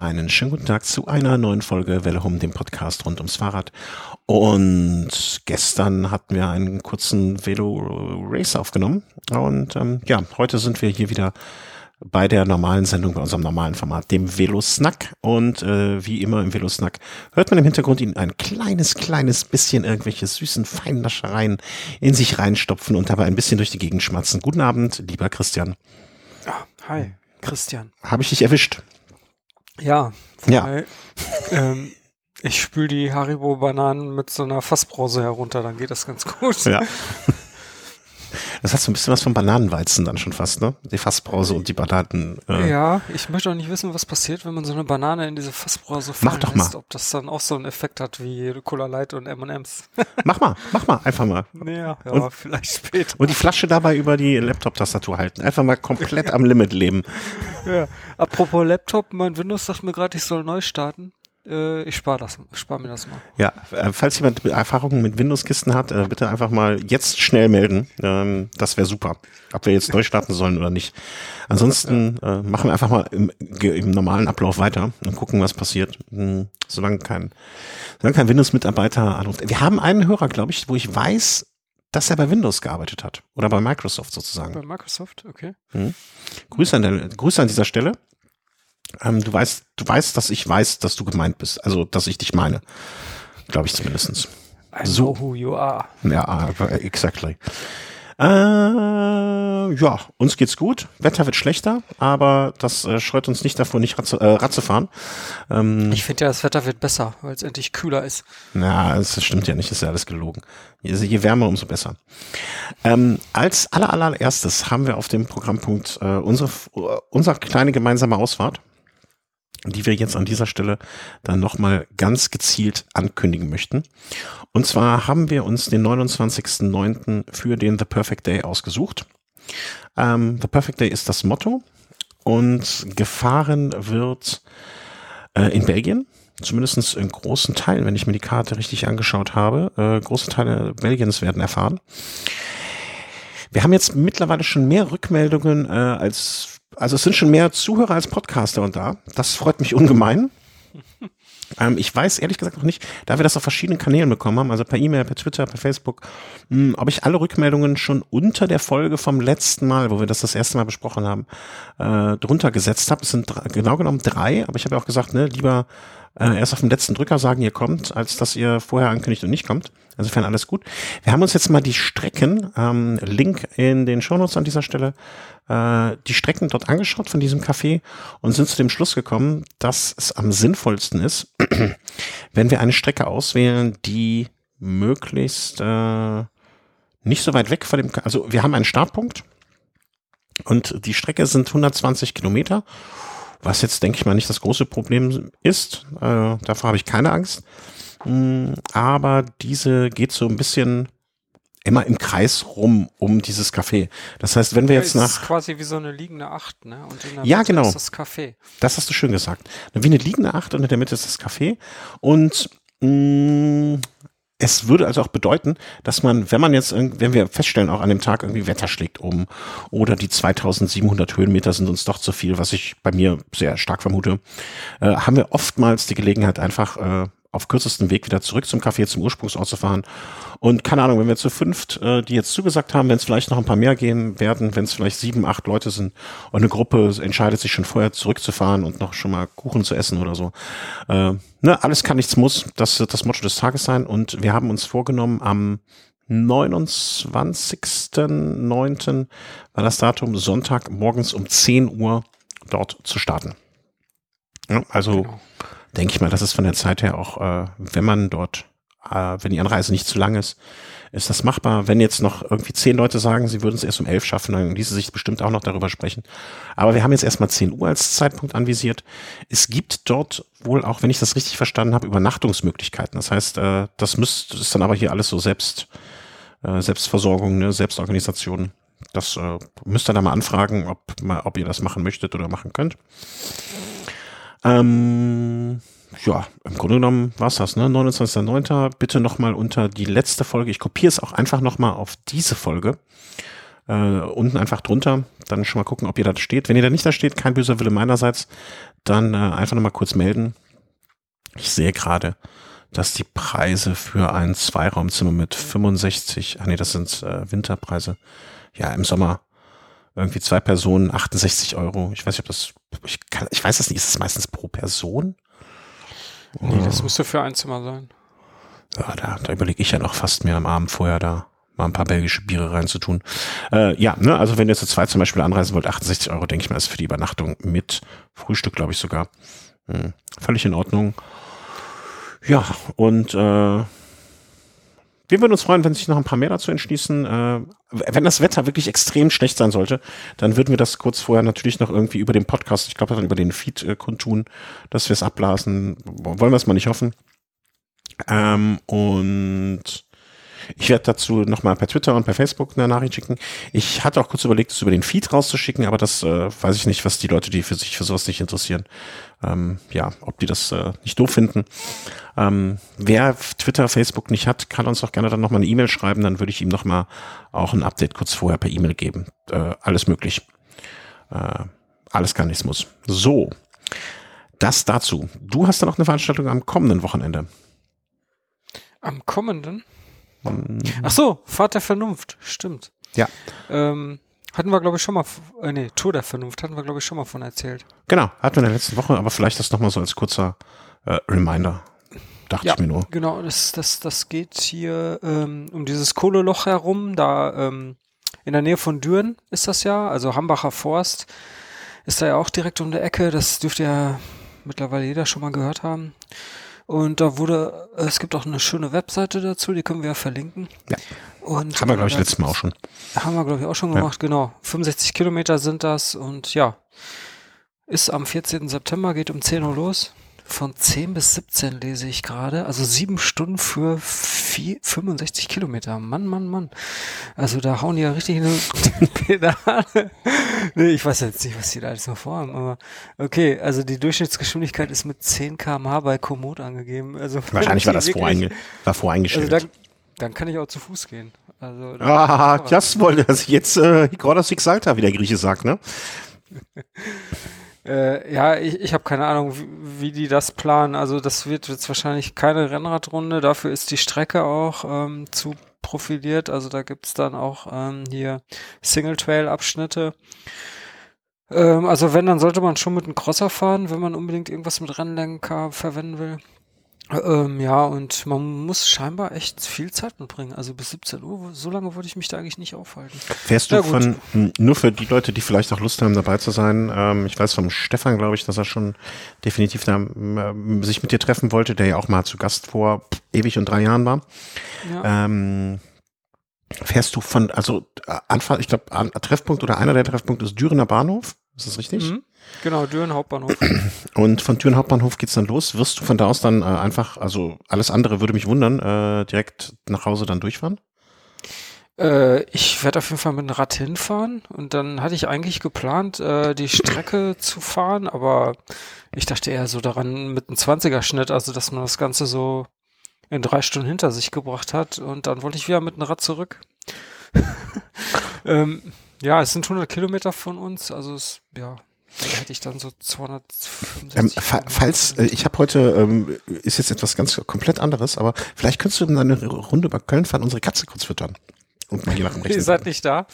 Einen schönen guten Tag zu einer neuen Folge Welle Home, dem Podcast rund ums Fahrrad. Und gestern hatten wir einen kurzen Velo-Race aufgenommen. Und ähm, ja, heute sind wir hier wieder bei der normalen Sendung, bei unserem normalen Format, dem Velo-Snack. Und äh, wie immer im Velo-Snack hört man im Hintergrund ihn ein kleines, kleines bisschen irgendwelche süßen Feinnaschereien in sich reinstopfen und dabei ein bisschen durch die Gegend schmatzen. Guten Abend, lieber Christian. Ah, hi, Christian. Habe ich dich erwischt? Ja, Ja. weil, ähm, ich spül die Haribo-Bananen mit so einer Fassbrause herunter, dann geht das ganz gut. Ja. Das hat so ein bisschen was von Bananenweizen dann schon fast, ne? Die Fassbrause und die Bananen. Äh, Ja, ich möchte auch nicht wissen, was passiert, wenn man so eine Banane in diese Fassbrause Mach fallen doch lässt, mal. ob das dann auch so einen Effekt hat wie Cola Light und M&M's. Mach mal, mach mal, einfach mal. naja, ja, Und- vielleicht später. Und die Flasche dabei über die Laptop-Tastatur halten. Einfach mal komplett am Limit leben. Ja. Apropos Laptop, mein Windows sagt mir gerade, ich soll neu starten. Äh, ich spare das, spar mir das mal. Ja, äh, falls jemand Erfahrungen mit Windows-Kisten hat, äh, bitte einfach mal jetzt schnell melden. Ähm, das wäre super. Ob wir jetzt neu starten sollen oder nicht. Ansonsten äh, machen wir einfach mal im, im normalen Ablauf weiter und gucken, was passiert. Hm, solange kein, solange kein Windows-Mitarbeiter anruft. Wir haben einen Hörer, glaube ich, wo ich weiß, dass er bei Windows gearbeitet hat. Oder bei Microsoft sozusagen. Bei Microsoft, okay. Grüße an, der, Grüße an dieser Stelle. Ähm, du weißt, du weißt, dass ich weiß, dass du gemeint bist. Also, dass ich dich meine. Glaube ich zumindestens. I So. know who you are. Ja, aber exactly. Äh, ja, uns geht's gut. Wetter wird schlechter, aber das äh, scheut uns nicht davor, nicht Rad zu, äh, Rad zu fahren. Ähm, Ich finde ja, das Wetter wird besser, weil es endlich kühler ist. na, das stimmt ja nicht, ist ja alles gelogen. Je, je wärmer, umso besser. Ähm, als aller, allererstes haben wir auf dem Programmpunkt äh, unsere, unsere kleine gemeinsame Ausfahrt, die wir jetzt an dieser Stelle dann nochmal ganz gezielt ankündigen möchten. Und zwar haben wir uns den 29.09. für den The Perfect Day ausgesucht. Ähm, The Perfect Day ist das Motto und gefahren wird äh, in Belgien zumindest in großen Teilen, wenn ich mir die Karte richtig angeschaut habe, äh, große Teile Belgiens werden erfahren. Wir haben jetzt mittlerweile schon mehr Rückmeldungen äh, als, also es sind schon mehr Zuhörer als Podcaster und da. Das freut mich ungemein. Ähm, ich weiß ehrlich gesagt noch nicht, da wir das auf verschiedenen Kanälen bekommen haben, also per E-Mail, per Twitter, per Facebook, mh, ob ich alle Rückmeldungen schon unter der Folge vom letzten Mal, wo wir das das erste Mal besprochen haben, äh, drunter gesetzt habe. Es sind drei, genau genommen drei, aber ich habe ja auch gesagt, ne, lieber äh, erst auf dem letzten Drücker sagen, ihr kommt, als dass ihr vorher ankündigt und nicht kommt. Insofern alles gut. Wir haben uns jetzt mal die Strecken, ähm, Link in den Shownotes an dieser Stelle, äh, die Strecken dort angeschaut von diesem Café und sind zu dem Schluss gekommen, dass es am sinnvollsten ist, wenn wir eine Strecke auswählen, die möglichst äh, nicht so weit weg von dem, also wir haben einen Startpunkt und die Strecke sind 120 Kilometer, was jetzt, denke ich mal, nicht das große Problem ist. Äh, davor habe ich keine Angst. Mm, Aber diese geht so ein bisschen immer im Kreis rum um dieses Café. Das heißt, wenn wir jetzt nach es ist quasi wie so eine liegende Acht, ne? Und in der Ja, Mitte genau. ist das Café. Das hast du schön gesagt. Wie eine liegende Acht und in der Mitte ist das Café. Und mh, es würde also auch bedeuten, dass man, wenn man jetzt, wenn wir feststellen, auch an dem Tag irgendwie Wetter schlägt um oder die 2700 Höhenmeter sind uns doch zu viel, was ich bei mir sehr stark vermute, äh, haben wir oftmals die Gelegenheit, einfach äh, auf kürzestem Weg wieder zurück zum Café, zum Ursprungsort zu fahren. Und keine Ahnung, wenn wir zu fünft, äh, die jetzt zugesagt haben, wenn es vielleicht noch ein paar mehr gehen werden, wenn es vielleicht sieben, acht Leute sind und eine Gruppe entscheidet sich schon vorher zurückzufahren und noch schon mal Kuchen zu essen oder so. Äh, ne, alles kann, nichts muss. Das wird das Motto des Tages sein. Und wir haben uns vorgenommen, am 29.09. war das Datum Sonntag morgens um 10 Uhr dort zu starten. Ja, also Genau. Denke ich mal, das ist von der Zeit her auch, äh, wenn man dort, äh, wenn die Anreise nicht zu lang ist, ist das machbar. Wenn jetzt noch irgendwie zehn Leute sagen, sie würden es erst um elf schaffen, dann ließe sich bestimmt auch noch darüber sprechen. Aber wir haben jetzt erstmal 10 Uhr als Zeitpunkt anvisiert. Es gibt dort wohl auch, wenn ich das richtig verstanden habe, Übernachtungsmöglichkeiten. Das heißt, äh, das müsst, ist dann aber hier alles so selbst, äh, Selbstversorgung, ne, Selbstorganisation. Das äh, müsst ihr da mal anfragen, ob, mal, ob ihr das machen möchtet oder machen könnt. Ähm, ja, im Grunde genommen war's das, ne? 29.09. Bitte nochmal unter die letzte Folge. Ich kopiere es auch einfach nochmal auf diese Folge. Äh, unten einfach drunter, dann schon mal gucken, ob ihr da steht. Wenn ihr da nicht da steht, kein böser Wille meinerseits, dann äh, einfach nochmal kurz melden. Ich sehe gerade, dass die Preise für ein Zweiraumzimmer mit 65, ah nee, das sind äh, Winterpreise, ja, im Sommer irgendwie zwei Personen 68 Euro. Ich weiß nicht, ob das, ich, kann, ich weiß das nicht, ist es meistens pro Person? Nee, das müsste für ein Zimmer sein. Ja, da, da überlege ich ja noch fast mir am Abend vorher da mal ein paar belgische Biere reinzutun. Äh, ja, ne, also wenn ihr zu zwei zum Beispiel anreisen wollt, 68 Euro, denke ich mal, ist für die Übernachtung mit Frühstück, glaube ich sogar. Hm, völlig in Ordnung. Ja, und äh, wir würden uns freuen, wenn sich noch ein paar mehr dazu entschließen. Äh, wenn das Wetter wirklich extrem schlecht sein sollte, dann würden wir das kurz vorher natürlich noch irgendwie über den Podcast, ich glaube dann über den Feed äh, kundtun, dass wir es abblasen. Wollen wir es mal nicht hoffen. Ähm, und ich werde dazu nochmal per Twitter und per Facebook eine Nachricht schicken. Ich hatte auch kurz überlegt, es über den Feed rauszuschicken, aber das äh, weiß ich nicht, was die Leute, die für sich für sowas nicht interessieren, ähm, ja, ob die das äh, nicht doof finden. Ähm, wer Twitter, Facebook nicht hat, kann uns auch gerne dann nochmal eine E-Mail schreiben, dann würde ich ihm nochmal auch ein Update kurz vorher per E-Mail geben. Äh, alles möglich. Äh, alles kann, nichts muss. So. Das dazu. Du hast dann auch eine Veranstaltung am kommenden Wochenende. Am kommenden? Ach so, Fahrt der Vernunft, stimmt. Ja. Ähm, hatten wir, glaube ich, schon mal, äh, nee, Tour der Vernunft hatten wir, glaube ich, schon mal von erzählt. Genau, hatten wir in der letzten Woche, aber vielleicht das nochmal so als kurzer äh, Reminder. Dachte ja, ich mir nur. Genau, das, das, das geht hier ähm, um dieses Kohleloch herum, da ähm, in der Nähe von Düren ist das ja, also Hambacher Forst ist da ja auch direkt um der Ecke, das dürfte ja mittlerweile jeder schon mal gehört haben. Und da wurde, es gibt auch eine schöne Webseite dazu, die können wir ja verlinken. Ja. Und Haben wir, glaube ich, da- letztes Mal auch schon. Haben wir, glaube ich, auch schon Ja. gemacht, genau. 65 Kilometer sind das und ja, ist am 14. September, geht um 10 Uhr los. Von 10 bis 17 lese ich gerade. Also sieben Stunden für vier, 65 Kilometer. Mann, Mann, Mann. Also da hauen die ja richtig in die Pedale. nee, ich weiß jetzt nicht, was die da alles noch vorhaben, aber okay, also die Durchschnittsgeschwindigkeit ist mit 10 km/h bei Komoot angegeben. Also Wahrscheinlich war das wirklich- voreinge war Also voreingestellt. dann, dann kann ich auch zu Fuß gehen. Also Ah, das wollte das jetzt äh, Hikrodas Exalta, wie der Grieche sagt, ne? Äh, ja, ich, ich habe keine Ahnung, wie, wie die das planen. Also das wird jetzt wahrscheinlich keine Rennradrunde. Dafür ist die Strecke auch ähm, zu profiliert. Also da gibt's dann auch ähm, hier Single-Trail-Abschnitte. Ähm, also wenn, dann sollte man schon mit einem Crosser fahren, wenn man unbedingt irgendwas mit Rennlenker verwenden will. Ähm, ja, und man muss scheinbar echt viel Zeit mitbringen. Also bis 17 Uhr, so lange würde ich mich da eigentlich nicht aufhalten. Fährst du Ja, von, nur für die Leute, die vielleicht auch Lust haben, dabei zu sein, ähm, ich weiß vom Stefan, glaube ich, dass er schon definitiv da, ähm, sich mit dir treffen wollte, der ja auch mal zu Gast vor pff, ewig und drei Jahren war. Ja. Ähm, fährst du von, also äh, Anfahrt, ich glaube, Treffpunkt oder einer der Treffpunkte ist Dürener Bahnhof, ist das richtig? Mhm. Genau, Düren Hauptbahnhof. Und von Düren Hauptbahnhof geht's dann los. Wirst du von da aus dann äh, einfach, also alles andere würde mich wundern, äh, direkt nach Hause dann durchfahren? Äh, ich werde auf jeden Fall mit dem Rad hinfahren und dann hatte ich eigentlich geplant, äh, die Strecke zu fahren, aber ich dachte eher so daran mit einem 20er-Schnitt, also dass man das Ganze so in drei Stunden hinter sich gebracht hat und dann wollte ich wieder mit dem Rad zurück. ähm, ja, es sind 100 Kilometer von uns, also es, ja, da hätte ich dann so 265. Ähm, fa falls, äh, ich habe heute, ähm, ist jetzt etwas ganz komplett anderes, aber vielleicht könntest du in eine Runde über Köln fahren, unsere Katze kurz füttern. Und mal je nach dem Ihr seid nicht da?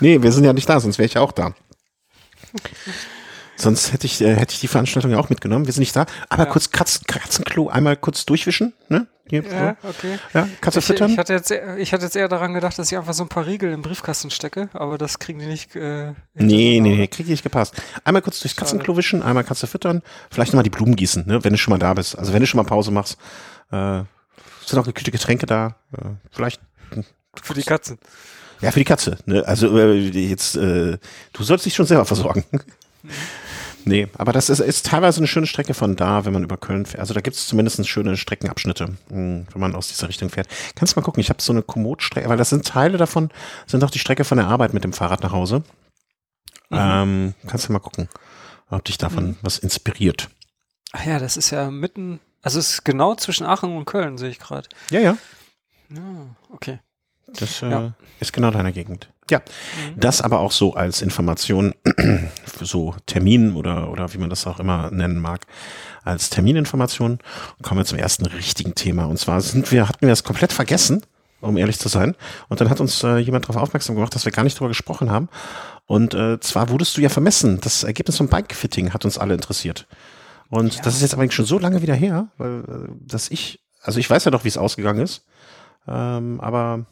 Nee, wir sind ja nicht da, sonst wäre ich ja auch da. Sonst hätte ich, äh, hätte ich die Veranstaltung ja auch mitgenommen. Wir sind nicht da. Aber Ja. kurz Katzen, Katzenklo einmal kurz durchwischen, ne? Hier, Ja, so. okay. ja Katze Ich, füttern. ich, hatte jetzt, eher- ich hatte jetzt eher daran gedacht, dass ich einfach so ein paar Riegel im Briefkasten stecke, aber das kriegen die nicht. Äh, Nee, nee, nee, krieg ich nicht gepasst. Einmal kurz durchs. Katzenklo wischen, einmal Katze füttern, vielleicht nochmal die Blumen gießen, ne, wenn du schon mal da bist. Also wenn du schon mal Pause machst, äh, sind auch gekühlte Getränke da, äh, vielleicht, Für die Katzen. ja, für die Katze, ne, also äh, jetzt, äh, du sollst dich schon selber versorgen. Nee, aber das ist, ist teilweise eine schöne Strecke von da, wenn man über Köln fährt. Also da gibt es zumindest schöne Streckenabschnitte, mh, wenn man aus dieser Richtung fährt. Kannst mal gucken, ich habe so eine Komoot-Strecke, weil das sind Teile davon, sind auch die Strecke von der Arbeit mit dem Fahrrad nach Hause. Ähm, kannst du mal gucken, ob dich davon was inspiriert. Ach ja, das ist ja mitten, also es ist genau zwischen Aachen und Köln, sehe ich gerade. Ja, ja. Ja, okay. Das äh, ja. ist genau deine Gegend. Ja, mhm. das aber auch so als Information, so Termin oder, oder wie man das auch immer nennen mag, als Termininformation. Und kommen wir zum ersten richtigen Thema. Und zwar sind wir, hatten wir es komplett vergessen, um ehrlich zu sein. Und dann hat uns äh, jemand darauf aufmerksam gemacht, dass wir gar nicht drüber gesprochen haben. Und äh, zwar wurdest du ja vermessen. Das Ergebnis vom Bikefitting hat uns alle interessiert. Und ja. das ist jetzt aber schon so lange wieder her, weil äh, dass ich, also ich weiß ja doch, wie es ausgegangen ist. Ähm, aber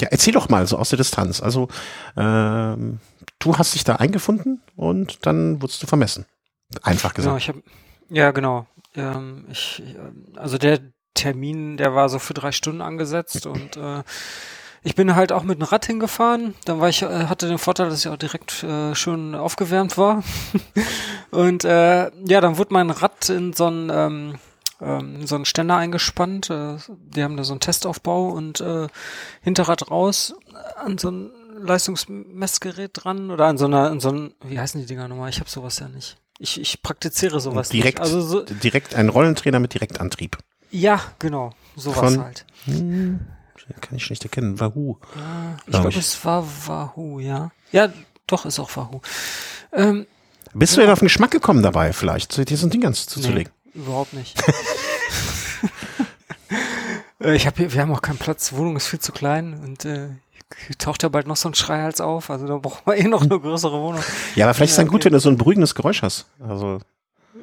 ja, erzähl doch mal so aus der Distanz. Also ähm, du hast dich da eingefunden und dann wurdest du vermessen. Einfach gesagt. Genau, ich hab, ja, genau. Ähm, ich, also der Termin, der war so für drei Stunden angesetzt und äh, ich bin halt auch mit dem Rad hingefahren. Dann war ich, äh, hatte den Vorteil, dass ich auch direkt äh, schön aufgewärmt war. und äh, ja, dann wurde mein Rad in so einen ähm, ähm, so einen Ständer eingespannt. Äh, die haben da so einen Testaufbau und äh, Hinterrad raus an so ein Leistungsmessgerät dran oder an so einer, an so ein, wie heißen die Dinger nochmal? Ich habe sowas ja nicht. Ich, ich praktiziere sowas direkt, nicht. Also so, direkt ein Rollentrainer mit Direktantrieb. Ja, genau. Sowas Von, halt. Hm, kann ich schlecht erkennen. Wahoo. Ja, ich glaube, glaub, es war Wahoo, ja. Ja, doch, ist auch Wahoo. Ähm, Bist ja. du denn auf den Geschmack gekommen dabei, vielleicht, dir so ein Ding ganz zuzulegen? Nee, überhaupt nicht. Äh, ich hab hier, wir haben auch keinen Platz, die Wohnung ist viel zu klein und äh, taucht ja bald noch so ein Schreihals auf, also da brauchen wir eh noch eine größere Wohnung. Ja, aber vielleicht ist dann gut, wenn du so ein beruhigendes Geräusch hast. Also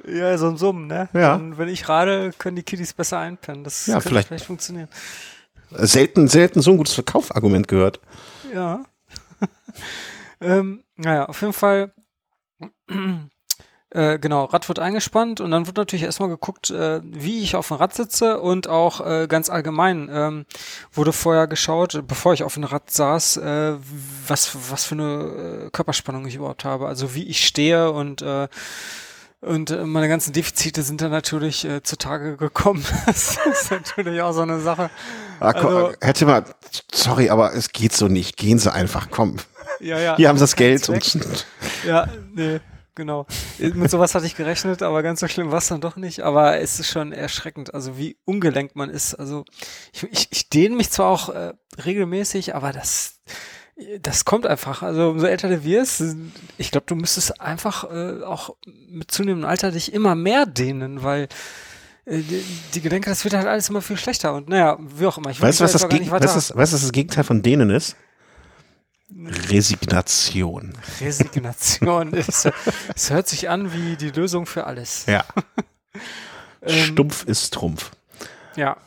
ja, so ein Summen, ne? Ja. Und wenn ich rade, können die Kiddies besser einpennen. Das ja, vielleicht. vielleicht funktionieren. Selten, selten so ein gutes Verkaufargument gehört. Ja. ähm, naja, auf jeden Fall. Äh, genau, Rad wird eingespannt und dann wird natürlich erstmal geguckt, äh, wie ich auf dem Rad sitze und auch äh, ganz allgemein ähm, wurde vorher geschaut, bevor ich auf dem Rad saß, äh, was, was für eine äh, Körperspannung ich überhaupt habe, also wie ich stehe und äh, und äh, meine ganzen Defizite sind dann natürlich äh, zutage gekommen. das ist natürlich auch so eine Sache. Ah, komm, also, hätte mal, sorry, aber es geht so nicht. Gehen Sie einfach, komm. Ja, ja. Hier haben Sie das Geld. Und ja, nee, genau. Mit sowas hatte ich gerechnet, aber ganz so schlimm war es dann doch nicht. Aber es ist schon erschreckend, also wie ungelenkt man ist. Also ich, ich, ich dehne mich zwar auch äh, regelmäßig, aber das das kommt einfach. Also umso älter du wirst, ich glaube, du müsstest einfach äh, auch mit zunehmendem Alter dich immer mehr dehnen, weil äh, die, die, Gelenke, das wird halt alles immer viel schlechter. Und naja, wie auch immer. Ich weißt du, was, das weißt, weißt, weißt, was das Gegenteil von dehnen ist? Resignation. Resignation. es, es hört sich an wie die Lösung für alles. Ja. Stumpf ist Trumpf. Ja,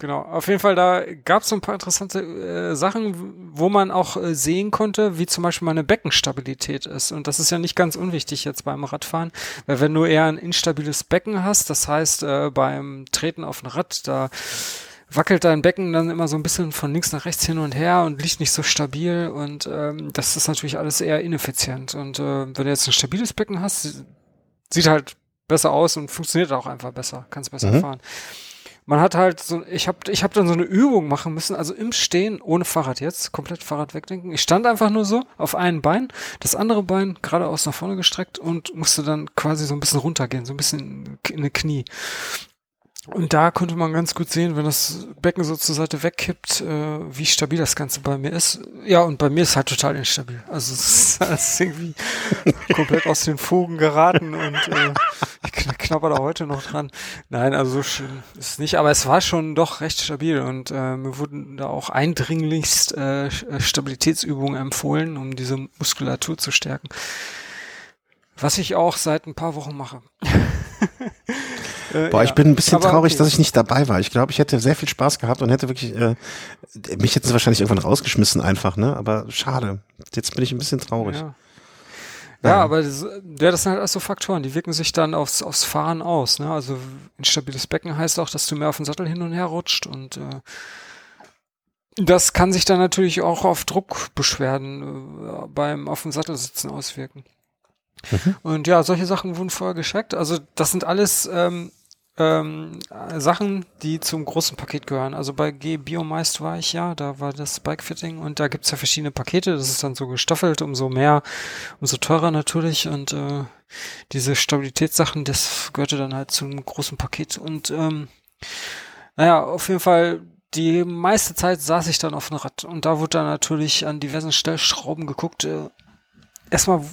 Genau, auf jeden Fall, da gab es so ein paar interessante äh, Sachen, wo man auch äh, sehen konnte, wie zum Beispiel meine Beckenstabilität ist. Und das ist ja nicht ganz unwichtig jetzt beim Radfahren, weil wenn du eher ein instabiles Becken hast, das heißt äh, beim Treten auf ein Rad, da wackelt dein Becken dann immer so ein bisschen von links nach rechts hin und her und liegt nicht so stabil und ähm, das ist natürlich alles eher ineffizient. Und äh, wenn du jetzt ein stabiles Becken hast, sieht halt besser aus und funktioniert auch einfach besser, kannst besser mhm. fahren man hat halt so, ich habe ich hab dann so eine Übung machen müssen, also im Stehen, ohne Fahrrad jetzt, komplett Fahrrad wegdenken. Ich stand einfach nur so auf einem Bein, das andere Bein geradeaus nach vorne gestreckt und musste dann quasi so ein bisschen runtergehen, so ein bisschen in eine Knie. Und da konnte man ganz gut sehen, wenn das Becken so zur Seite wegkippt, äh, wie stabil das Ganze bei mir ist. Ja, und bei mir ist halt total instabil. Also es ist irgendwie komplett aus den Fugen geraten und äh, ich knapper da heute noch dran. Nein, also so schön ist es nicht, aber es war schon doch recht stabil und äh, mir wurden da auch eindringlichst äh, Stabilitätsübungen empfohlen, um diese Muskulatur zu stärken. Was ich auch seit ein paar Wochen mache. Äh, Boah, ja. ich bin ein bisschen Aber traurig, okay. dass ich nicht dabei war. Ich glaube, ich hätte sehr viel Spaß gehabt und hätte wirklich, äh, mich hätten sie wahrscheinlich irgendwann rausgeschmissen einfach, ne? Aber schade. Jetzt bin ich ein bisschen traurig. Ja. Ja, ja, aber das, ja, das sind halt auch so Faktoren, die wirken sich dann aufs, aufs Fahren aus. Ne? Also ein stabiles Becken heißt auch, dass du mehr auf den Sattel hin und her rutscht und äh, das kann sich dann natürlich auch auf Druckbeschwerden äh, beim auf dem Sattel sitzen auswirken. Mhm. Und ja, solche Sachen wurden vorher gescheckt. Also das sind alles ähm, ähm, Sachen, die zum großen Paket gehören. Also bei G Biomeist war ich ja, da war das Bikefitting und da gibt's ja verschiedene Pakete. Das ist dann so gestaffelt, umso mehr, umso teurer natürlich. Und äh, diese Stabilitätssachen, das gehörte dann halt zum großen Paket. Und ähm, naja, auf jeden Fall die meiste Zeit saß ich dann auf dem Rad und da wurde dann natürlich an diversen Stellschrauben geguckt. Äh, erstmal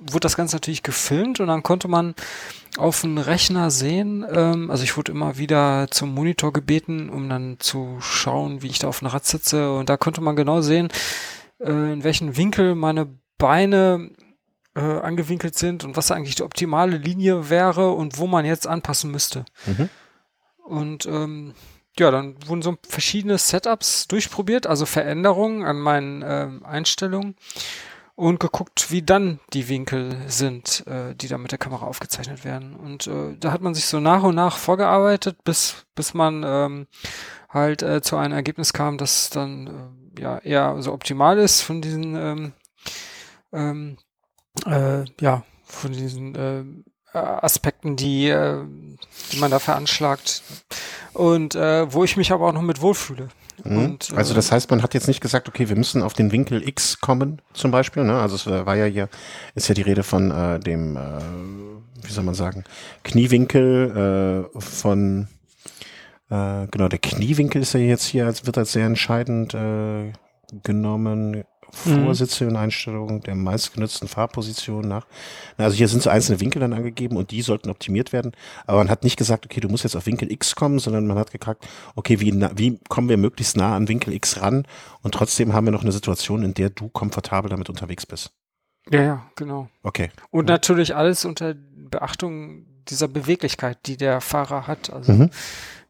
wurde das Ganze natürlich gefilmt und dann konnte man auf dem Rechner sehen, ähm, also ich wurde immer wieder zum Monitor gebeten, um dann zu schauen, wie ich da auf dem Rad sitze und da konnte man genau sehen, äh, in welchem Winkel meine Beine äh, angewinkelt sind und was eigentlich die optimale Linie wäre und wo man jetzt anpassen müsste. Mhm. Und ähm, ja, dann wurden so verschiedene Setups durchprobiert, also Veränderungen an meinen äh, Einstellungen und geguckt, wie dann die Winkel sind, äh, die da mit der Kamera aufgezeichnet werden. Und äh, da hat man sich so nach und nach vorgearbeitet, bis, bis man ähm, halt äh, zu einem Ergebnis kam, das dann äh, ja eher so optimal ist von diesen ähm, ähm, äh, ja von diesen äh, Aspekten, die, äh, die man da veranschlagt und äh, wo ich mich aber auch noch mit wohlfühle. Mhm. Und, also das äh, heißt, man hat jetzt nicht gesagt, okay, wir müssen auf den Winkel X kommen, zum Beispiel. Ne? Also es war ja hier, ist ja die Rede von äh, dem, äh, wie soll man sagen, Kniewinkel äh, von, äh, genau, der Kniewinkel ist ja jetzt hier, wird als sehr entscheidend äh, genommen. Vorsitze mhm. und Einstellungen der meistgenutzten Fahrposition nach. Also hier sind so einzelne Winkel dann angegeben und die sollten optimiert werden. Aber man hat nicht gesagt, okay, du musst jetzt auf Winkel X kommen, sondern man hat gefragt, okay, wie, wie kommen wir möglichst nah an Winkel X ran und trotzdem haben wir noch eine Situation, in der du komfortabel damit unterwegs bist. Ja, ja, genau. Okay. Und ja. natürlich alles unter Beachtung dieser Beweglichkeit, die der Fahrer hat. Also mhm.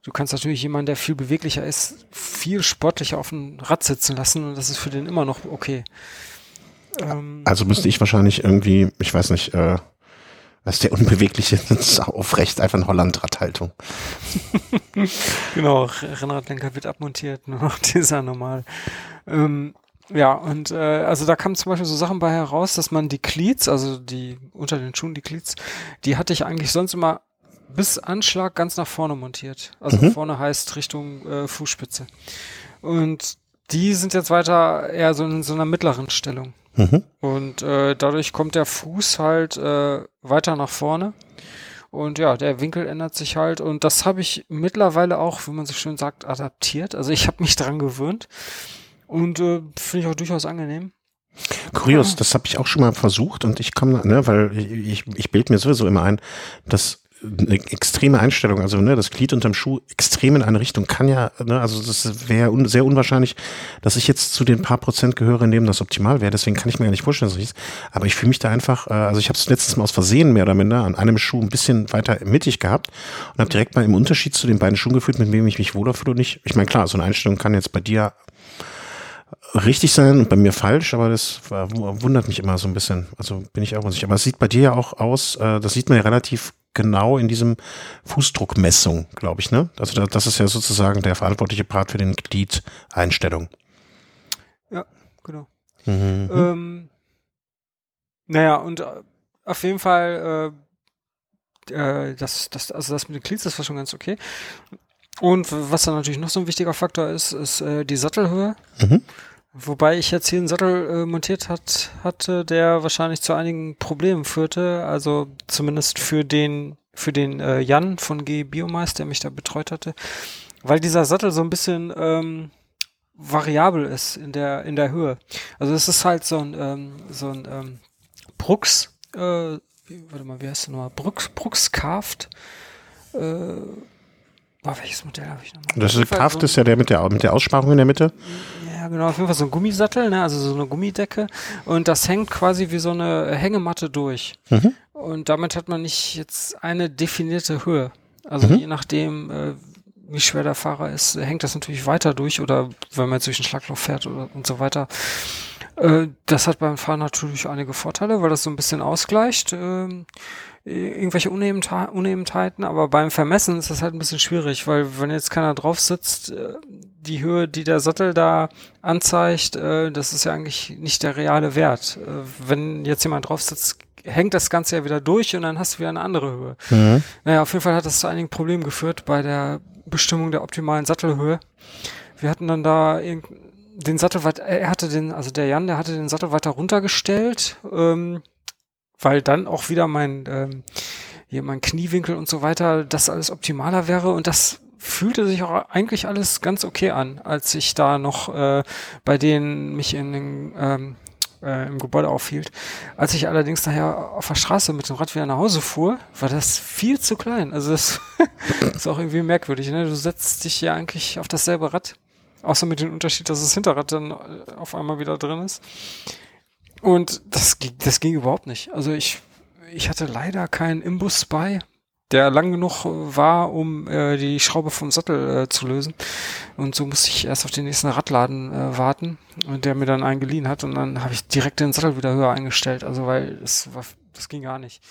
Du kannst natürlich jemanden, der viel beweglicher ist, viel sportlicher auf dem Rad sitzen lassen und das ist für den immer noch okay. Ähm, also müsste ich wahrscheinlich irgendwie, ich weiß nicht, äh, was der Unbewegliche ist aufrecht, einfach eine Hollandradhaltung. genau, Rennradlenker wird abmontiert, nur noch dieser normal. Ähm, ja, und äh, also da kamen zum Beispiel so Sachen bei heraus, dass man die Cleats, also die unter den Schuhen die Cleats, die hatte ich eigentlich sonst immer bis Anschlag ganz nach vorne montiert. Also mhm. vorne heißt Richtung äh, Fußspitze. Und die sind jetzt weiter eher so in so einer mittleren Stellung. Mhm. Und äh, dadurch kommt der Fuß halt äh, weiter nach vorne. Und ja, der Winkel ändert sich halt. Und das habe ich mittlerweile auch, wie man so schön sagt, adaptiert. Also ich habe mich dran gewöhnt. Und äh, finde ich auch durchaus angenehm. Kurios, das habe ich auch schon mal versucht und ich komme, ne, weil ich, ich, ich bild mir sowieso immer ein, dass eine extreme Einstellung, also ne, das Glied unterm Schuh extrem in eine Richtung kann ja, ne, also das wäre un sehr unwahrscheinlich, dass ich jetzt zu den paar Prozent gehöre, in dem das optimal wäre. Deswegen kann ich mir gar nicht vorstellen, dass ich Aber ich fühle mich da einfach, äh, also ich habe es letztes Mal aus Versehen mehr oder minder an einem Schuh ein bisschen weiter mittig gehabt und habe direkt mal im Unterschied zu den beiden Schuhen gefühlt, mit wem ich mich wohler fühle und nicht. Ich meine, klar, so eine Einstellung kann jetzt bei dir richtig sein und bei mir falsch, aber das wundert mich immer so ein bisschen. Also bin ich auch unsicher. Aber es sieht bei dir ja auch aus, äh, das sieht man ja relativ genau in diesem Fußdruckmessung, glaube ich, ne? Also das ist ja sozusagen der verantwortliche Part für den Glied-Einstellung. Ja, genau. Mhm. Ähm, naja, und äh, auf jeden Fall, äh, äh, das, das, also das mit den Glieds, das war schon ganz okay. Und was dann natürlich noch so ein wichtiger Faktor ist, ist äh, die Sattelhöhe. Mhm. Wobei ich jetzt hier einen Sattel äh, montiert hat, hatte, der wahrscheinlich zu einigen Problemen führte. Also zumindest für den, für den äh, Jan von G Biomeist, der mich da betreut hatte. Weil dieser Sattel so ein bisschen ähm, variabel ist in der, in der Höhe. Also es ist halt so ein, ähm, so ein ähm, Brux, äh, warte mal, wie heißt der nochmal? Brux, Brux Carved. Äh, boah, welches Modell habe ich nochmal? Das ist Carved so ist ja der mit der, mit der Aussparung in der Mitte. Ja, genau, auf jeden Fall so ein Gummisattel, ne? also so eine Gummidecke. Und das hängt quasi wie so eine Hängematte durch. Mhm. Und damit hat man nicht jetzt eine definierte Höhe. Also mhm. je nachdem, äh, wie schwer der Fahrer ist, hängt das natürlich weiter durch oder wenn man jetzt durch ein Schlagloch fährt oder und so weiter. Äh, das hat beim Fahren natürlich einige Vorteile, weil das so ein bisschen ausgleicht. Äh, irgendwelche Unebenheiten, aber beim Vermessen ist das halt ein bisschen schwierig, weil wenn jetzt keiner drauf sitzt, äh, die Höhe, die der Sattel da anzeigt, äh, das ist ja eigentlich nicht der reale Wert. Äh, wenn jetzt jemand drauf sitzt, hängt das Ganze ja wieder durch und dann hast du wieder eine andere Höhe. Mhm. Naja, auf jeden Fall hat das zu einigen Problemen geführt bei der Bestimmung der optimalen Sattelhöhe. Wir hatten dann da den Sattel weiter, er hatte den, also der Jan, der hatte den Sattel weiter runtergestellt. Ähm, weil dann auch wieder mein, ähm, hier mein Kniewinkel und so weiter, das alles optimaler wäre und das fühlte sich auch eigentlich alles ganz okay an, als ich da noch äh, bei denen mich in den ähm, äh, im Gebäude aufhielt. Als ich allerdings nachher auf der Straße mit dem Rad wieder nach Hause fuhr, war das viel zu klein. Also das ist auch irgendwie merkwürdig. Ne? Du setzt dich ja eigentlich auf dasselbe Rad, außer mit dem Unterschied, dass das Hinterrad dann äh, auf einmal wieder drin ist. Und das, das ging überhaupt nicht. Also ich, ich hatte leider keinen Imbus bei der lang genug war, um äh, die Schraube vom Sattel äh, zu lösen. Und so musste ich erst auf den nächsten Radladen äh, warten, der mir dann einen geliehen hat. Und dann habe ich direkt den Sattel wieder höher eingestellt. Also weil es war, das ging gar nicht.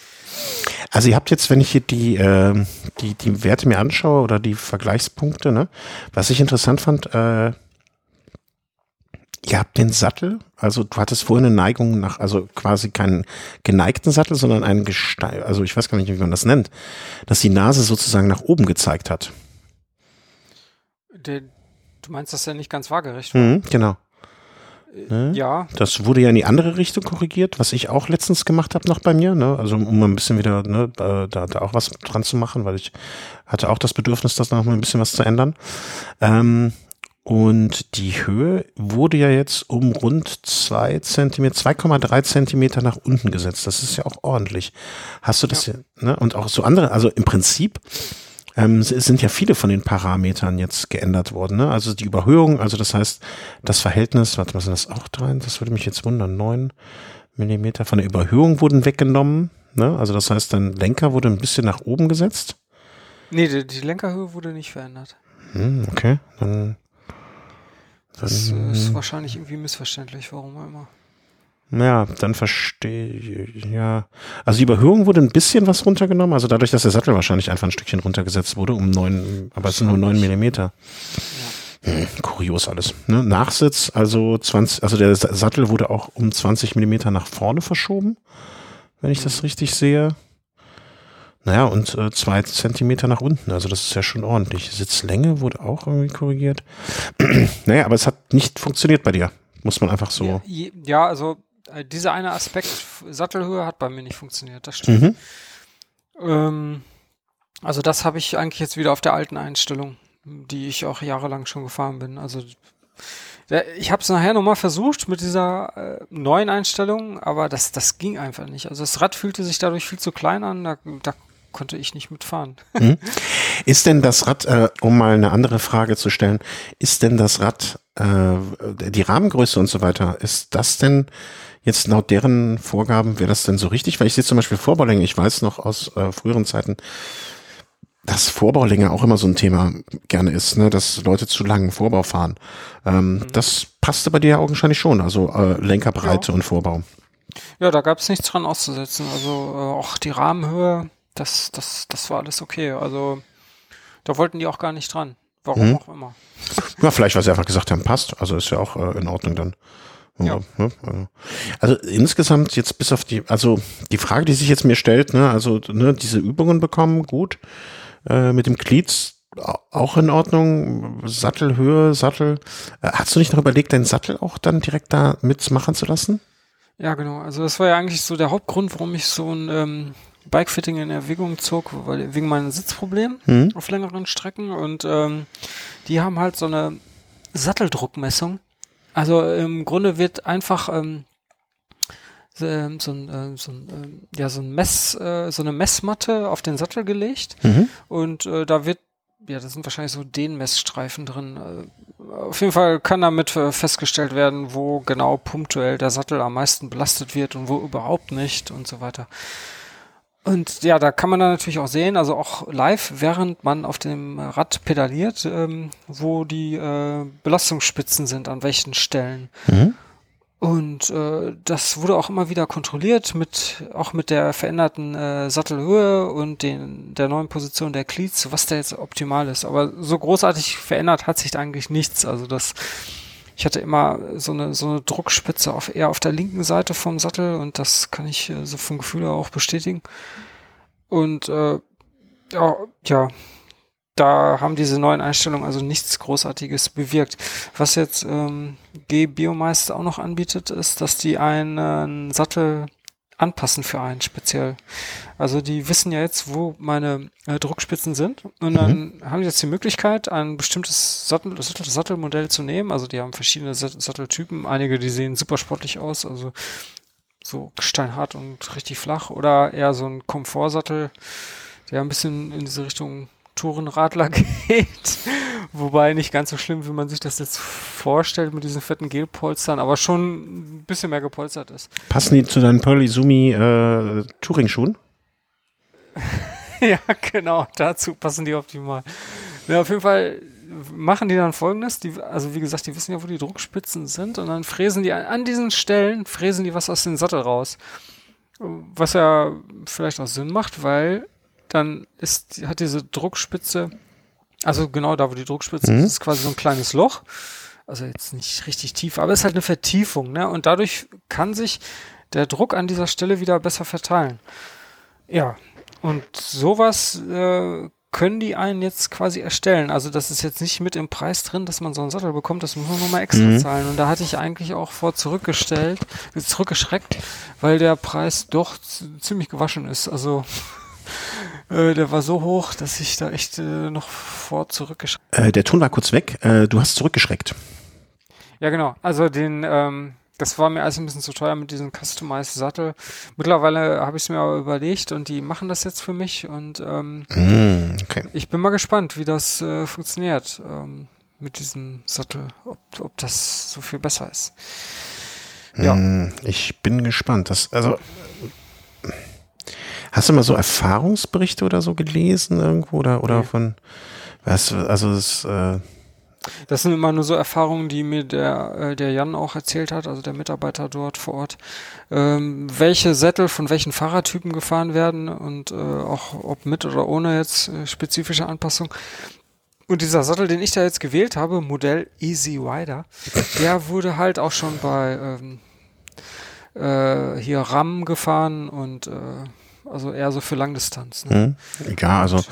Also ihr habt jetzt, wenn ich hier die, äh, die, die Werte mir anschaue oder die Vergleichspunkte, ne, was ich interessant fand, äh, Ihr habt den Sattel, also du hattest vorhin eine Neigung nach, also quasi keinen geneigten Sattel, sondern einen Gestein, also ich weiß gar nicht, wie man das nennt, dass die Nase sozusagen nach oben gezeigt hat. Der, du meinst, dass er nicht ganz waagerecht war? Mhm, genau. Äh, ne? Ja. Das wurde ja in die andere Richtung korrigiert, was ich auch letztens gemacht habe noch bei mir, ne? Also um ein bisschen wieder ne, da, da auch was dran zu machen, weil ich hatte auch das Bedürfnis, das noch mal ein bisschen was zu ändern. Ähm, und die Höhe wurde ja jetzt um rund zwei Zentimeter, 2,3 Zentimeter nach unten gesetzt. Das ist ja auch ordentlich. Hast du das ja, ja ne? Und auch so andere, also im Prinzip ähm, sind ja viele von den Parametern jetzt geändert worden. Ne? Also die Überhöhung, also das heißt, das Verhältnis, warte, was sind das auch drin? Das würde mich jetzt wundern, neun Millimeter von der Überhöhung wurden weggenommen. Ne? Also das heißt, dein Lenker wurde ein bisschen nach oben gesetzt. Nee, die, die Lenkerhöhe wurde nicht verändert. Hm, okay, dann das dann, ist wahrscheinlich irgendwie missverständlich, warum auch immer. Ja, dann verstehe ich, ja. Also die Überhöhung wurde ein bisschen was runtergenommen, also dadurch, dass der Sattel wahrscheinlich einfach ein Stückchen runtergesetzt wurde, um neun, aber es sind nur neun Millimeter. Ja. Hm, kurios alles. Ne? Nachsitz, also 20, also der Sattel wurde auch um 20 Millimeter nach vorne verschoben, wenn ich das mhm. richtig sehe. Naja, und äh, zwei Zentimeter nach unten. Also das ist ja schon ordentlich. Sitzlänge wurde auch irgendwie korrigiert. naja, aber es hat nicht funktioniert bei dir. Muss man einfach so. Ja, ja also äh, dieser eine Aspekt, Sattelhöhe, hat bei mir nicht funktioniert. Das stimmt. Mhm. Ähm, also das habe ich eigentlich jetzt wieder auf der alten Einstellung, die ich auch jahrelang schon gefahren bin. Also ich habe es nachher nochmal versucht mit dieser äh, neuen Einstellung, aber das, das ging einfach nicht. Also das Rad fühlte sich dadurch viel zu klein an. Da, da konnte ich nicht mitfahren. Hm. Ist denn das Rad, äh, um mal eine andere Frage zu stellen, ist denn das Rad, äh, die Rahmengröße und so weiter, ist das denn jetzt laut deren Vorgaben, wäre das denn so richtig? Weil ich sehe zum Beispiel Vorbaulänge, ich weiß noch aus äh, früheren Zeiten, dass Vorbaulänge auch immer so ein Thema gerne ist, ne? dass Leute zu langen Vorbau fahren. Ähm, mhm. Das passte bei dir ja augenscheinlich schon, also äh, Lenkerbreite ja. und Vorbau. Ja, da gab es nichts dran auszusetzen. Also äh, auch die Rahmenhöhe das, das, das war alles okay. Also da wollten die auch gar nicht dran. Warum mhm. auch immer. Ja, vielleicht, weil sie einfach gesagt haben, passt. Also ist ja auch äh, in Ordnung dann. Ja. Ne? Also, also insgesamt jetzt bis auf die, also die Frage, die sich jetzt mir stellt, ne, also ne, diese Übungen bekommen, gut. Äh, mit dem Glied auch in Ordnung. Sattelhöhe, Sattel. Äh, hast du nicht noch überlegt, deinen Sattel auch dann direkt da mitmachen zu lassen? Ja, genau. Also das war ja eigentlich so der Hauptgrund, warum ich so ein ähm, Bikefitting in Erwägung zog, weil wegen meinem Sitzproblem mhm. auf längeren Strecken und ähm, die haben halt so eine Satteldruckmessung. Also im Grunde wird einfach ähm, ähm so, ein, äh, so, ein, äh, ja, so, ein Mess, äh, so eine Messmatte auf den Sattel gelegt mhm. und äh, da wird ja, da sind wahrscheinlich so den Messstreifen drin. Äh, auf jeden Fall kann damit äh, festgestellt werden, wo genau punktuell der Sattel am meisten belastet wird und wo überhaupt nicht und so weiter. Und ja, da kann man dann natürlich auch sehen, also auch live, während man auf dem Rad pedaliert, ähm, wo die äh, Belastungsspitzen sind, an welchen Stellen. Mhm. Und äh, das wurde auch immer wieder kontrolliert, mit auch mit der veränderten äh, Sattelhöhe und den, der neuen Position der Cleats, was da jetzt optimal ist. Aber so großartig verändert hat sich da eigentlich nichts. Also das ich hatte immer so eine, so eine Druckspitze auf, eher auf der linken Seite vom Sattel und das kann ich äh, so vom Gefühl auch bestätigen. Und äh, ja, ja, da haben diese neuen Einstellungen also nichts Großartiges bewirkt. Was jetzt ähm, G Biomeister auch noch anbietet, ist, dass die einen Sattel anpassen für einen speziell. Also die wissen ja jetzt, wo meine äh, Druckspitzen sind und dann mhm. haben die jetzt die Möglichkeit, ein bestimmtes Sattel, Sattel, Sattelmodell zu nehmen. Also die haben verschiedene Satteltypen. Einige, die sehen super sportlich aus, also so steinhart und richtig flach oder eher so ein Komfortsattel, der ein bisschen in diese Richtung Tourenradler geht. Wobei nicht ganz so schlimm, wie man sich das jetzt vorstellt mit diesen fetten Gelpolstern, aber schon ein bisschen mehr gepolstert ist. Passen die zu deinen Pearly Sumi äh, Touring-Schuhen? ja, genau, dazu passen die optimal. Ja, auf jeden Fall machen die dann folgendes, die, also wie gesagt, die wissen ja, wo die Druckspitzen sind und dann fräsen die an, an diesen Stellen, fräsen die was aus dem Sattel raus. Was ja vielleicht auch Sinn macht, weil dann ist, hat diese Druckspitze, also genau da, wo die Druckspitze mhm. ist, ist quasi so ein kleines Loch. Also jetzt nicht richtig tief, aber es ist halt eine Vertiefung, ne? Und dadurch kann sich der Druck an dieser Stelle wieder besser verteilen. Ja, und sowas äh, können die einen jetzt quasi erstellen. Also das ist jetzt nicht mit im Preis drin, dass man so einen Sattel bekommt, das muss man nochmal extra mhm. zahlen. Und da hatte ich eigentlich auch vor zurückgestellt, zurückgeschreckt, weil der Preis doch ziemlich gewaschen ist. Also äh, der war so hoch, dass ich da echt äh, noch vor zurückgeschreckt. Äh, der Ton war kurz weg. Äh, du hast zurückgeschreckt. Ja, genau. Also den, ähm, das war mir alles ein bisschen zu teuer mit diesem Customized Sattel. Mittlerweile habe ich es mir aber überlegt und die machen das jetzt für mich und ähm, mm, okay. ich bin mal gespannt, wie das äh, funktioniert ähm, mit diesem Sattel, ob, ob das so viel besser ist. Ja. Mm, ich bin gespannt. Das, also Hast du mal so Erfahrungsberichte oder so gelesen irgendwo oder, oder nee. von, was, also das, äh, das sind immer nur so Erfahrungen, die mir der, äh, der Jan auch erzählt hat, also der Mitarbeiter dort vor Ort, ähm, welche Sättel von welchen Fahrradtypen gefahren werden und äh, auch ob mit oder ohne jetzt äh, spezifische Anpassung. Und dieser Sattel, den ich da jetzt gewählt habe, Modell Easy Rider, der wurde halt auch schon bei ähm, äh, hier RAM gefahren und äh, also eher so für Langdistanz. Ne? Mhm. Ja, also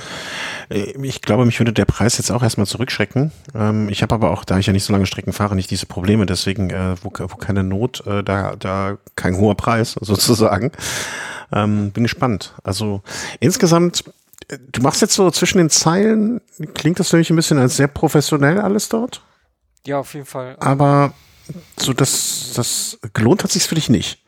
äh, ich glaube, mich würde der Preis jetzt auch erstmal zurückschrecken. Ähm, ich habe aber auch, da ich ja nicht so lange Strecken fahre, nicht diese Probleme. Deswegen, äh, wo, keine Not, äh, da, da kein hoher Preis sozusagen. Ähm, bin gespannt. Also insgesamt, du machst jetzt so zwischen den Zeilen, klingt das für mich ein bisschen als sehr professionell alles dort? Ja, auf jeden Fall. Aber so das, das gelohnt hat sich's für dich nicht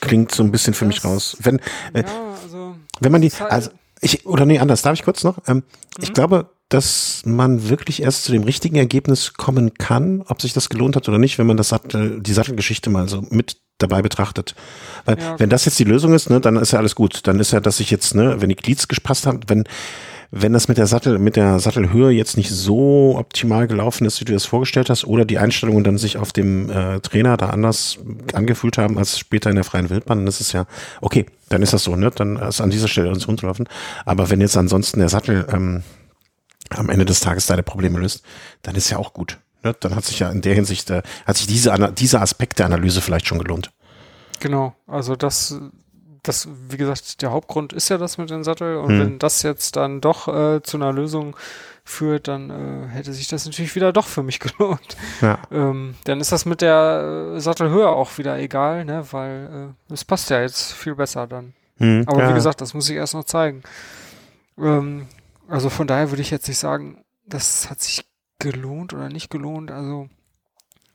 klingt so ein bisschen für das, mich raus. Wenn, äh, ja, also, wenn man die, halt also ich, oder nee, anders, darf ich kurz noch? Ähm, mhm. Ich glaube, dass man wirklich erst zu dem richtigen Ergebnis kommen kann, ob sich das gelohnt hat oder nicht, wenn man das Sattel, die Sattelgeschichte mal so mit dabei betrachtet. Weil ja, wenn das jetzt die Lösung ist, ne, dann ist ja alles gut. Dann ist ja, dass ich jetzt, ne, wenn die Glieds gepasst haben, wenn wenn das mit der Sattel, mit der Sattelhöhe jetzt nicht so optimal gelaufen ist, wie du das vorgestellt hast, oder die Einstellungen dann sich auf dem äh, Trainer da anders angefühlt haben als später in der freien Wildbahn, dann ist es ja, okay, dann ist das so, ne? Dann ist an dieser Stelle uns runterlaufen. Aber wenn jetzt ansonsten der Sattel ähm, am Ende des Tages deine Probleme löst, dann ist ja auch gut. Ne? Dann hat sich ja in der Hinsicht, äh, hat sich diese, dieser Aspekt der Analyse vielleicht schon gelohnt. Genau, also das das, wie gesagt, der Hauptgrund ist ja das mit dem Sattel. Und hm. wenn das jetzt dann doch äh, zu einer Lösung führt, dann äh, hätte sich das natürlich wieder doch für mich gelohnt. Ja. Ähm, dann ist das mit der äh, Sattelhöhe auch wieder egal, ne? weil äh, es passt ja jetzt viel besser dann. Hm, Aber ja. wie gesagt, das muss ich erst noch zeigen. Ähm, also von daher würde ich jetzt nicht sagen, das hat sich gelohnt oder nicht gelohnt. Also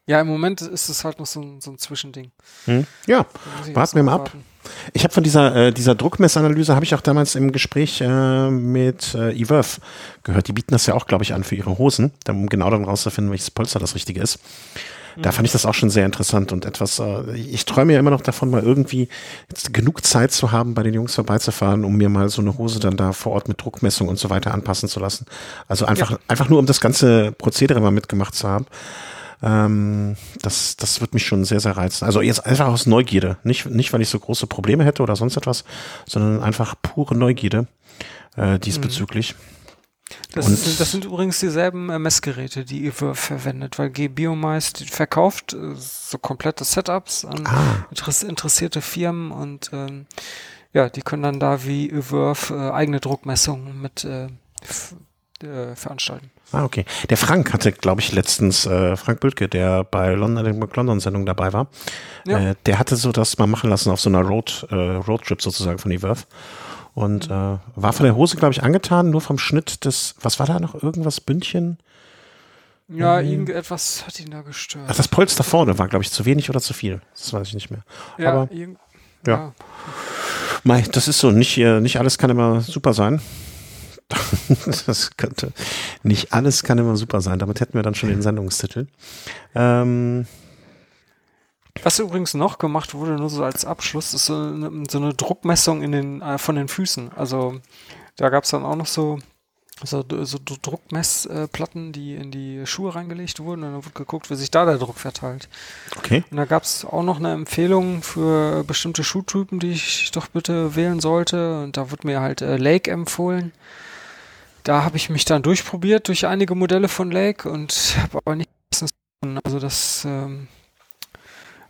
ja, im Moment ist es halt noch so ein, so ein Zwischending. Hm. Ja, warten wir mal ab. Ich habe von dieser, äh, dieser Druckmessanalyse, habe ich auch damals im Gespräch äh, mit äh, eWorth gehört. Die bieten das ja auch, glaube ich, an für ihre Hosen, um genau dann rauszufinden, welches Polster das richtige ist. Da fand ich das auch schon sehr interessant und etwas, äh, ich träume ja immer noch davon, mal irgendwie genug Zeit zu haben, bei den Jungs vorbeizufahren, um mir mal so eine Hose dann da vor Ort mit Druckmessung und so weiter anpassen zu lassen. Also einfach, ja. einfach nur, um das ganze Prozedere mal mitgemacht zu haben. Ähm, das, das wird mich schon sehr, sehr reizen. Also jetzt einfach aus Neugierde. Nicht, nicht, weil ich so große Probleme hätte oder sonst etwas, sondern einfach pure Neugierde äh, diesbezüglich. Das, sind, das sind übrigens dieselben äh, Messgeräte, die ihr verwendet, weil G-Biomice verkauft äh, so komplette Setups an ah. interessierte Firmen und ähm, ja, die können dann da wie Ewerf äh, eigene Druckmessungen mit äh, äh, veranstalten. Ah, okay. Der Frank hatte, glaube ich, letztens, äh, Frank Bültke, der bei London, der London-Sendung dabei war, Ja. äh, der hatte so das mal machen lassen auf so einer Road, äh, Roadtrip sozusagen von Eworth. Und äh, war von der Hose, glaube ich, angetan, nur vom Schnitt des, was war da noch, irgendwas, Bündchen? Ja, irgendetwas hat ihn da gestört. Ach, das Polster vorne war, glaube ich, zu wenig oder zu viel. Das weiß ich nicht mehr. ja, aber- ja. ja. Mei, das ist so, nicht, äh, nicht alles kann immer super sein. das könnte, nicht alles kann immer super sein. Damit hätten wir dann schon den Sendungstitel. Ähm, Was übrigens noch gemacht wurde, nur so als Abschluss, ist so eine, so eine Druckmessung in den, äh, von den Füßen. Also da gab es dann auch noch so, so, so Druckmessplatten, die in die Schuhe reingelegt wurden. Und dann wurde geguckt, wie sich da der Druck verteilt. okay. Und da gab es auch noch eine Empfehlung für bestimmte Schuhtypen, die ich doch bitte wählen sollte. Und da wurde mir halt äh, Lake empfohlen. Da habe ich mich dann durchprobiert durch einige Modelle von Lake und habe aber nicht. Also das ähm,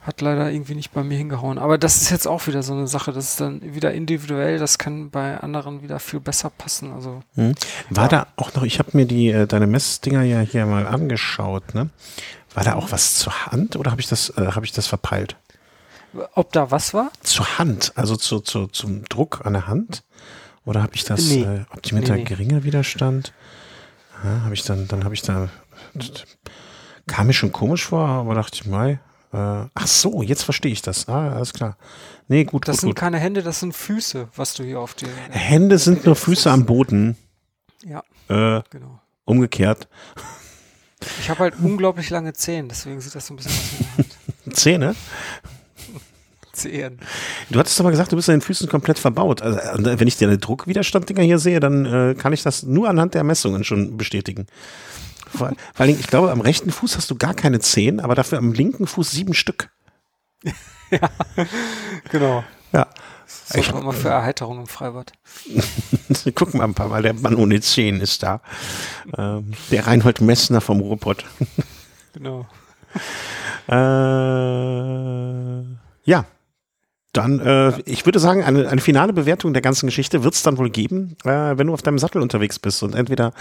hat leider irgendwie nicht bei mir hingehauen. Aber das ist jetzt auch wieder so eine Sache. Das ist dann wieder individuell. Das kann bei anderen wieder viel besser passen. Also Hm. War Ja. da auch noch, ich habe mir die, äh, deine Messdinger ja hier mal angeschaut, ne? War da auch was zur Hand oder habe ich das, äh, habe ich das verpeilt? ob da was war? Zur Hand, also zu, zu, zum Druck an der Hand? Oder habe ich das Nee. äh, Optimierter Nee, nee. geringer Widerstand? Ja, habe ich dann, dann habe ich da, kam mir schon komisch vor, aber dachte ich, mei, äh, ach so, jetzt verstehe ich das. Ah, alles klar. Nee, gut, Das gut, sind gut. keine Hände, das sind Füße, was du hier auf dir. Hände sind nur Füße am Boden. Ja, Äh, genau. umgekehrt. Ich habe halt unglaublich lange Zehen, deswegen sieht das so ein bisschen aus. Zähne? Zehen. Du hattest aber gesagt, du bist an den Füßen komplett verbaut. Also, äh, wenn ich deine Druckwiderstanddinger hier sehe, dann äh, kann ich das nur anhand der Messungen schon bestätigen. Vor, vor Dingen, ich glaube, am rechten Fuß hast du gar keine Zehen, aber dafür am linken Fuß sieben Stück. Genau. Ja. Das sorgt mal für Erheiterung im Freibad. Guck mal, Papa, der Mann ohne Zehen ist da. Ähm, der Reinhold Messner vom Ruhrpott. Genau. Äh, ja. Dann, äh, ich würde sagen, eine, eine finale Bewertung der ganzen Geschichte wird es dann wohl geben, äh, wenn du auf deinem Sattel unterwegs bist und entweder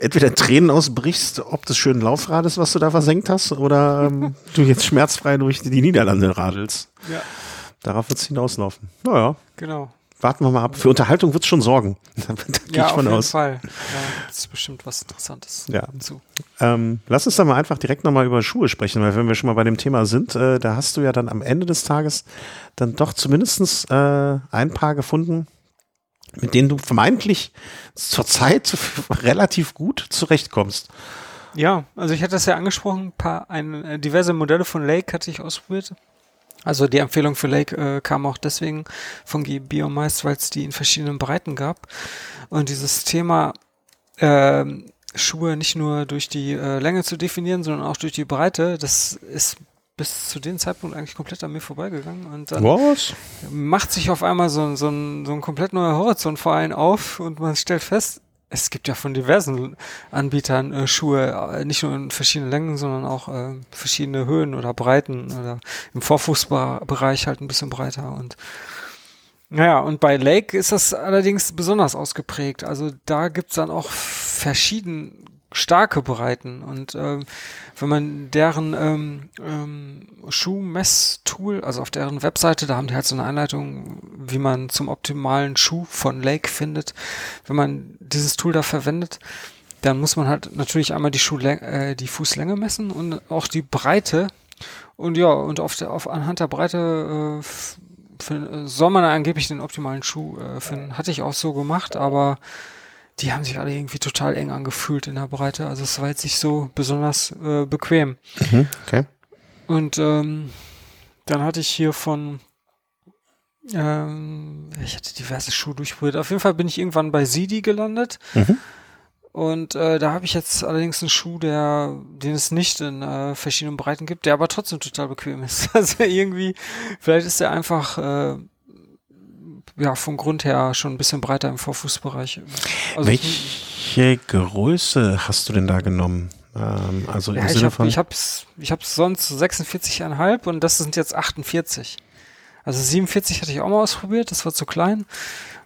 entweder Tränen ausbrichst, ob des schönen Laufrades, was du da versenkt hast, oder ähm, du jetzt schmerzfrei durch die Niederlande radelst. Ja. Darauf wird es hinauslaufen. Naja, Genau. Warten wir mal ab. Für Unterhaltung wird es schon sorgen. da gehe Ja, ich auf von jeden aus. Fall. Da ist bestimmt was Interessantes Ja. zu. Ähm, lass uns dann mal einfach direkt nochmal über Schuhe sprechen, weil wenn wir schon mal bei dem Thema sind, äh, da hast du ja dann am Ende des Tages dann doch zumindestens äh, ein paar gefunden, mit denen du vermeintlich zurzeit relativ gut zurechtkommst. Ja, also ich hatte das ja angesprochen, ein paar, ein, äh, diverse Modelle von Lake hatte ich ausprobiert. Also die Empfehlung für Lake äh, kam auch deswegen von Biomeist, weil es die in verschiedenen Breiten gab. Und dieses Thema ähm, Schuhe nicht nur durch die äh, Länge zu definieren, sondern auch durch die Breite, das ist bis zu dem Zeitpunkt eigentlich komplett an mir vorbeigegangen. Und dann Was? macht sich auf einmal so, ein- so, ein, so ein komplett neuer Horizont vor einen auf und man stellt fest, es gibt ja von diversen Anbietern äh, Schuhe, äh, nicht nur in verschiedenen Längen, sondern auch äh, verschiedene Höhen oder Breiten oder im Vorfußbereich halt ein bisschen breiter und naja, und bei Lake ist das allerdings besonders ausgeprägt. Also da gibt's dann auch verschieden starke Breiten. Und ähm, wenn man deren ähm, ähm, Schuhmesstool, also auf deren Webseite, da haben die halt so eine Anleitung, wie man zum optimalen Schuh von Lake findet. Wenn man dieses Tool da verwendet, dann muss man halt natürlich einmal die Schuhlänge, äh, die Fußlänge messen und auch die Breite. Und ja, und auf der, auf anhand der Breite äh, f- find- äh, soll man angeblich den optimalen Schuh äh, finden. Hatte ich auch so gemacht, aber die haben sich alle irgendwie total eng angefühlt in der Breite. Also es war jetzt nicht so besonders äh, bequem. Mhm, okay. Und ähm, dann hatte ich hier von ähm, ich hatte diverse Schuhe durchprobiert. Auf jeden Fall bin ich irgendwann bei Sidi gelandet. Mhm. Und äh, da habe ich jetzt allerdings einen Schuh, der, den es nicht in äh, verschiedenen Breiten gibt, der aber trotzdem total bequem ist. Also irgendwie, vielleicht ist der einfach äh, ja vom Grund her schon ein bisschen breiter im Vorfußbereich. Also Welche Größe hast du denn da genommen? Ähm, also im ja, ich Sinne habe von. ich hab's, ich hab's sonst 46,5 und das sind jetzt 48. Also 47 hatte ich auch mal ausprobiert, das war zu klein.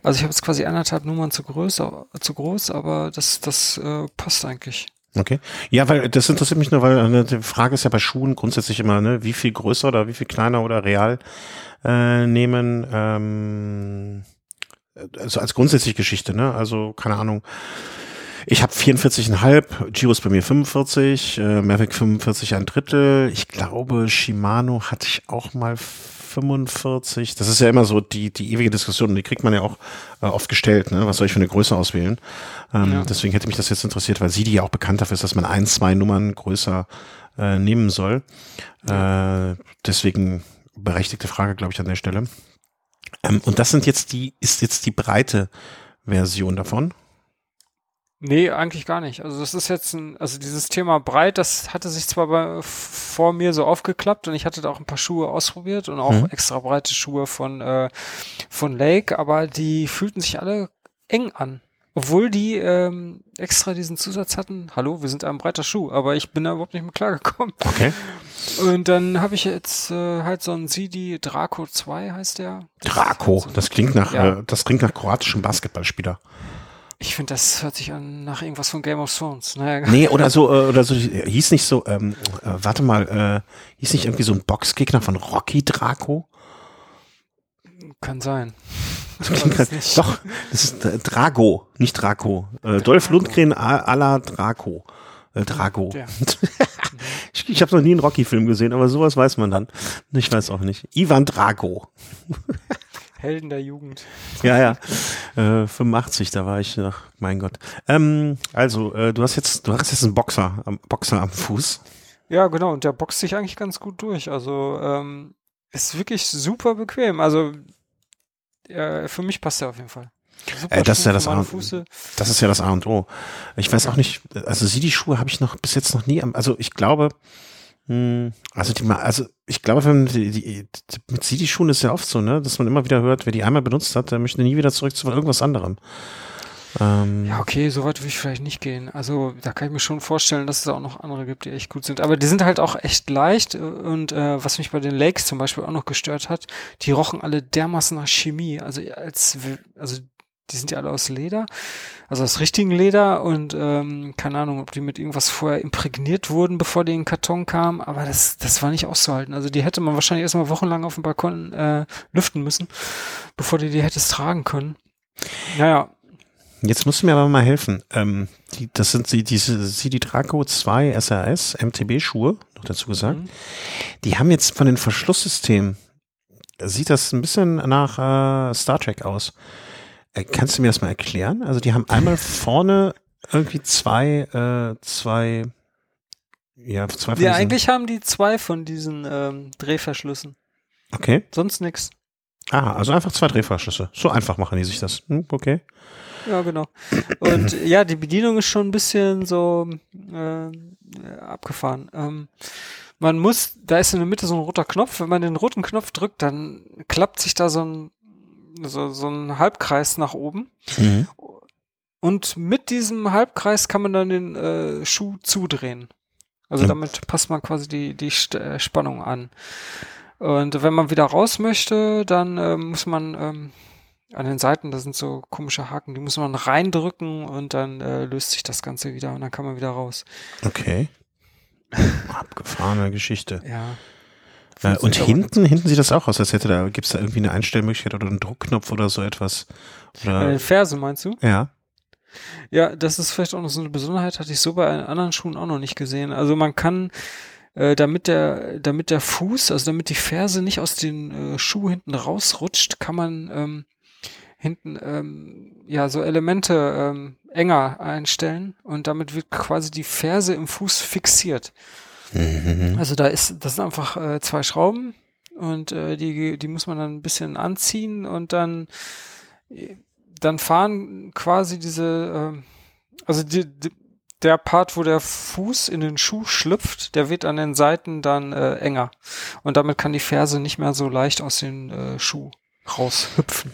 Also ich habe jetzt quasi anderthalb Nummern zu groß, zu groß, aber das, das äh, passt eigentlich. Okay. Ja, weil das interessiert mich nur, weil äh, die Frage ist ja bei Schuhen grundsätzlich immer, ne, wie viel größer oder wie viel kleiner oder real äh, nehmen. Ähm, also als grundsätzliche Geschichte, ne? Also keine Ahnung. Ich habe 44,5, Giro ist bei mir 45, äh, Mavic 45 ein Drittel. Ich glaube, Shimano hatte ich auch mal 45. Das ist ja immer so die, die ewige Diskussion, die kriegt man ja auch äh, oft gestellt, ne? Was soll ich für eine Größe auswählen? Ähm, ja. Deswegen hätte mich das jetzt interessiert, weil sie die ja auch bekannt dafür ist, dass man ein, zwei Nummern größer äh, nehmen soll. Äh, deswegen berechtigte Frage, glaube ich, an der Stelle. Ähm, und das sind jetzt die, ist jetzt die breite Version davon? Nee, eigentlich gar nicht. Also das ist jetzt ein, also dieses Thema breit, das hatte sich zwar bei, vor mir so aufgeklappt und ich hatte da auch ein paar Schuhe ausprobiert und auch mhm. extra breite Schuhe von, äh, von Lake, aber die fühlten sich alle eng an. Obwohl die ähm, extra diesen Zusatz hatten, hallo, wir sind ein breiter Schuh, aber ich bin da überhaupt nicht mehr klargekommen. Okay. Und dann habe ich jetzt äh, halt so ein CD Draco 2 heißt der. Draco, das klingt nach, ja. äh, das klingt nach kroatischem Basketballspieler. Ich finde, das hört sich an nach irgendwas von Game of Thrones. Naja. Nee, oder so, äh, oder so, hieß nicht so, ähm, äh, warte mal, äh, hieß nicht irgendwie so ein Boxgegner von Rocky Draco? Kann sein. Das doch, das ist äh, Drago, nicht Draco. Äh, Dolph Lundgren à la Draco. Äh, Drago. Ja. ich ich habe noch nie einen Rocky-Film gesehen, aber sowas weiß man dann. Ich weiß auch nicht. Ivan Drago. Helden der Jugend. Ja, ja. Äh, 85, da war ich, ach, mein Gott. Ähm, also, äh, du hast jetzt, du hast jetzt einen Boxer, am, Boxer am Fuß. Ja, genau, und der boxt sich eigentlich ganz gut durch. Also, ähm, ist wirklich super bequem. Also, äh, für mich passt er auf jeden Fall. Äh, das ist ja das A, das ist ja das A und O. Ich weiß auch nicht, also sie die Schuhe habe ich noch bis jetzt noch nie, also ich glaube, also die, also ich glaube, wenn die, die, mit sie die Schuhen ist ja oft so, ne, dass man immer wieder hört, wer die einmal benutzt hat, der möchte nie wieder zurück zu irgendwas anderem. Ähm, ja, okay, so weit würde ich vielleicht nicht gehen. Also da kann ich mir schon vorstellen, dass es auch noch andere gibt, die echt gut sind. Aber die sind halt auch echt leicht und äh, was mich bei den Lakes zum Beispiel auch noch gestört hat, die rochen alle dermaßen nach Chemie. Also als also die sind ja alle aus Leder, also aus richtigen Leder und ähm, keine Ahnung, ob die mit irgendwas vorher imprägniert wurden, bevor die in den Karton kamen, aber das, das war nicht auszuhalten. Also die hätte man wahrscheinlich erstmal wochenlang auf dem Balkon äh, lüften müssen, bevor du die hättest tragen können. Naja, Jetzt musst du mir aber mal helfen. Ähm, die, das sind die, diese CD Draco 2 SRS MTB-Schuhe, noch dazu gesagt. Mhm. Die haben jetzt von den Verschlusssystemen, sieht das ein bisschen nach äh, Star Trek aus. Äh, kannst du mir das mal erklären? Also die haben einmal vorne irgendwie zwei, äh, zwei, ja, zwei von Ja, eigentlich haben die zwei von diesen ähm, Drehverschlüssen. Okay. Sonst nix. Ah, also einfach zwei Drehverschlüsse. So einfach machen die sich das. Hm, okay. Ja, genau. Und ja, die Bedienung ist schon ein bisschen so äh, abgefahren. Ähm, man muss, da ist in der Mitte so ein roter Knopf. Wenn man den roten Knopf drückt, dann klappt sich da so ein, so, so ein Halbkreis nach oben. Mhm. Und mit diesem Halbkreis kann man dann den äh, Schuh zudrehen. Also damit passt man quasi die, die St äh, Spannung an. Und wenn man wieder raus möchte, dann äh, muss man ähm, an den Seiten, da sind so komische Haken, die muss man reindrücken und dann äh, löst sich das Ganze wieder und dann kann man wieder raus. Okay. Abgefahrene Geschichte. Ja. Äh, und hinten, hinten sieht das auch aus, als hätte da, gibt es da irgendwie eine Einstellmöglichkeit oder einen Druckknopf oder so etwas. Oder? Äh, Ferse meinst du? Ja. Ja, das ist vielleicht auch noch so eine Besonderheit, hatte ich so bei anderen Schuhen auch noch nicht gesehen. Also man kann, äh, damit der, damit der Fuß, also damit die Ferse nicht aus den äh, Schuh hinten rausrutscht, kann man ähm, hinten ähm, ja so Elemente ähm, enger einstellen und damit wird quasi die Ferse im Fuß fixiert. Mhm. Also da ist, das sind einfach äh, zwei Schrauben und äh, die, die muss man dann ein bisschen anziehen und dann, dann fahren quasi diese, äh, also die, die, der Part, wo der Fuß in den Schuh schlüpft, der wird an den Seiten dann äh, enger. Und damit kann die Ferse nicht mehr so leicht aus dem äh, Schuh raushüpfen.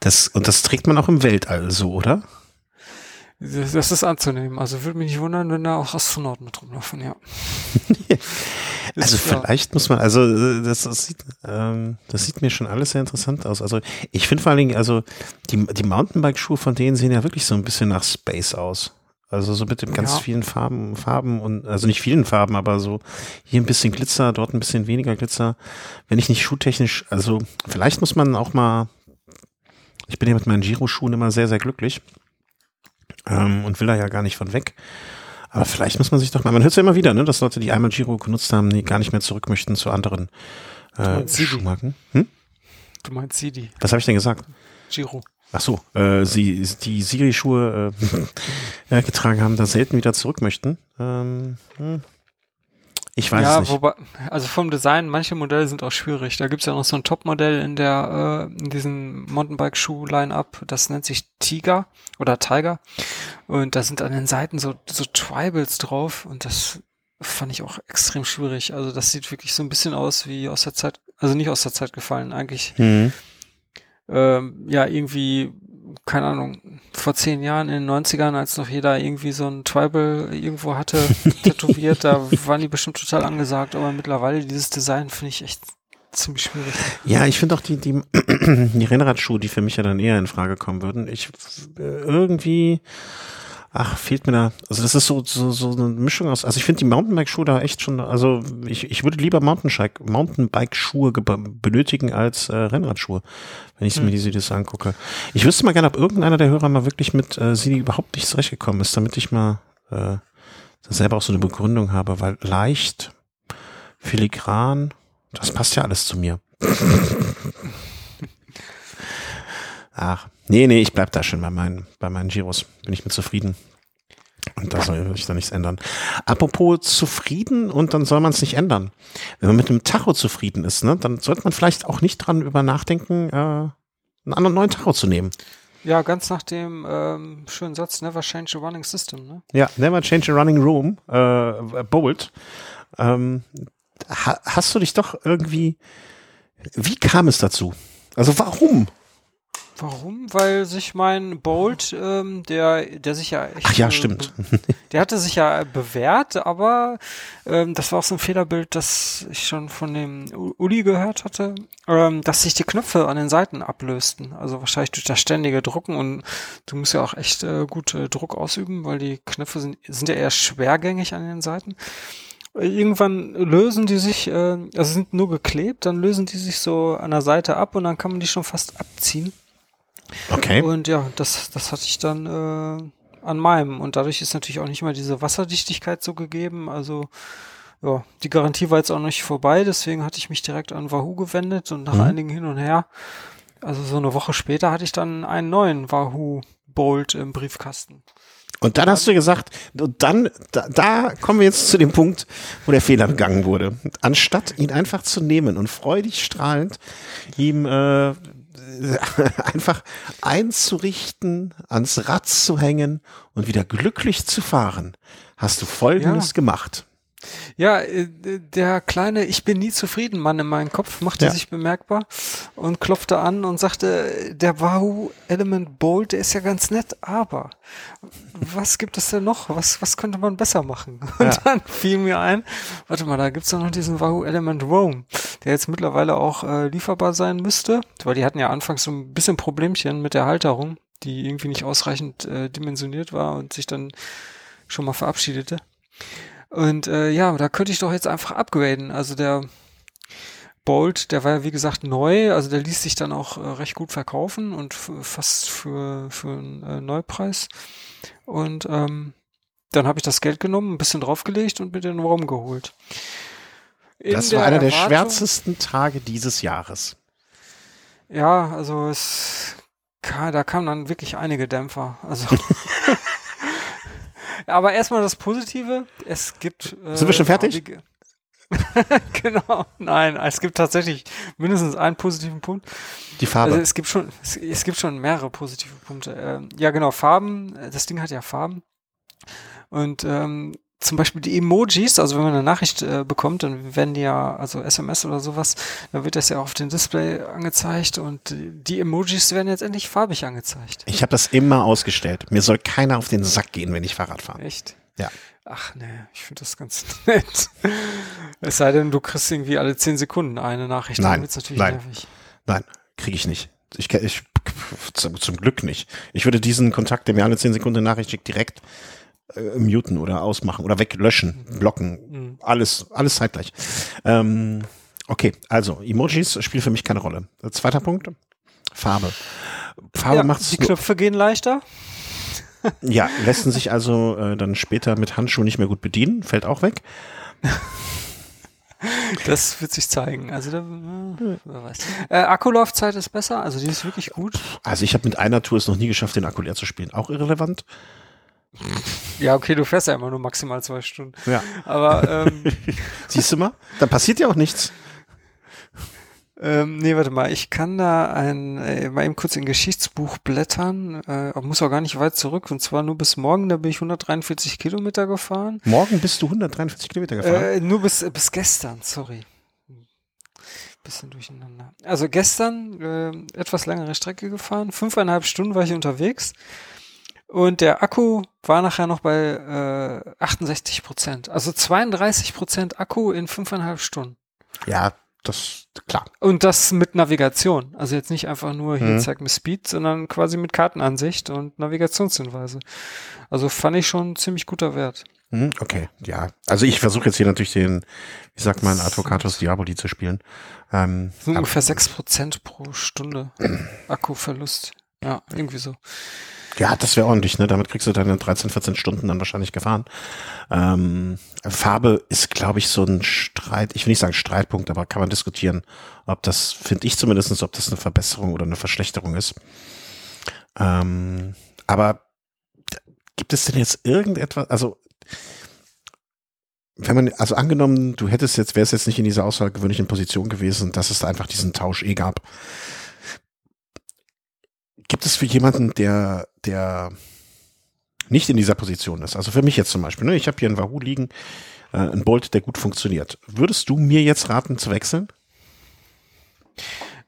Das, und das trägt man auch im Weltall so, oder? Das, das ist anzunehmen. Also würde mich nicht wundern, wenn da auch Astronauten mit rumlaufen, ja. also Ist vielleicht muss man, also das, das, sieht, ähm, das sieht mir schon alles sehr interessant aus. Also ich finde vor allen Dingen, also die, die Mountainbike-Schuhe von denen sehen ja wirklich so ein bisschen nach Space aus. Also so mit den ganz Ja. vielen Farben, Farben und, also nicht vielen Farben, aber so hier ein bisschen Glitzer, dort ein bisschen weniger Glitzer. Wenn ich nicht schuhtechnisch, also vielleicht muss man auch mal, ich bin ja mit meinen Giro-Schuhen immer sehr, sehr glücklich ähm, und will da ja gar nicht von weg. Aber vielleicht muss man sich doch mal, man hört es ja immer wieder, ne, dass Leute, die einmal Giro genutzt haben, die gar nicht mehr zurück möchten zu anderen äh? Schuhmarken. Hm? Du meinst Sidi, Was habe ich denn gesagt? Giro. Ach so, äh, sie, die Siri-Schuhe äh, getragen haben, da selten wieder zurück möchten. Ähm, hm. Ich weiß ja, es nicht. wobei, also vom Design, manche Modelle sind auch schwierig. Da gibt's ja noch so ein Top-Modell in der, äh, in diesem Mountainbike-Schuh-Line-Up, das nennt sich Tiger oder Tiger. Und da sind an den Seiten so, so Tribals drauf und das fand ich auch extrem schwierig. Also das sieht wirklich so ein bisschen aus wie aus der Zeit, also nicht aus der Zeit gefallen, eigentlich Hm. ähm, ja, irgendwie, keine Ahnung, vor zehn Jahren in den 90ern, als noch jeder irgendwie so ein Tribal irgendwo hatte, tätowiert, da waren die bestimmt total angesagt, aber mittlerweile dieses Design finde ich echt ziemlich schwierig. Ja, ich finde auch die, die, die Rennradschuhe, die für mich ja dann eher in Frage kommen würden. Ich äh, irgendwie, ach, fehlt mir da, also das ist so, so, so eine Mischung aus, also ich finde die Mountainbike-Schuhe da echt schon, also ich, ich würde lieber Mountainbike- Mountainbike-Schuhe benötigen als äh, Rennradschuhe, wenn ich mir diese das angucke. Ich wüsste mal gerne, ob irgendeiner der Hörer mal wirklich mit äh, Sidi überhaupt nicht zurechtgekommen ist, damit ich mal äh, selber auch so eine Begründung habe, weil leicht, filigran, das passt ja alles zu mir. Ach, nee, nee, ich bleib da schon bei meinen, bei meinen Giros. Bin ich mit zufrieden. Und da soll sich da nichts ändern. Apropos zufrieden und dann soll man es nicht ändern. Wenn man mit einem Tacho zufrieden ist, ne, dann sollte man vielleicht auch nicht dran über nachdenken, äh, einen anderen neuen Tacho zu nehmen. Ja, ganz nach dem ähm, schönen Satz, never change a running system, ne? Ja, never change a running room, äh, bold. Ähm, ha, hast du dich doch irgendwie, wie kam es dazu? Also warum? Warum? Weil sich mein Bolt, ähm, der, der sich ja echt, Ach ja, äh, stimmt. Der hatte sich ja bewährt, aber ähm, das war auch so ein Fehlerbild, das ich schon von dem Uli gehört hatte, ähm, dass sich die Knöpfe an den Seiten ablösten. Also wahrscheinlich durch das ständige Drucken und du musst ja auch echt äh, gut äh, Druck ausüben, weil die Knöpfe sind, sind ja eher schwergängig an den Seiten. Äh, Irgendwann lösen die sich, äh, also sind nur geklebt, dann lösen die sich so an der Seite ab und dann kann man die schon fast abziehen. Okay. Und ja, das, das hatte ich dann äh, an meinem. Und dadurch ist natürlich auch nicht mal diese Wasserdichtigkeit so gegeben. Also ja, die Garantie war jetzt auch noch nicht vorbei, deswegen hatte ich mich direkt an Wahoo gewendet und nach Mhm. einigen hin und her, also so eine Woche später hatte ich dann einen neuen Wahoo Bolt im Briefkasten. Und dann hast du gesagt, und dann, da, da kommen wir jetzt zu dem Punkt, wo der Fehler begangen wurde. Anstatt ihn einfach zu nehmen und freudig strahlend ihm äh, einfach einzurichten, ans Rad zu hängen und wieder glücklich zu fahren, hast du Folgendes Ja. gemacht. Ja, äh, der kleine Ich bin nie zufrieden Mann in meinem Kopf machte Ja. sich bemerkbar und klopfte an und sagte, der Wahoo Element Bolt, der ist ja ganz nett, aber was gibt es denn noch? Was, was könnte man besser machen? Und Ja. dann fiel mir ein, warte mal, da gibt's doch noch diesen Wahoo Element Roam, der jetzt mittlerweile auch äh, lieferbar sein müsste, weil die hatten ja anfangs so ein bisschen Problemchen mit der Halterung, die irgendwie nicht ausreichend äh, dimensioniert war und sich dann schon mal verabschiedete. Und äh, ja, da könnte ich doch jetzt einfach upgraden. Also der Bolt, der war ja wie gesagt neu, also der ließ sich dann auch äh, recht gut verkaufen und fast für, für einen äh, Neupreis. Und ähm, dann habe ich das Geld genommen, ein bisschen draufgelegt und mir den Raum geholt. Das war einer der Erwartung- schwärzesten Tage dieses Jahres. Ja, also es da kamen dann wirklich einige Dämpfer. Also Aber erstmal das Positive. Es gibt. Äh, Sind wir schon fertig? genau. Nein, es gibt tatsächlich mindestens einen positiven Punkt. Die Farbe. Also es gibt schon, es, es gibt schon mehrere positive Punkte. Ähm, ja, genau, Farben. Das Ding hat ja Farben. Und ähm, zum Beispiel die Emojis, also wenn man eine Nachricht äh, bekommt, dann werden die ja, also SMS oder sowas, dann wird das ja auf dem Display angezeigt und die Emojis werden jetzt endlich farbig angezeigt. Ich habe das immer ausgestellt. Mir soll keiner auf den Sack gehen, wenn ich Fahrrad fahre. Echt? Ja. Ach ne, ich finde das ganz nett. es sei denn, du kriegst irgendwie alle zehn Sekunden eine Nachricht. Nein, natürlich nein. nervig. Nein, kriege ich nicht. Ich, ich zum, zum Glück nicht. Ich würde diesen Kontakt, der mir alle 10 Sekunden eine Nachricht schickt, direkt äh, muten oder ausmachen oder weglöschen, blocken. Mhm. Alles, alles zeitgleich. Ähm, okay, also Emojis spielen für mich keine Rolle. Zweiter Punkt. Farbe. Farbe Ja, macht's die Knöpfe gehen leichter. Ja, lassen sich also äh, dann später mit Handschuhen nicht mehr gut bedienen, fällt auch weg. Das wird sich zeigen. Also da, äh, wer weiß. Äh, Akkulaufzeit ist besser, also die ist wirklich gut. Also ich habe mit einer Tour es noch nie geschafft, den Akku leer zu spielen. Auch irrelevant. Ja, okay, du fährst ja immer nur maximal zwei Stunden. Ja. Aber ähm, Siehst du mal? Dann passiert ja auch nichts. Ähm, nee, warte mal, ich kann da ein, äh, mal eben kurz in Geschichtsbuch blättern, äh, muss auch gar nicht weit zurück, und zwar nur bis morgen, da bin ich 143 Kilometer gefahren. Morgen bist du 143 Kilometer gefahren. Äh, nur bis, bis gestern, sorry. Bisschen durcheinander. Also gestern äh, etwas längere Strecke gefahren, fünfeinhalb Stunden war ich unterwegs und der Akku war nachher noch bei äh, 68 Prozent. Also 32 Prozent Akku in fünfeinhalb Stunden. ja, das, klar. Und das mit Navigation. Also jetzt nicht einfach nur hier Mhm. zeig mir Speed, sondern quasi mit Kartenansicht und Navigationshinweise. Also fand ich schon ziemlich guter Wert. Hm, okay, ja. Also ich versuche jetzt hier natürlich den, wie sagt man, Advocatus Diaboli zu spielen. Ähm, ungefähr 6% pro Stunde Akkuverlust. Ja, irgendwie so. Ja, das wäre ordentlich, ne? Damit kriegst du deine 13, 14 Stunden dann wahrscheinlich gefahren. Ähm, Farbe ist, glaube ich, so ein Streit, ich will nicht sagen Streitpunkt, aber kann man diskutieren, ob das, finde ich zumindestens, ob das eine Verbesserung oder eine Verschlechterung ist. Ähm, aber gibt es denn jetzt irgendetwas, also wenn man, also angenommen, du hättest jetzt, wärst jetzt nicht in dieser außergewöhnlichen Position gewesen, dass es da einfach diesen Tausch eh gab. Gibt es für jemanden, der, der nicht in dieser Position ist, also für mich jetzt zum Beispiel, ne, ich habe hier einen Wahoo liegen, äh, ein Bolt, der gut funktioniert. Würdest du mir jetzt raten zu wechseln?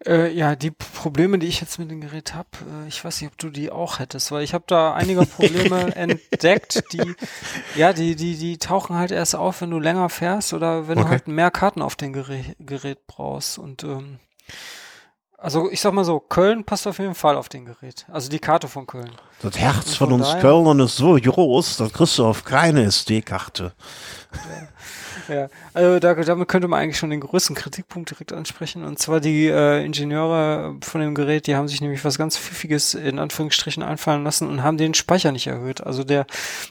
Äh, ja, die Probleme, die ich jetzt mit dem Gerät habe, äh, ich weiß nicht, ob du die auch hättest, weil ich habe da einige Probleme entdeckt, die, ja, die, die, die tauchen halt erst auf, wenn du länger fährst oder wenn du Okay. halt mehr Karten auf dem Gerät, Gerät brauchst. Und ähm, also ich sag mal so, Köln passt auf jeden Fall auf den Gerät. Also die Karte von Köln. Das Herz von von uns daher- Kölnern ist so groß, das kriegst du auf keine SD-Karte. Ja, also da, damit könnte man eigentlich schon den größten Kritikpunkt direkt ansprechen. Und zwar die äh, Ingenieure von dem Gerät, die haben sich nämlich was ganz Pfiffiges in Anführungsstrichen einfallen lassen und haben den Speicher nicht erhöht. Also der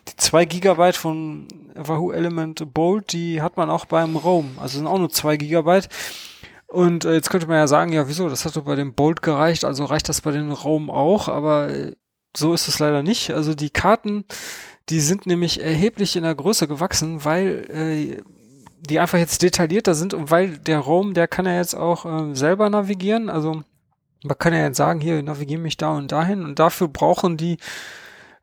die zwei Gigabyte von Wahoo Element Bolt, die hat man auch beim Roam. Also sind auch nur zwei Gigabyte. Und äh, jetzt könnte man ja sagen, ja, wieso? Das hat doch bei dem Bolt gereicht, also reicht das bei den Roam auch, aber äh, so ist es leider nicht. Also die Karten, die sind nämlich erheblich in der Größe gewachsen, weil äh, die einfach jetzt detaillierter sind und weil der Roam, der kann ja jetzt auch äh, selber navigieren. Also man kann ja jetzt sagen, hier navigiere mich da und dahin und dafür brauchen die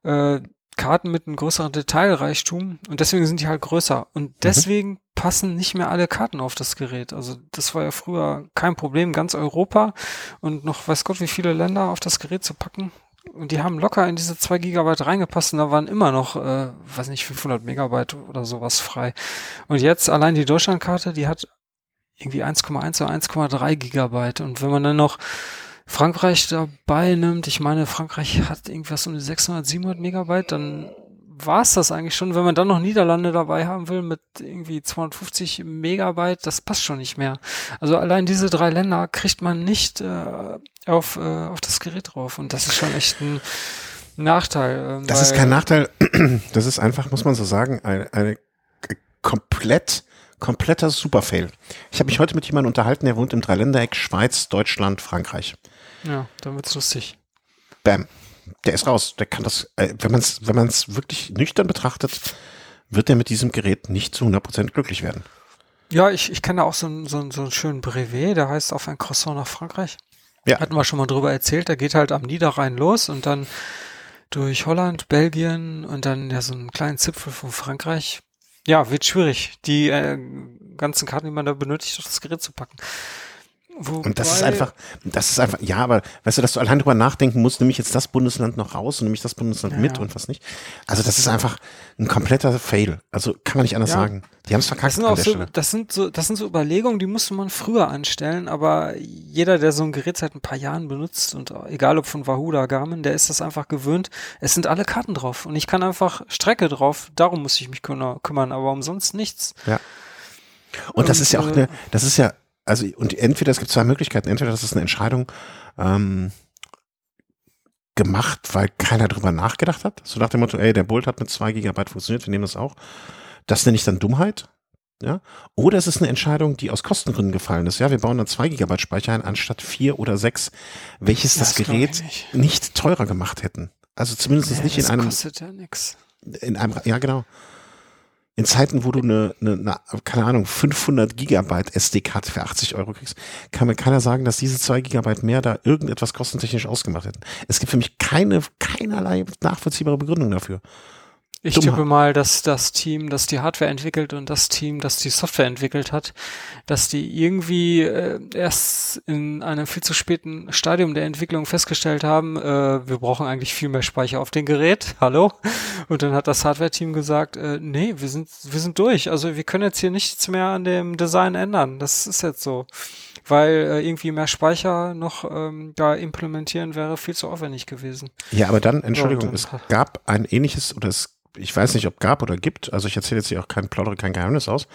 äh, Karten mit einem größeren Detailreichtum und deswegen sind die halt größer und deswegen passen nicht mehr alle Karten auf das Gerät. Also das war ja früher kein Problem, ganz Europa und noch weiß Gott wie viele Länder auf das Gerät zu packen. Und die haben locker in diese 2 Gigabyte reingepasst und da waren immer noch, äh, weiß nicht, 500 Megabyte oder sowas frei. Und jetzt allein die Deutschlandkarte, die hat irgendwie 1,1 oder 1,3 Gigabyte. Und wenn man dann noch Frankreich dabei nimmt, ich meine, Frankreich hat irgendwas um die 600, 700 Megabyte, dann war's das eigentlich schon. Wenn man dann noch Niederlande dabei haben will mit irgendwie 250 Megabyte, das passt schon nicht mehr. Also allein diese drei Länder kriegt man nicht äh, auf, äh, auf das Gerät drauf. Und das ist schon echt ein Nachteil. ähm, Das ist kein Nachteil. Das ist einfach, muss man so sagen, eine, eine komplett, kompletter Superfail. Ich habe mich heute mit jemandem unterhalten, der wohnt im Dreiländereck Schweiz, Deutschland, Frankreich. Ja, dann wird's lustig. Bam. Der ist raus. Der kann das, äh, wenn man es wenn man's wirklich nüchtern betrachtet, wird er mit diesem Gerät nicht zu 100% glücklich werden. Ja, ich, ich kenne da auch so einen, so, einen, so einen schönen Brevet, der heißt auf ein Croissant nach Frankreich. Ja. Hatten wir schon mal drüber erzählt, der geht halt am Niederrhein los und dann durch Holland, Belgien und dann ja so einen kleinen Zipfel von Frankreich ja, wird schwierig, die äh, ganzen Karten, die man da benötigt, auf das Gerät zu packen. Wobei, und das ist einfach, das ist einfach, ja, aber weißt du, dass du allein drüber nachdenken musst, nehme ich jetzt das Bundesland noch raus und nehme ich das Bundesland ja, mit und was nicht. Also das ist einfach ein kompletter Fail. Also kann man nicht anders ja. sagen. Die haben es verkackt das sind, an der so, Stelle. das sind so, das sind so Überlegungen, die musste man früher anstellen, aber jeder, der so ein Gerät seit ein paar Jahren benutzt und egal ob von Wahoo oder Garmin, der ist das einfach gewöhnt. Es sind alle Karten drauf und ich kann einfach Strecke drauf, darum muss ich mich kümmern, aber umsonst nichts. Ja. Und, und das ist ja auch äh, eine, das ist ja also und entweder es gibt zwei Möglichkeiten, entweder das ist eine Entscheidung ähm, gemacht, weil keiner drüber nachgedacht hat, so nach dem Motto, ey, der Bolt hat mit zwei Gigabyte funktioniert, wir nehmen das auch. Das nenne ich dann Dummheit. Ja? Oder es ist eine Entscheidung, die aus Kostengründen gefallen ist. Ja, wir bauen dann zwei Gigabyte Speicher ein, anstatt vier oder sechs, welches das, das Gerät nicht. nicht. teurer gemacht hätten. Also zumindest ja, nicht in einem. Kostet ja nix. In einem, ja genau in Zeiten, wo du eine, eine, eine keine Ahnung, 500 Gigabyte SD-Karte für 80 Euro kriegst, kann mir keiner sagen, dass diese zwei Gigabyte mehr da irgendetwas kostentechnisch ausgemacht hätten. Es gibt für mich keine, keinerlei nachvollziehbare Begründung dafür. Ich tippe mal, dass das Team, das die Hardware entwickelt und das Team, das die Software entwickelt hat, dass die irgendwie äh, erst in einem viel zu späten Stadium der Entwicklung festgestellt haben, äh, wir brauchen eigentlich viel mehr Speicher auf dem Gerät. Hallo? Und dann hat das Hardware-Team gesagt, äh, nee, wir sind, wir sind durch. Also wir können jetzt hier nichts mehr an dem Design ändern. Das ist jetzt so weil äh, irgendwie mehr Speicher noch ähm, da implementieren wäre viel zu aufwendig gewesen. Ja, aber dann, Entschuldigung, es gab ein ähnliches oder es ich weiß nicht, ob gab oder gibt, also ich erzähle jetzt hier auch kein Plaudere, kein Geheimnis aus.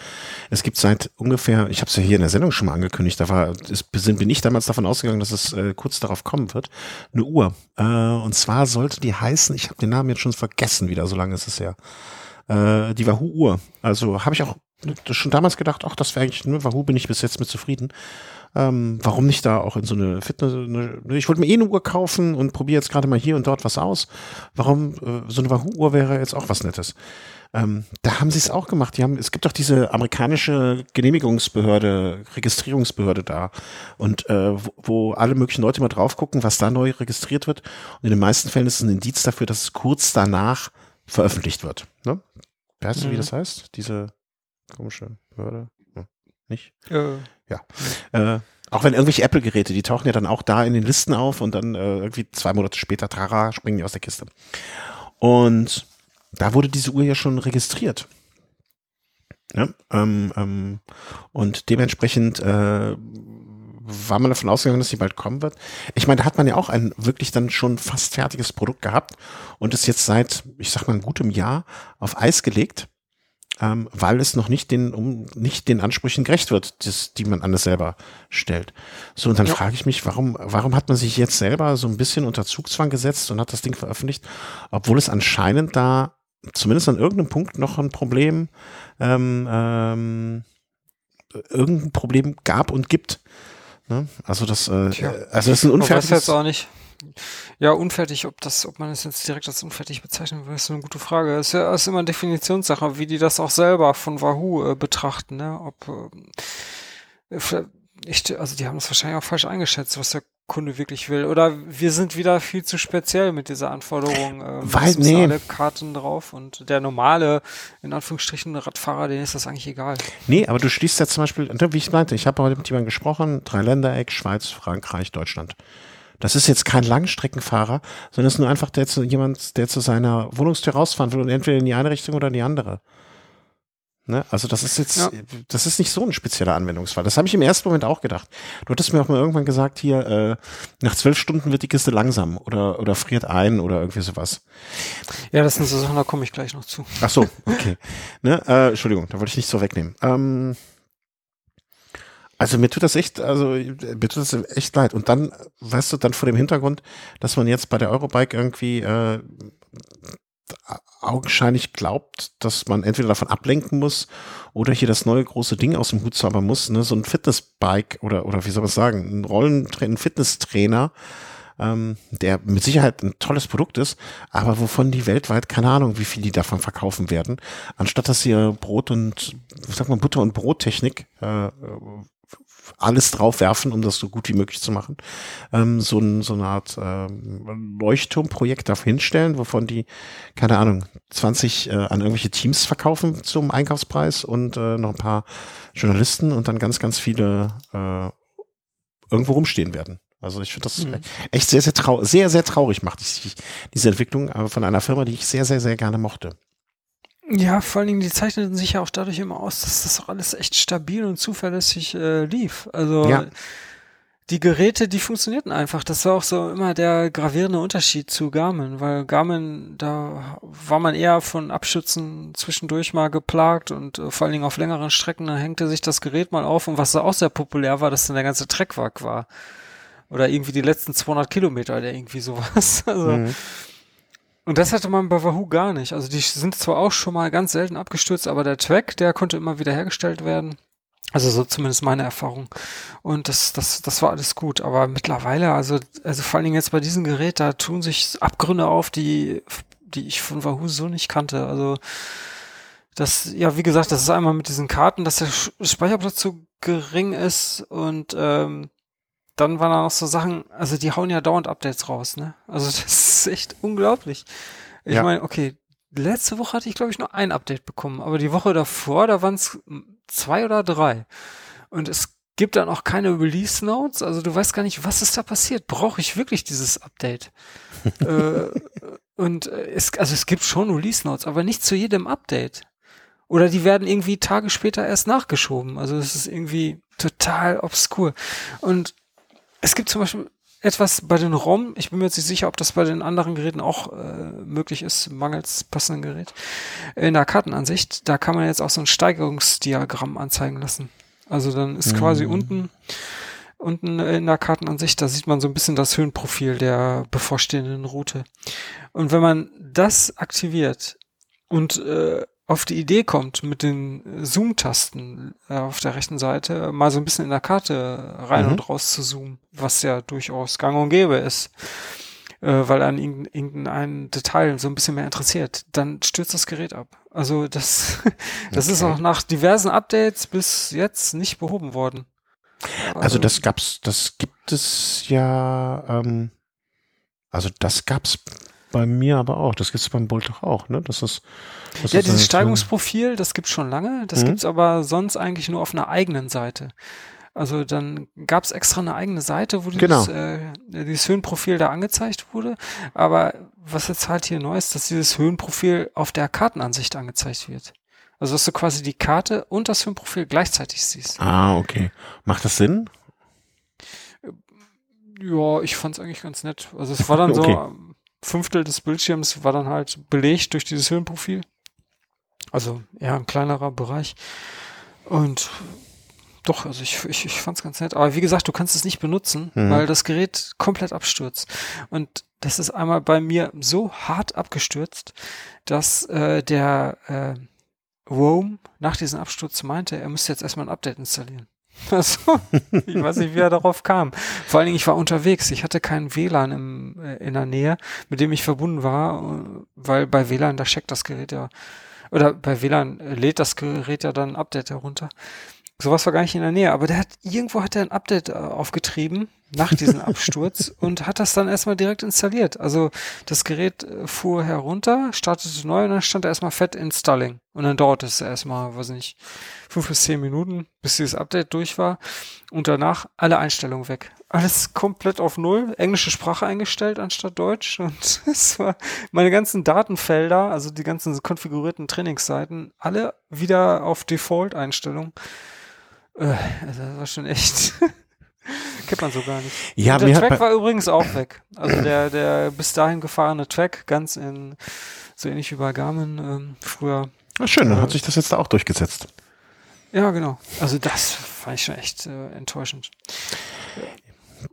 Es gibt seit ungefähr, ich habe es ja hier in der Sendung schon mal angekündigt, da war, ist, bin ich damals davon ausgegangen, dass es äh, kurz darauf kommen wird, eine Uhr. Äh, und zwar sollte die heißen, ich habe den Namen jetzt schon vergessen wieder, so lange ist es ja. Äh, die Wahoo-Uhr. Also habe ich auch schon damals gedacht, ach, das wäre eigentlich, ne, Wahoo bin ich bis jetzt mit zufrieden. Ähm, warum nicht da auch in so eine Fitness, eine, ich wollte mir eh eine Uhr kaufen und probiere jetzt gerade mal hier und dort was aus. Warum äh, so eine Wahoo-Uhr wäre jetzt auch was Nettes. Ähm, da haben sie es auch gemacht. Die haben, es gibt doch diese amerikanische Genehmigungsbehörde, Registrierungsbehörde da und äh, wo, wo alle möglichen Leute mal drauf gucken, was da neu registriert wird. Und in den meisten Fällen ist es ein Indiz dafür, dass es kurz danach veröffentlicht wird. Ne? Weißt du, mhm. wie das heißt? Diese komische Behörde? Hm, nicht? Äh, ja. Äh, auch wenn irgendwelche Apple-Geräte, die tauchen ja dann auch da in den Listen auf und dann äh, irgendwie zwei Monate später, tara, springen die aus der Kiste. Und da wurde diese Uhr ja schon registriert. Ja, ähm, ähm, und dementsprechend äh, war man davon ausgegangen, dass sie bald kommen wird. Ich meine, da hat man ja auch ein wirklich dann schon fast fertiges Produkt gehabt und ist jetzt seit, ich sag mal, gutem Jahr auf Eis gelegt ähm, weil es noch nicht den, um, nicht den Ansprüchen gerecht wird, das, die man an es selber stellt. So, und dann ja. frage ich mich, warum, warum hat man sich jetzt selber so ein bisschen unter Zugzwang gesetzt und hat das Ding veröffentlicht, obwohl es anscheinend da zumindest an irgendeinem Punkt noch ein Problem, ähm, ähm, irgendein Problem gab und gibt. Ne? Also das, äh, also das ist ein unfaires. Ich weiß jetzt auch nicht. Ja, unfertig, ob das, ob man es jetzt direkt als unfertig bezeichnen will, ist eine gute Frage. Es ist ja ist immer eine Definitionssache, wie die das auch selber von Wahoo äh, betrachten, ne? Ob äh, ich, also die haben das wahrscheinlich auch falsch eingeschätzt, was der Kunde wirklich will. Oder wir sind wieder viel zu speziell mit dieser Anforderung. Äh, Weil, nee. alle Karten drauf und der normale, in Anführungsstrichen, Radfahrer, denen ist das eigentlich egal. Nee, aber du schließt ja zum Beispiel, wie ich meinte, ich habe heute mit jemandem gesprochen, Dreiländereck, Schweiz, Frankreich, Deutschland. Das ist jetzt kein Langstreckenfahrer, sondern es ist nur einfach der zu, jemand, der zu seiner Wohnungstür rausfahren will und entweder in die eine Richtung oder in die andere. Ne? Also das ist jetzt, ja. das ist nicht so ein spezieller Anwendungsfall. Das habe ich im ersten Moment auch gedacht. Du hattest mir auch mal irgendwann gesagt, hier, äh, nach zwölf Stunden wird die Kiste langsam oder, oder friert ein oder irgendwie sowas. Ja, das sind so Sachen, da komme ich gleich noch zu. Ach so, okay. ne? äh, Entschuldigung, da wollte ich nicht so wegnehmen. Ähm, also mir tut das echt, also mir tut das echt leid. Und dann, weißt du, dann vor dem Hintergrund, dass man jetzt bei der Eurobike irgendwie äh, augenscheinlich glaubt, dass man entweder davon ablenken muss oder hier das neue große Ding aus dem Hut zaubern muss, ne? so ein Fitnessbike oder oder wie soll man sagen, ein Rollen, ein Fitnesstrainer, ähm, der mit Sicherheit ein tolles Produkt ist, aber wovon die weltweit keine Ahnung, wie viel die davon verkaufen werden, anstatt dass sie Brot und, wie sagt man, Butter und Brottechnik äh, alles drauf werfen, um das so gut wie möglich zu machen. Ähm, so, ein, so eine Art ähm, Leuchtturmprojekt darf hinstellen, wovon die, keine Ahnung, 20 äh, an irgendwelche Teams verkaufen zum Einkaufspreis und äh, noch ein paar Journalisten und dann ganz, ganz viele äh, irgendwo rumstehen werden. Also ich finde das mhm. echt sehr, sehr traurig, sehr, sehr traurig macht ich, diese Entwicklung aber von einer Firma, die ich sehr, sehr, sehr gerne mochte. Ja, vor allen Dingen, die zeichneten sich ja auch dadurch immer aus, dass das auch alles echt stabil und zuverlässig äh, lief. Also ja. die Geräte, die funktionierten einfach. Das war auch so immer der gravierende Unterschied zu Garmin, weil Garmin, da war man eher von Abschützen zwischendurch mal geplagt und äh, vor allen Dingen auf längeren Strecken, da hängte sich das Gerät mal auf und was da auch sehr populär war, dass dann der ganze Treckwag war. Oder irgendwie die letzten 200 Kilometer oder irgendwie sowas. Also, mhm. Und das hatte man bei Wahoo gar nicht. Also die sind zwar auch schon mal ganz selten abgestürzt, aber der Track, der konnte immer wieder hergestellt werden. Also so zumindest meine Erfahrung. Und das, das, das war alles gut. Aber mittlerweile, also, also vor allen Dingen jetzt bei diesem Gerät, da tun sich Abgründe auf, die, die ich von Wahoo so nicht kannte. Also das, ja, wie gesagt, das ist einmal mit diesen Karten, dass der Speicherplatz zu gering ist und ähm, dann waren da noch so Sachen, also die hauen ja dauernd Updates raus, ne? Also das ist echt unglaublich. Ich ja. meine, okay, letzte Woche hatte ich, glaube ich, nur ein Update bekommen, aber die Woche davor, da waren es zwei oder drei. Und es gibt dann auch keine Release Notes, also du weißt gar nicht, was ist da passiert. Brauche ich wirklich dieses Update? äh, und es, also es gibt schon Release Notes, aber nicht zu jedem Update. Oder die werden irgendwie Tage später erst nachgeschoben. Also es ist irgendwie total obskur. Und es gibt zum Beispiel etwas bei den ROM, ich bin mir jetzt nicht sicher, ob das bei den anderen Geräten auch äh, möglich ist, mangels passenden Gerät. In der Kartenansicht, da kann man jetzt auch so ein Steigerungsdiagramm anzeigen lassen. Also dann ist mhm. quasi unten, unten in der Kartenansicht, da sieht man so ein bisschen das Höhenprofil der bevorstehenden Route. Und wenn man das aktiviert und äh, auf die Idee kommt, mit den Zoom-Tasten äh, auf der rechten Seite mal so ein bisschen in der Karte rein mhm. und raus zu zoomen, was ja durchaus gang und gäbe ist, äh, weil an irgendein Detail so ein bisschen mehr interessiert, dann stürzt das Gerät ab. Also das, das okay. ist auch nach diversen Updates bis jetzt nicht behoben worden. Also, also das gab's, das gibt es ja, ähm, also das gab's bei mir aber auch. Das gibt es beim Bolt doch auch, ne? Das ist, das ja, ist dieses Steigungsprofil, das gibt's schon lange. Das mhm. gibt's aber sonst eigentlich nur auf einer eigenen Seite. Also dann gab es extra eine eigene Seite, wo genau. dieses, äh, dieses Höhenprofil da angezeigt wurde. Aber was jetzt halt hier neu ist, dass dieses Höhenprofil auf der Kartenansicht angezeigt wird. Also dass du quasi die Karte und das Höhenprofil gleichzeitig siehst. Ah, okay. Macht das Sinn? Ja, ich fand es eigentlich ganz nett. Also es war dann okay. so, Fünftel des Bildschirms war dann halt belegt durch dieses Höhenprofil. Also eher ein kleinerer Bereich. Und doch, also ich, ich, ich fand es ganz nett. Aber wie gesagt, du kannst es nicht benutzen, mhm. weil das Gerät komplett abstürzt. Und das ist einmal bei mir so hart abgestürzt, dass äh, der äh, Rome nach diesem Absturz meinte, er müsste jetzt erstmal ein Update installieren. Also, ich weiß nicht, wie er darauf kam. Vor allen Dingen, ich war unterwegs. Ich hatte keinen WLAN im, äh, in der Nähe, mit dem ich verbunden war, weil bei WLAN, da checkt das Gerät ja, oder bei WLAN lädt das Gerät ja dann ein Update herunter. Sowas war gar nicht in der Nähe, aber der hat, irgendwo hat er ein Update äh, aufgetrieben nach diesem Absturz und hat das dann erstmal direkt installiert. Also das Gerät äh, fuhr herunter, startete neu und dann stand da erstmal fett Installing. Und dann dauerte es erstmal, weiß nicht, fünf bis zehn Minuten, bis dieses Update durch war. Und danach alle Einstellungen weg. Alles komplett auf Null, englische Sprache eingestellt anstatt Deutsch. Und es war meine ganzen Datenfelder, also die ganzen konfigurierten Trainingsseiten, alle wieder auf Default-Einstellung. Äh, also das war schon echt. Kennt man so gar nicht. Ja, der Track war übrigens auch weg. Also der, der bis dahin gefahrene Track, ganz in, so ähnlich wie bei Garmin ähm, früher. Na schön, dann äh, hat sich das jetzt da auch durchgesetzt. Ja, genau. Also das fand ich schon echt äh, enttäuschend.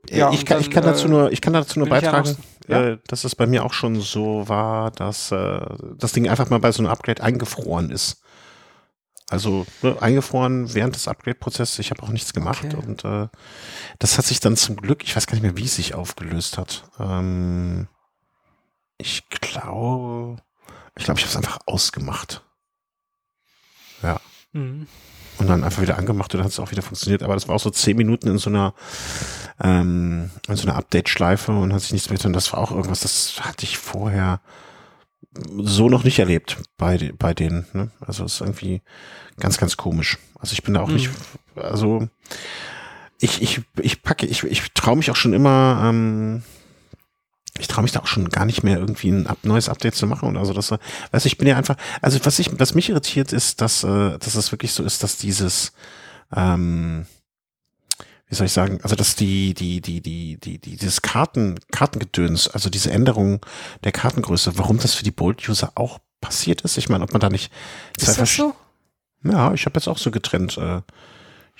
Ja, ich, kann, dann, ich kann dazu nur, ich kann dazu nur beitragen, ja ja? Äh, dass es bei mir auch schon so war, dass äh, das Ding einfach mal bei so einem Upgrade eingefroren ist. Also ne, eingefroren während des Upgrade-Prozesses. Ich habe auch nichts gemacht okay. und äh, das hat sich dann zum Glück, ich weiß gar nicht mehr, wie es sich aufgelöst hat. Ähm, ich glaube, ich glaube, ich habe es einfach ausgemacht. Ja. Mhm. Und dann einfach wieder angemacht und dann hat es auch wieder funktioniert. Aber das war auch so zehn Minuten in so einer, ähm, in so einer Update-Schleife und hat sich nichts mehr getan. Das war auch irgendwas, das hatte ich vorher so noch nicht erlebt bei, bei denen. Ne? Also es ist irgendwie ganz, ganz komisch. Also ich bin da auch mhm. nicht, also ich, ich, ich packe, ich, ich traue mich auch schon immer, ähm, ich traue mich da auch schon gar nicht mehr irgendwie ein up, neues Update zu machen oder so. Das, weißt ich bin ja einfach, also was ich, was mich irritiert ist, dass, äh, dass es wirklich so ist, dass dieses, ähm, wie soll ich sagen, also dass die, die, die, die, die, die, dieses Karten, Kartengedöns, also diese Änderung der Kartengröße, warum das für die Bold-User auch passiert ist. Ich meine, ob man da nicht. Ist das so? Ja, ich habe jetzt auch so getrennt. Äh,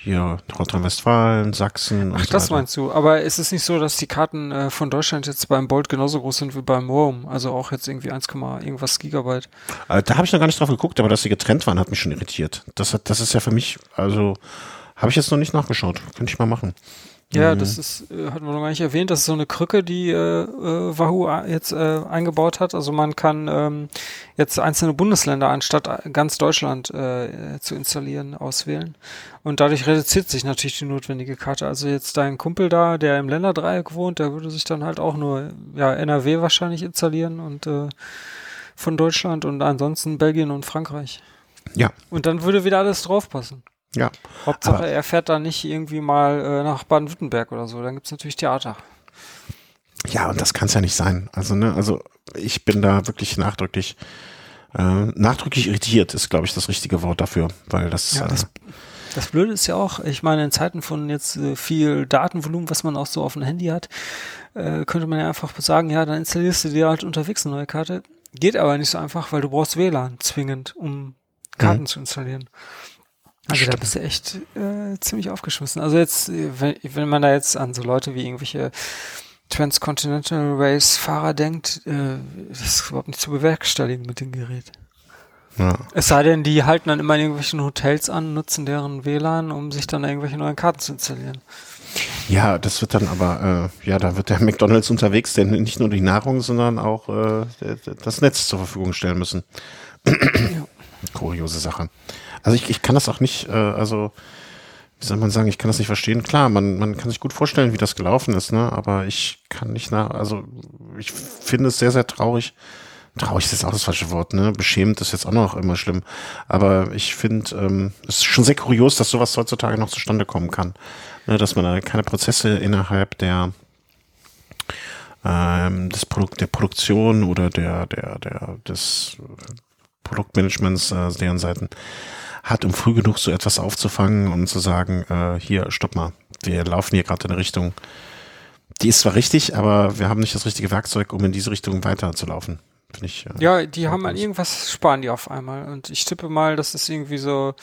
hier Nordrhein-Westfalen, Sachsen. Ach, so das meinst du. Aber ist es nicht so, dass die Karten äh, von Deutschland jetzt beim Bolt genauso groß sind wie beim Roam? Also auch jetzt irgendwie 1, irgendwas Gigabyte. Äh, da habe ich noch gar nicht drauf geguckt, aber dass sie getrennt waren, hat mich schon irritiert. Das, hat, das ist ja für mich, also habe ich jetzt noch nicht nachgeschaut. Könnte ich mal machen. Ja, mhm. das ist, äh, hatten wir noch gar nicht erwähnt, das ist so eine Krücke, die äh, äh, Wahoo jetzt äh, eingebaut hat. Also man kann ähm, jetzt einzelne Bundesländer anstatt ganz Deutschland äh, zu installieren, auswählen. Und dadurch reduziert sich natürlich die notwendige Karte. Also jetzt dein Kumpel da, der im Länderdreieck wohnt, der würde sich dann halt auch nur ja, NRW wahrscheinlich installieren und äh, von Deutschland und ansonsten Belgien und Frankreich. Ja. Und dann würde wieder alles draufpassen. Ja. Hauptsache, er fährt da nicht irgendwie mal äh, nach Baden-Württemberg oder so. Dann gibt's natürlich Theater. Ja, und das kann's ja nicht sein. Also, ne, also ich bin da wirklich nachdrücklich, äh, nachdrücklich irritiert, ist, glaube ich, das richtige Wort dafür, weil das. Ja, das, äh, das Blöde ist ja auch, ich meine, in Zeiten von jetzt äh, viel Datenvolumen, was man auch so auf dem Handy hat, äh, könnte man ja einfach sagen, ja, dann installierst du dir halt unterwegs eine neue Karte. Geht aber nicht so einfach, weil du brauchst WLAN zwingend, um Karten mhm. zu installieren. Also da bist du echt äh, ziemlich aufgeschmissen. Also jetzt, wenn, wenn man da jetzt an so Leute wie irgendwelche Transcontinental Race Fahrer denkt, äh, das ist überhaupt nicht zu bewerkstelligen mit dem Gerät. Ja. Es sei denn, die halten dann immer in irgendwelchen Hotels an, nutzen deren WLAN, um sich dann irgendwelche neuen Karten zu installieren. Ja, das wird dann aber, äh, ja, da wird der McDonalds unterwegs, denn nicht nur die Nahrung, sondern auch äh, das Netz zur Verfügung stellen müssen. Ja. Kuriose Sache. Also ich, ich kann das auch nicht, äh, also wie soll man sagen, ich kann das nicht verstehen. Klar, man, man kann sich gut vorstellen, wie das gelaufen ist, ne? Aber ich kann nicht nach, also ich finde es sehr, sehr traurig. Traurig ist jetzt auch das falsche Wort, ne? Beschämend ist jetzt auch noch immer schlimm. Aber ich finde, ähm, es ist schon sehr kurios, dass sowas heutzutage noch zustande kommen kann. Ne? Dass man da keine Prozesse innerhalb der ähm, des Produkt, der Produktion oder der, der, der, des Produktmanagements, äh, deren Seiten hat, um früh genug so etwas aufzufangen und zu sagen, äh, hier, stopp mal, wir laufen hier gerade in eine Richtung, die ist zwar richtig, aber wir haben nicht das richtige Werkzeug, um in diese Richtung weiterzulaufen. Finde ich. Äh, ja, die haben an irgendwas sparen die auf einmal. Und ich tippe mal, das ist irgendwie so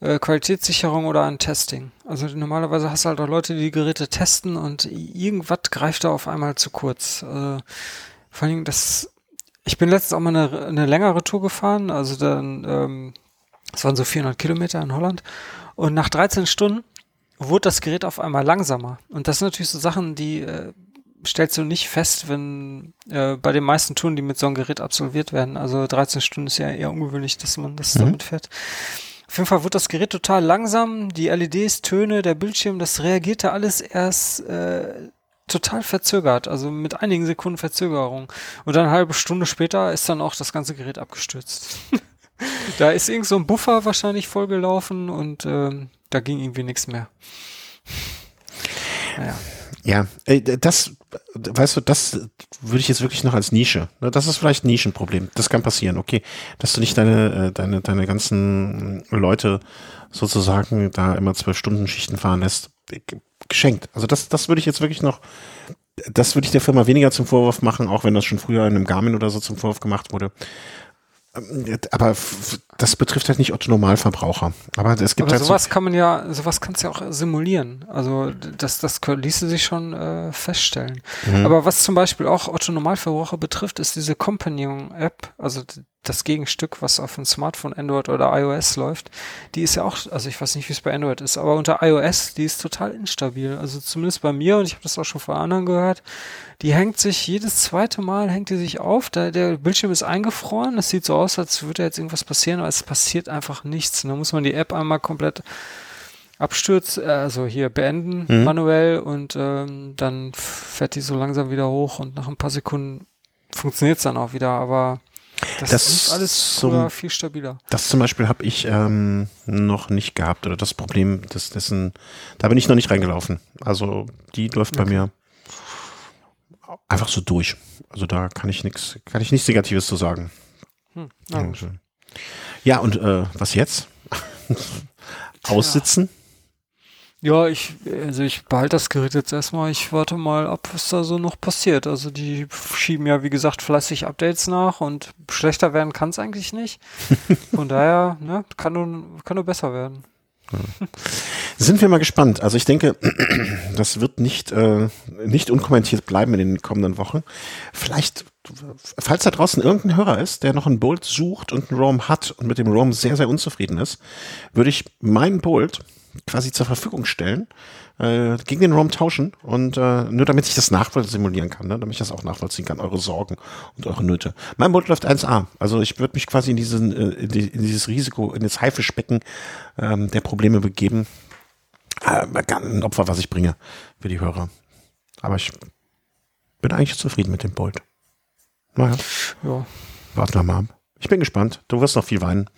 äh, Qualitätssicherung oder ein Testing. Also normalerweise hast du halt auch Leute, die die Geräte testen und irgendwas greift da auf einmal zu kurz. Äh, vor allem das ich bin letztens auch mal eine, eine längere Tour gefahren, also dann, ähm, das waren so 400 Kilometer in Holland. Und nach 13 Stunden wurde das Gerät auf einmal langsamer. Und das sind natürlich so Sachen, die äh, stellst du nicht fest, wenn äh, bei den meisten Touren, die mit so einem Gerät absolviert werden. Also 13 Stunden ist ja eher ungewöhnlich, dass man das mhm. damit fährt. Auf jeden Fall wurde das Gerät total langsam. Die LEDs, Töne, der Bildschirm, das reagierte alles erst äh, total verzögert, also mit einigen Sekunden Verzögerung. Und dann eine halbe Stunde später ist dann auch das ganze Gerät abgestürzt. da ist irgend so ein Buffer wahrscheinlich vollgelaufen und ähm, da ging irgendwie nichts mehr. Naja. Ja, das, weißt du, das würde ich jetzt wirklich noch als Nische. Ne, das ist vielleicht ein Nischenproblem. Das kann passieren, okay. Dass du nicht deine, äh, deine, deine ganzen Leute sozusagen da immer zwölf Stunden Schichten fahren lässt geschenkt. Also das, das würde ich jetzt wirklich noch, das würde ich der Firma weniger zum Vorwurf machen, auch wenn das schon früher in einem Garmin oder so zum Vorwurf gemacht wurde. Ähm, aber das betrifft halt nicht Otto Normalverbraucher. Aber es gibt Aber halt sowas so kann man ja, sowas kannst du ja auch simulieren. Also das, das ließe sich schon äh, feststellen. Mhm. Aber was zum Beispiel auch Otto Normalverbraucher betrifft, ist diese Companion-App. Also das Gegenstück, was auf dem Smartphone, Android oder iOS läuft, die ist ja auch, also ich weiß nicht, wie es bei Android ist, aber unter iOS, die ist total instabil. Also zumindest bei mir, und ich habe das auch schon von anderen gehört, die hängt sich jedes zweite Mal, hängt die sich auf, da, der Bildschirm ist eingefroren, es sieht so aus, als würde jetzt irgendwas passieren, es passiert einfach nichts. Und da muss man die App einmal komplett abstürzt, äh, also hier beenden mhm. manuell und ähm, dann fährt die so langsam wieder hoch und nach ein paar Sekunden funktioniert es dann auch wieder, aber das, das ist alles zum, viel stabiler. Das zum Beispiel habe ich ähm, noch nicht gehabt oder das Problem, das, dessen, da bin ich noch nicht reingelaufen. Also die läuft okay. bei mir einfach so durch. Also da kann ich nichts, kann ich nichts Negatives zu sagen. Hm, ja, und äh, was jetzt? Aussitzen? Ja, ich, also ich behalte das Gerät jetzt erstmal. Ich warte mal ab, was da so noch passiert. Also die schieben ja, wie gesagt, fleißig Updates nach und schlechter werden kann es eigentlich nicht. Von daher, ne, kann nur, kann nur besser werden. Ja. Sind wir mal gespannt. Also ich denke, das wird nicht, äh, nicht unkommentiert bleiben in den kommenden Wochen. Vielleicht, falls da draußen irgendein Hörer ist, der noch einen Bolt sucht und einen ROM hat und mit dem ROM sehr, sehr unzufrieden ist, würde ich meinen Bolt quasi zur Verfügung stellen, äh, gegen den ROM tauschen und äh, nur damit ich das nachvollziehen simulieren kann, ne? damit ich das auch nachvollziehen kann, eure Sorgen und eure Nöte. Mein Boot läuft 1A, also ich würde mich quasi in, diesen, äh, in, die, in dieses Risiko, in das Haifischbecken ähm, der Probleme begeben. Äh, ein Opfer, was ich bringe für die Hörer. Aber ich bin eigentlich zufrieden mit dem Bolt. Naja. Ja. Warten wir mal ab. Ich bin gespannt. Du wirst noch viel weinen.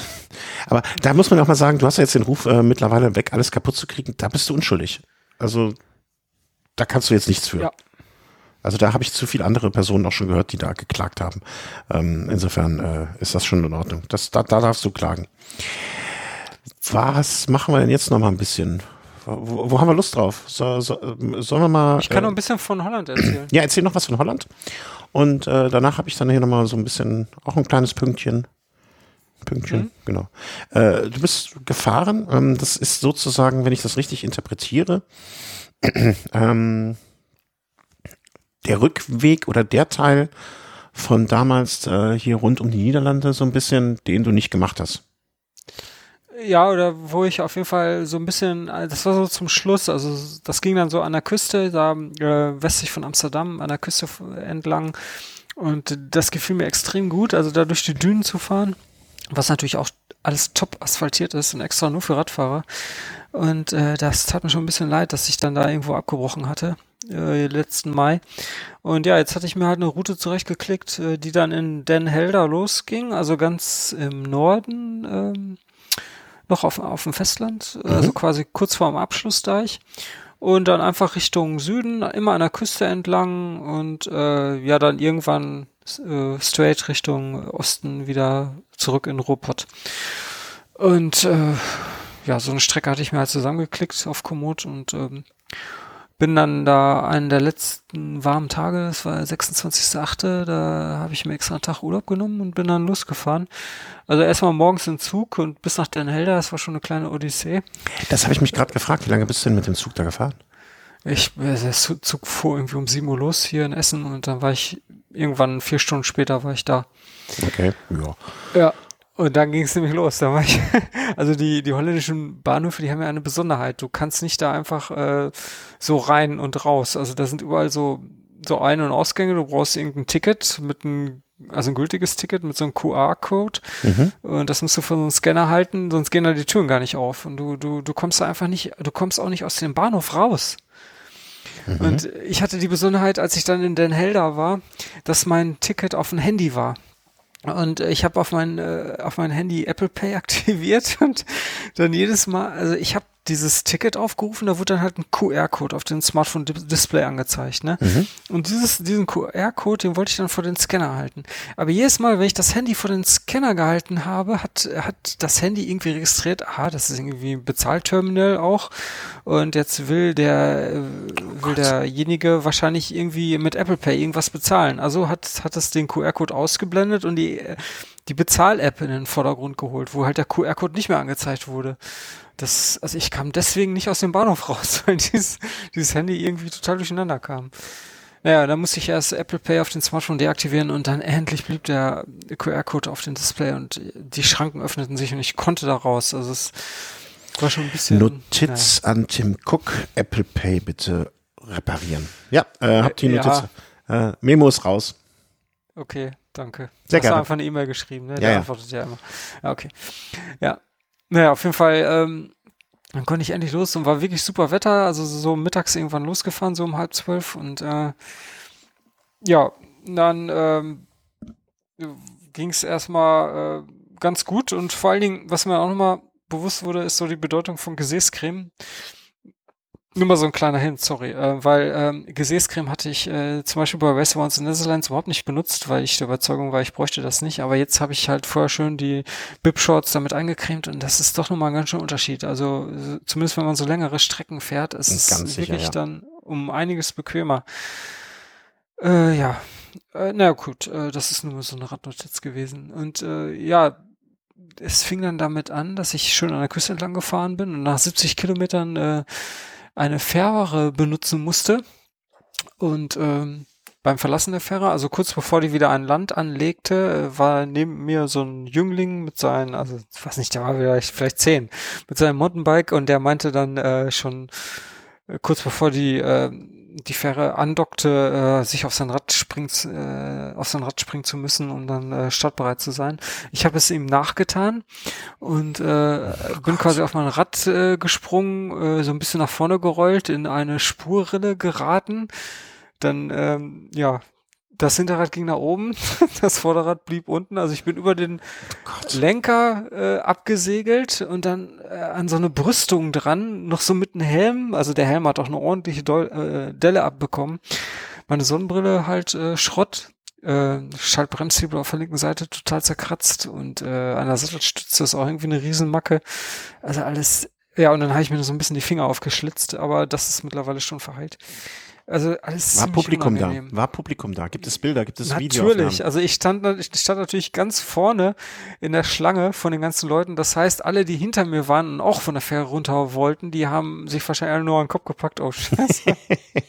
Aber da muss man auch mal sagen, du hast ja jetzt den Ruf äh, mittlerweile weg, alles kaputt zu kriegen. Da bist du unschuldig. Also da kannst du jetzt nichts für. Ja. Also da habe ich zu viele andere Personen auch schon gehört, die da geklagt haben. Ähm, insofern äh, ist das schon in Ordnung. Das, da, da darfst du klagen. Was machen wir denn jetzt noch mal ein bisschen? Wo, wo haben wir Lust drauf? So, so, sollen wir mal. Ich kann äh, noch ein bisschen von Holland erzählen. Ja, erzähl noch was von Holland. Und äh, danach habe ich dann hier noch mal so ein bisschen, auch ein kleines Pünktchen. Pünktchen, mhm. genau. Äh, du bist gefahren. Ähm, das ist sozusagen, wenn ich das richtig interpretiere, ähm, der Rückweg oder der Teil von damals äh, hier rund um die Niederlande so ein bisschen, den du nicht gemacht hast. Ja, oder wo ich auf jeden Fall so ein bisschen, äh, das war so zum Schluss, also das ging dann so an der Küste, da äh, westlich von Amsterdam, an der Küste entlang. Und das gefiel mir extrem gut, also da durch die Dünen zu fahren was natürlich auch alles top asphaltiert ist und extra nur für Radfahrer. Und äh, das tat mir schon ein bisschen leid, dass ich dann da irgendwo abgebrochen hatte, äh, letzten Mai. Und ja, jetzt hatte ich mir halt eine Route zurechtgeklickt, äh, die dann in Den Helder losging, also ganz im Norden, ähm, noch auf, auf dem Festland, mhm. also quasi kurz vor dem Abschlussdeich und dann einfach Richtung Süden, immer an der Küste entlang und äh, ja, dann irgendwann äh, straight Richtung Osten wieder zurück in Ruhrpott. Und äh, ja, so eine Strecke hatte ich mir halt zusammengeklickt auf Komoot und ähm, bin dann da einen der letzten warmen Tage, das war 26.8., da habe ich mir extra einen Tag Urlaub genommen und bin dann losgefahren. Also erstmal morgens in Zug und bis nach Den Helder, das war schon eine kleine Odyssee. Das habe ich mich gerade gefragt, wie lange bist du denn mit dem Zug da gefahren? Ich, äh, der Zug fuhr irgendwie um 7 Uhr los hier in Essen und dann war ich irgendwann vier Stunden später war ich da. Okay, ja. Ja, und dann ging es nämlich los. Da war ich, also die, die holländischen Bahnhöfe, die haben ja eine Besonderheit. Du kannst nicht da einfach äh, so rein und raus. Also da sind überall so, so Ein- und Ausgänge. Du brauchst irgendein Ticket mit einem, also ein gültiges Ticket mit so einem QR-Code. Mhm. Und das musst du von so einem Scanner halten, sonst gehen da die Türen gar nicht auf. Und du, du, du kommst da einfach nicht, du kommst auch nicht aus dem Bahnhof raus. Mhm. Und ich hatte die Besonderheit, als ich dann in Den Helder war, dass mein Ticket auf dem Handy war. Und ich habe auf mein äh, auf mein Handy Apple Pay aktiviert und dann jedes Mal, also ich habe dieses Ticket aufgerufen, da wurde dann halt ein QR-Code auf dem Smartphone-Display angezeigt. Ne? Mhm. Und dieses, diesen QR-Code, den wollte ich dann vor den Scanner halten. Aber jedes Mal, wenn ich das Handy vor den Scanner gehalten habe, hat, hat das Handy irgendwie registriert, aha, das ist irgendwie ein Bezahlterminal auch. Und jetzt will der, oh will derjenige wahrscheinlich irgendwie mit Apple Pay irgendwas bezahlen. Also hat, hat es den QR-Code ausgeblendet und die, die Bezahl-App in den Vordergrund geholt, wo halt der QR-Code nicht mehr angezeigt wurde das, also ich kam deswegen nicht aus dem Bahnhof raus, weil dieses, dieses Handy irgendwie total durcheinander kam. Naja, dann musste ich erst Apple Pay auf den Smartphone deaktivieren und dann endlich blieb der QR-Code auf dem Display und die Schranken öffneten sich und ich konnte da raus. Also es war schon ein bisschen. Notiz naja. an Tim Cook, Apple Pay bitte reparieren. Ja, äh, habt die Notiz. Ja. Äh, Memo ist raus. Okay, danke. Sehr Hast gerne. einfach eine E-Mail geschrieben, ne? Ja, Der ja. antwortet ja immer. Ja, okay. Ja. Naja, auf jeden Fall, ähm, dann konnte ich endlich los und war wirklich super Wetter, also so mittags irgendwann losgefahren, so um halb zwölf und äh, ja, dann ähm, ging es erstmal äh, ganz gut und vor allen Dingen, was mir auch nochmal bewusst wurde, ist so die Bedeutung von Gesäßcreme. Nur mal so ein kleiner Hint, sorry, äh, weil ähm, Gesäßcreme hatte ich äh, zum Beispiel bei Restaurants in Netherlands überhaupt nicht benutzt, weil ich der Überzeugung war, ich bräuchte das nicht. Aber jetzt habe ich halt vorher schön die Bib-Shorts damit eingecremt und das ist doch nochmal ein ganz schön Unterschied. Also zumindest wenn man so längere Strecken fährt, ist es Ganz sicher, wirklich ja. dann um einiges bequemer. Äh, ja, äh, na gut, äh, das ist nur so eine Radnotiz gewesen. Und äh, ja, es fing dann damit an, dass ich schön an der Küste entlang gefahren bin und nach 70 Kilometern äh, eine Fähre benutzen musste. Und ähm, beim Verlassen der Fähre, also kurz bevor die wieder an Land anlegte, äh, war neben mir so ein Jüngling mit seinen, also ich weiß nicht, der war vielleicht, vielleicht zehn, mit seinem Mountainbike und der meinte dann äh, schon äh, kurz bevor die äh, die Fähre andockte, äh, sich auf sein Rad springen, zu- äh, auf sein Rad springen zu müssen, um dann äh, startbereit zu sein. Ich habe es ihm nachgetan und äh, bin quasi auf mein Rad äh, gesprungen, äh, so ein bisschen nach vorne gerollt, in eine Spurrille geraten. Dann, ähm, ja, das Hinterrad ging nach oben, das Vorderrad blieb unten. Also ich bin über den Gott. Lenker äh, abgesegelt und dann äh, an so eine Brüstung dran, noch so mit einem Helm. Also der Helm hat auch eine ordentliche Dol äh, Delle abbekommen. Meine Sonnenbrille halt äh, Schrott. Äh, Schaltbremshebel auf der linken Seite total zerkratzt und äh, an der Sattelstütze ist auch irgendwie eine Riesenmacke. Also alles, ja, und dann habe ich mir so ein bisschen die Finger aufgeschlitzt, aber das ist mittlerweile schon verheilt. Also alles War Publikum da? War Publikum da? Gibt es Bilder? Gibt es Natürlich, Videoaufnahmen? also ich stand, ich stand natürlich ganz vorne in der Schlange von den ganzen Leuten. Das heißt, alle, die hinter mir waren und auch von der Fähre runter wollten, die haben sich wahrscheinlich alle nur an den Kopf gepackt. Oh Scheiße.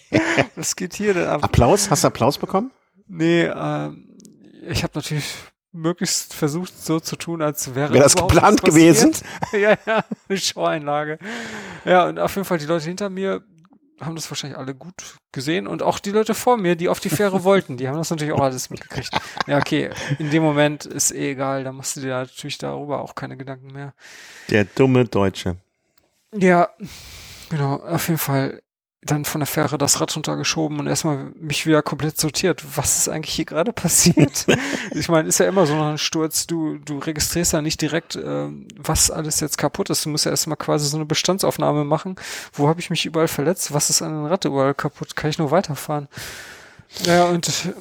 Was geht hier denn ab? Applaus? Hast du Applaus bekommen? Nee, ähm, ich habe natürlich möglichst versucht, so zu tun, als wäre Wäre das geplant gewesen? ja, ja, eine Showeinlage. Ja, und auf jeden Fall die Leute hinter mir haben das wahrscheinlich alle gut gesehen und auch die Leute vor mir, die auf die Fähre wollten, die haben das natürlich auch alles mitgekriegt. Ja, okay, in dem Moment ist eh egal, da machst du dir natürlich darüber auch keine Gedanken mehr. Der dumme Deutsche. Ja, genau, auf jeden Fall dann von der Fähre das Rad runtergeschoben und erstmal mich wieder komplett sortiert. Was ist eigentlich hier gerade passiert? ich meine, ist ja immer so ein Sturz. Du, du registrierst ja nicht direkt, ähm, was alles jetzt kaputt ist. Du musst ja erstmal quasi so eine Bestandsaufnahme machen. Wo habe ich mich überall verletzt? Was ist an den Rad überall kaputt? Kann ich nur weiterfahren? Ja, und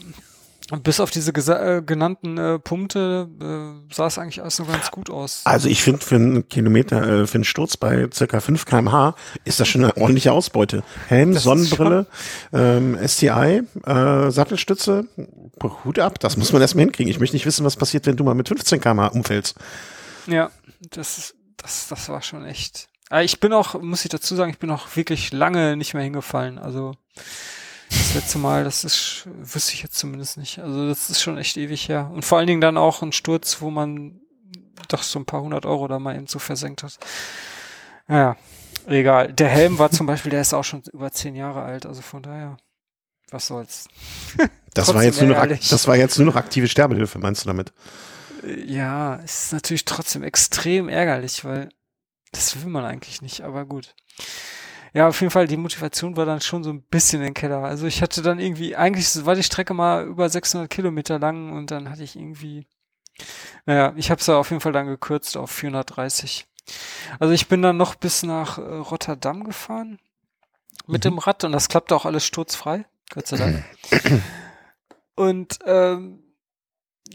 äh, bis auf diese äh, genannten äh, Punkte äh, sah es eigentlich alles noch ganz gut aus. Also ich finde für einen Kilometer, äh, für einen Sturz bei circa 5 kmh ist das schon eine ordentliche Ausbeute. Helm, Das Sonnenbrille, ähm, STI, äh, Sattelstütze, Hut ab, das muss man erstmal hinkriegen. Ich möchte nicht wissen, was passiert, wenn du mal mit 15 kmh umfällst. Ja, das, das, das war schon echt. Aber ich bin auch, muss ich dazu sagen, ich bin auch wirklich lange nicht mehr hingefallen. Also das letzte Mal, das ist, wüsste ich jetzt zumindest nicht. Also das ist schon echt ewig her. Und vor allen Dingen dann auch ein Sturz, wo man doch so ein paar hundert Euro da mal eben so versenkt hat. Naja, egal. Der Helm war zum Beispiel, der ist auch schon über zehn Jahre alt. Also von daher, was soll's. Das war jetzt nur noch, das war jetzt nur noch aktive Sterbehilfe, meinst du damit? Ja, es ist natürlich trotzdem extrem ärgerlich, weil das will man eigentlich nicht, aber gut. Ja, auf jeden Fall, die Motivation war dann schon so ein bisschen in den Keller. Also ich hatte dann irgendwie, eigentlich war die Strecke mal über 600 Kilometer lang und dann hatte ich irgendwie, naja, ich habe es ja auf jeden Fall dann gekürzt auf 430. Also ich bin dann noch bis nach äh, Rotterdam gefahren mit Mhm. dem Rad und das klappte auch alles sturzfrei, Gott sei Dank. und ähm,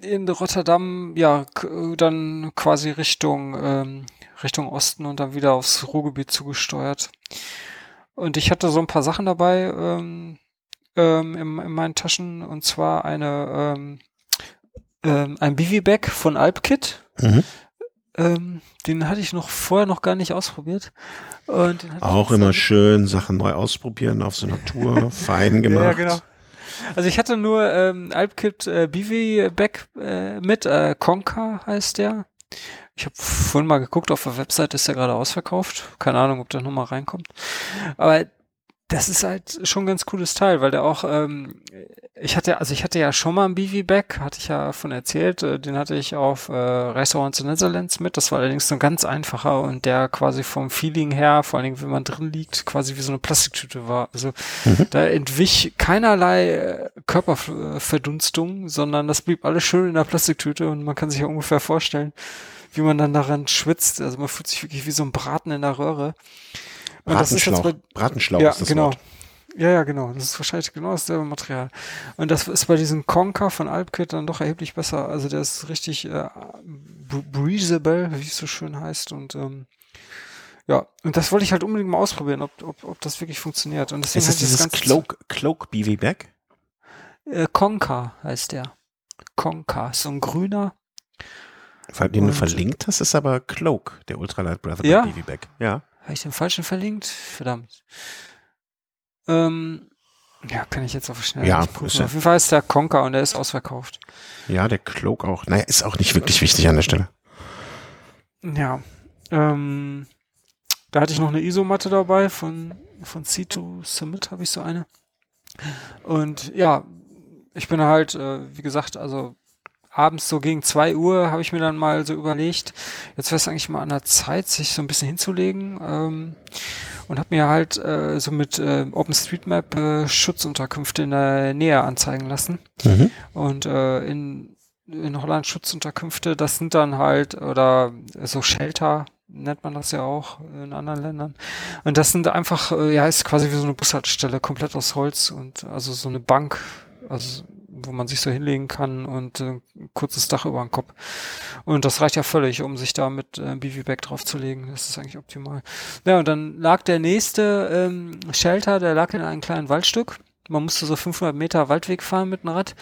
in Rotterdam, ja, k- dann quasi Richtung, ähm, Richtung Osten und dann wieder aufs Ruhrgebiet zugesteuert. Und ich hatte so ein paar Sachen dabei ähm, ähm, in, in meinen Taschen und zwar eine ähm, ähm, ein Bivi-Bag von Alpkit. Mhm. Ähm, den hatte ich noch vorher noch gar nicht ausprobiert. Und Auch immer schön Sachen neu ausprobieren auf so einer Tour, fein gemacht. Ja, genau. Also ich hatte nur ähm, Alpkit äh, BV Back äh, mit, äh, Conca heißt der. Ich habe vorhin mal geguckt, auf der Website ist der gerade ausverkauft. Keine Ahnung, ob der nochmal reinkommt. Aber das ist halt schon ein ganz cooles Teil, weil der auch, ähm, ich hatte, also ich hatte ja schon mal einen BV Back, hatte ich ja von erzählt, äh, den hatte ich auf äh, Restaurants in Netherlands mit, das war allerdings so ein ganz einfacher und der quasi vom Feeling her, vor allen Dingen wenn man drin liegt, quasi wie so eine Plastiktüte war. Also mhm. da entwich keinerlei äh, Körperverdunstung, sondern das blieb alles schön in der Plastiktüte und man kann sich ja ungefähr vorstellen, wie man dann daran schwitzt. Also man fühlt sich wirklich wie so ein Braten in der Röhre. Bratenschlauch. Bei, Bratenschlauch ja, ist das genau. Wort. Ja, ja, genau. Das ist wahrscheinlich genau dasselbe Material. Und das ist bei diesem Conker von Alpkit dann doch erheblich besser. Also der ist richtig äh, breathable, wie es so schön heißt. Und ähm, ja, und das wollte ich halt unbedingt mal ausprobieren, ob, ob, ob das wirklich funktioniert. Und deswegen ist das dieses das Cloak, Cloak BV Bag? Äh, Conker heißt der. Conker, so ein grüner. Den du verlinkt hast, ist aber Cloak, der Ultralight Breathable ja? BV Bag. Ja. Habe ich den falschen verlinkt? Verdammt. Ähm, ja, kann ich jetzt auf schnell ja, prüfen. Auf jeden Fall ist der Conker und der ist ausverkauft. Ja, der Cloak auch. Naja, ist auch nicht wirklich wichtig an der Stelle. Ja. Ähm, da hatte ich noch eine Isomatte dabei von, von C2 Summit, habe ich so eine. Und ja, ich bin halt, äh, wie gesagt, also abends so gegen zwei Uhr habe ich mir dann mal so überlegt, jetzt wäre es eigentlich mal an der Zeit, sich so ein bisschen hinzulegen ähm, und habe mir halt äh, so mit äh, OpenStreetMap äh, Schutzunterkünfte in der Nähe anzeigen lassen. Mhm. Und äh, in, in Holland Schutzunterkünfte, das sind dann halt, oder so Shelter, nennt man das ja auch in anderen Ländern. Und das sind einfach, äh, ja, ist quasi wie so eine Bushaltestelle, komplett aus Holz und also so eine Bank, also wo man sich so hinlegen kann und äh, kurzes Dach über den Kopf. Und das reicht ja völlig, um sich da mit äh, BV-Bag draufzulegen. Das ist eigentlich optimal. Ja, und dann lag der nächste ähm, Shelter, der lag in einem kleinen Waldstück. Man musste so 500 Meter Waldweg fahren mit dem Rad.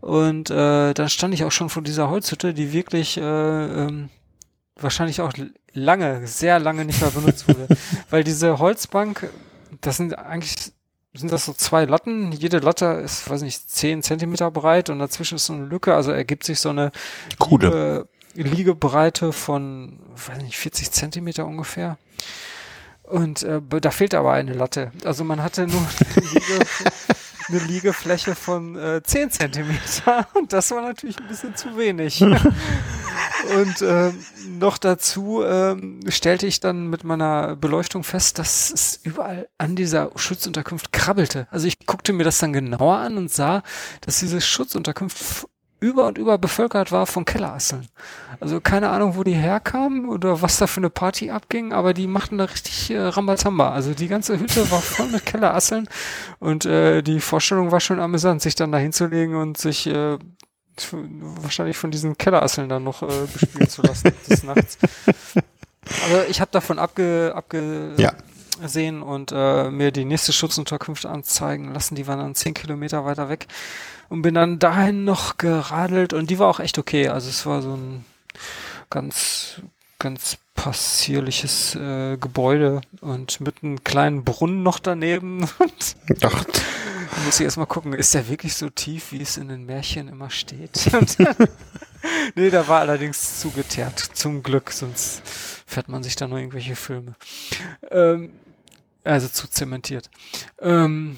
Und äh, dann stand ich auch schon vor dieser Holzhütte, die wirklich äh, ähm, wahrscheinlich auch lange, sehr lange nicht mehr benutzt wurde. Weil diese Holzbank, das sind eigentlich sind das so zwei Latten. Jede Latte ist, weiß nicht, zehn Zentimeter breit und dazwischen ist so eine Lücke. Also ergibt sich so eine Liege, Liegebreite von, weiß nicht, 40 Zentimeter ungefähr. Und äh, da fehlt aber eine Latte. Also man hatte nur eine, Liege, eine Liegefläche von äh, 10 Zentimeter und das war natürlich ein bisschen zu wenig. Und ähm, noch dazu ähm, stellte ich dann mit meiner Beleuchtung fest, dass es überall an dieser Schutzunterkunft krabbelte. Also ich guckte mir das dann genauer an und sah, dass diese Schutzunterkunft über und über bevölkert war von Kellerasseln. Also keine Ahnung, wo die herkamen oder was da für eine Party abging, aber die machten da richtig äh, Rambazamba. Also die ganze Hütte war voll mit Kellerasseln und äh, die Vorstellung war schon amüsant, sich dann da hinzulegen und sich äh, wahrscheinlich von diesen Kellerasseln dann noch äh, bespielen zu lassen des Nachts. Also ich habe davon abge, abgesehen ja. und äh, mir die nächste Schutzunterkunft anzeigen lassen. Die waren dann zehn Kilometer weiter weg und bin dann dahin noch geradelt und die war auch echt okay. Also es war so ein ganz, ganz passierliches äh, Gebäude und mit einem kleinen Brunnen noch daneben. Ach. Muss ich erstmal gucken, ist der wirklich so tief, wie es in den Märchen immer steht? nee, der war allerdings zugeteert, zum Glück, sonst fährt man sich da nur irgendwelche Filme. Ähm, also zu zementiert. Ähm,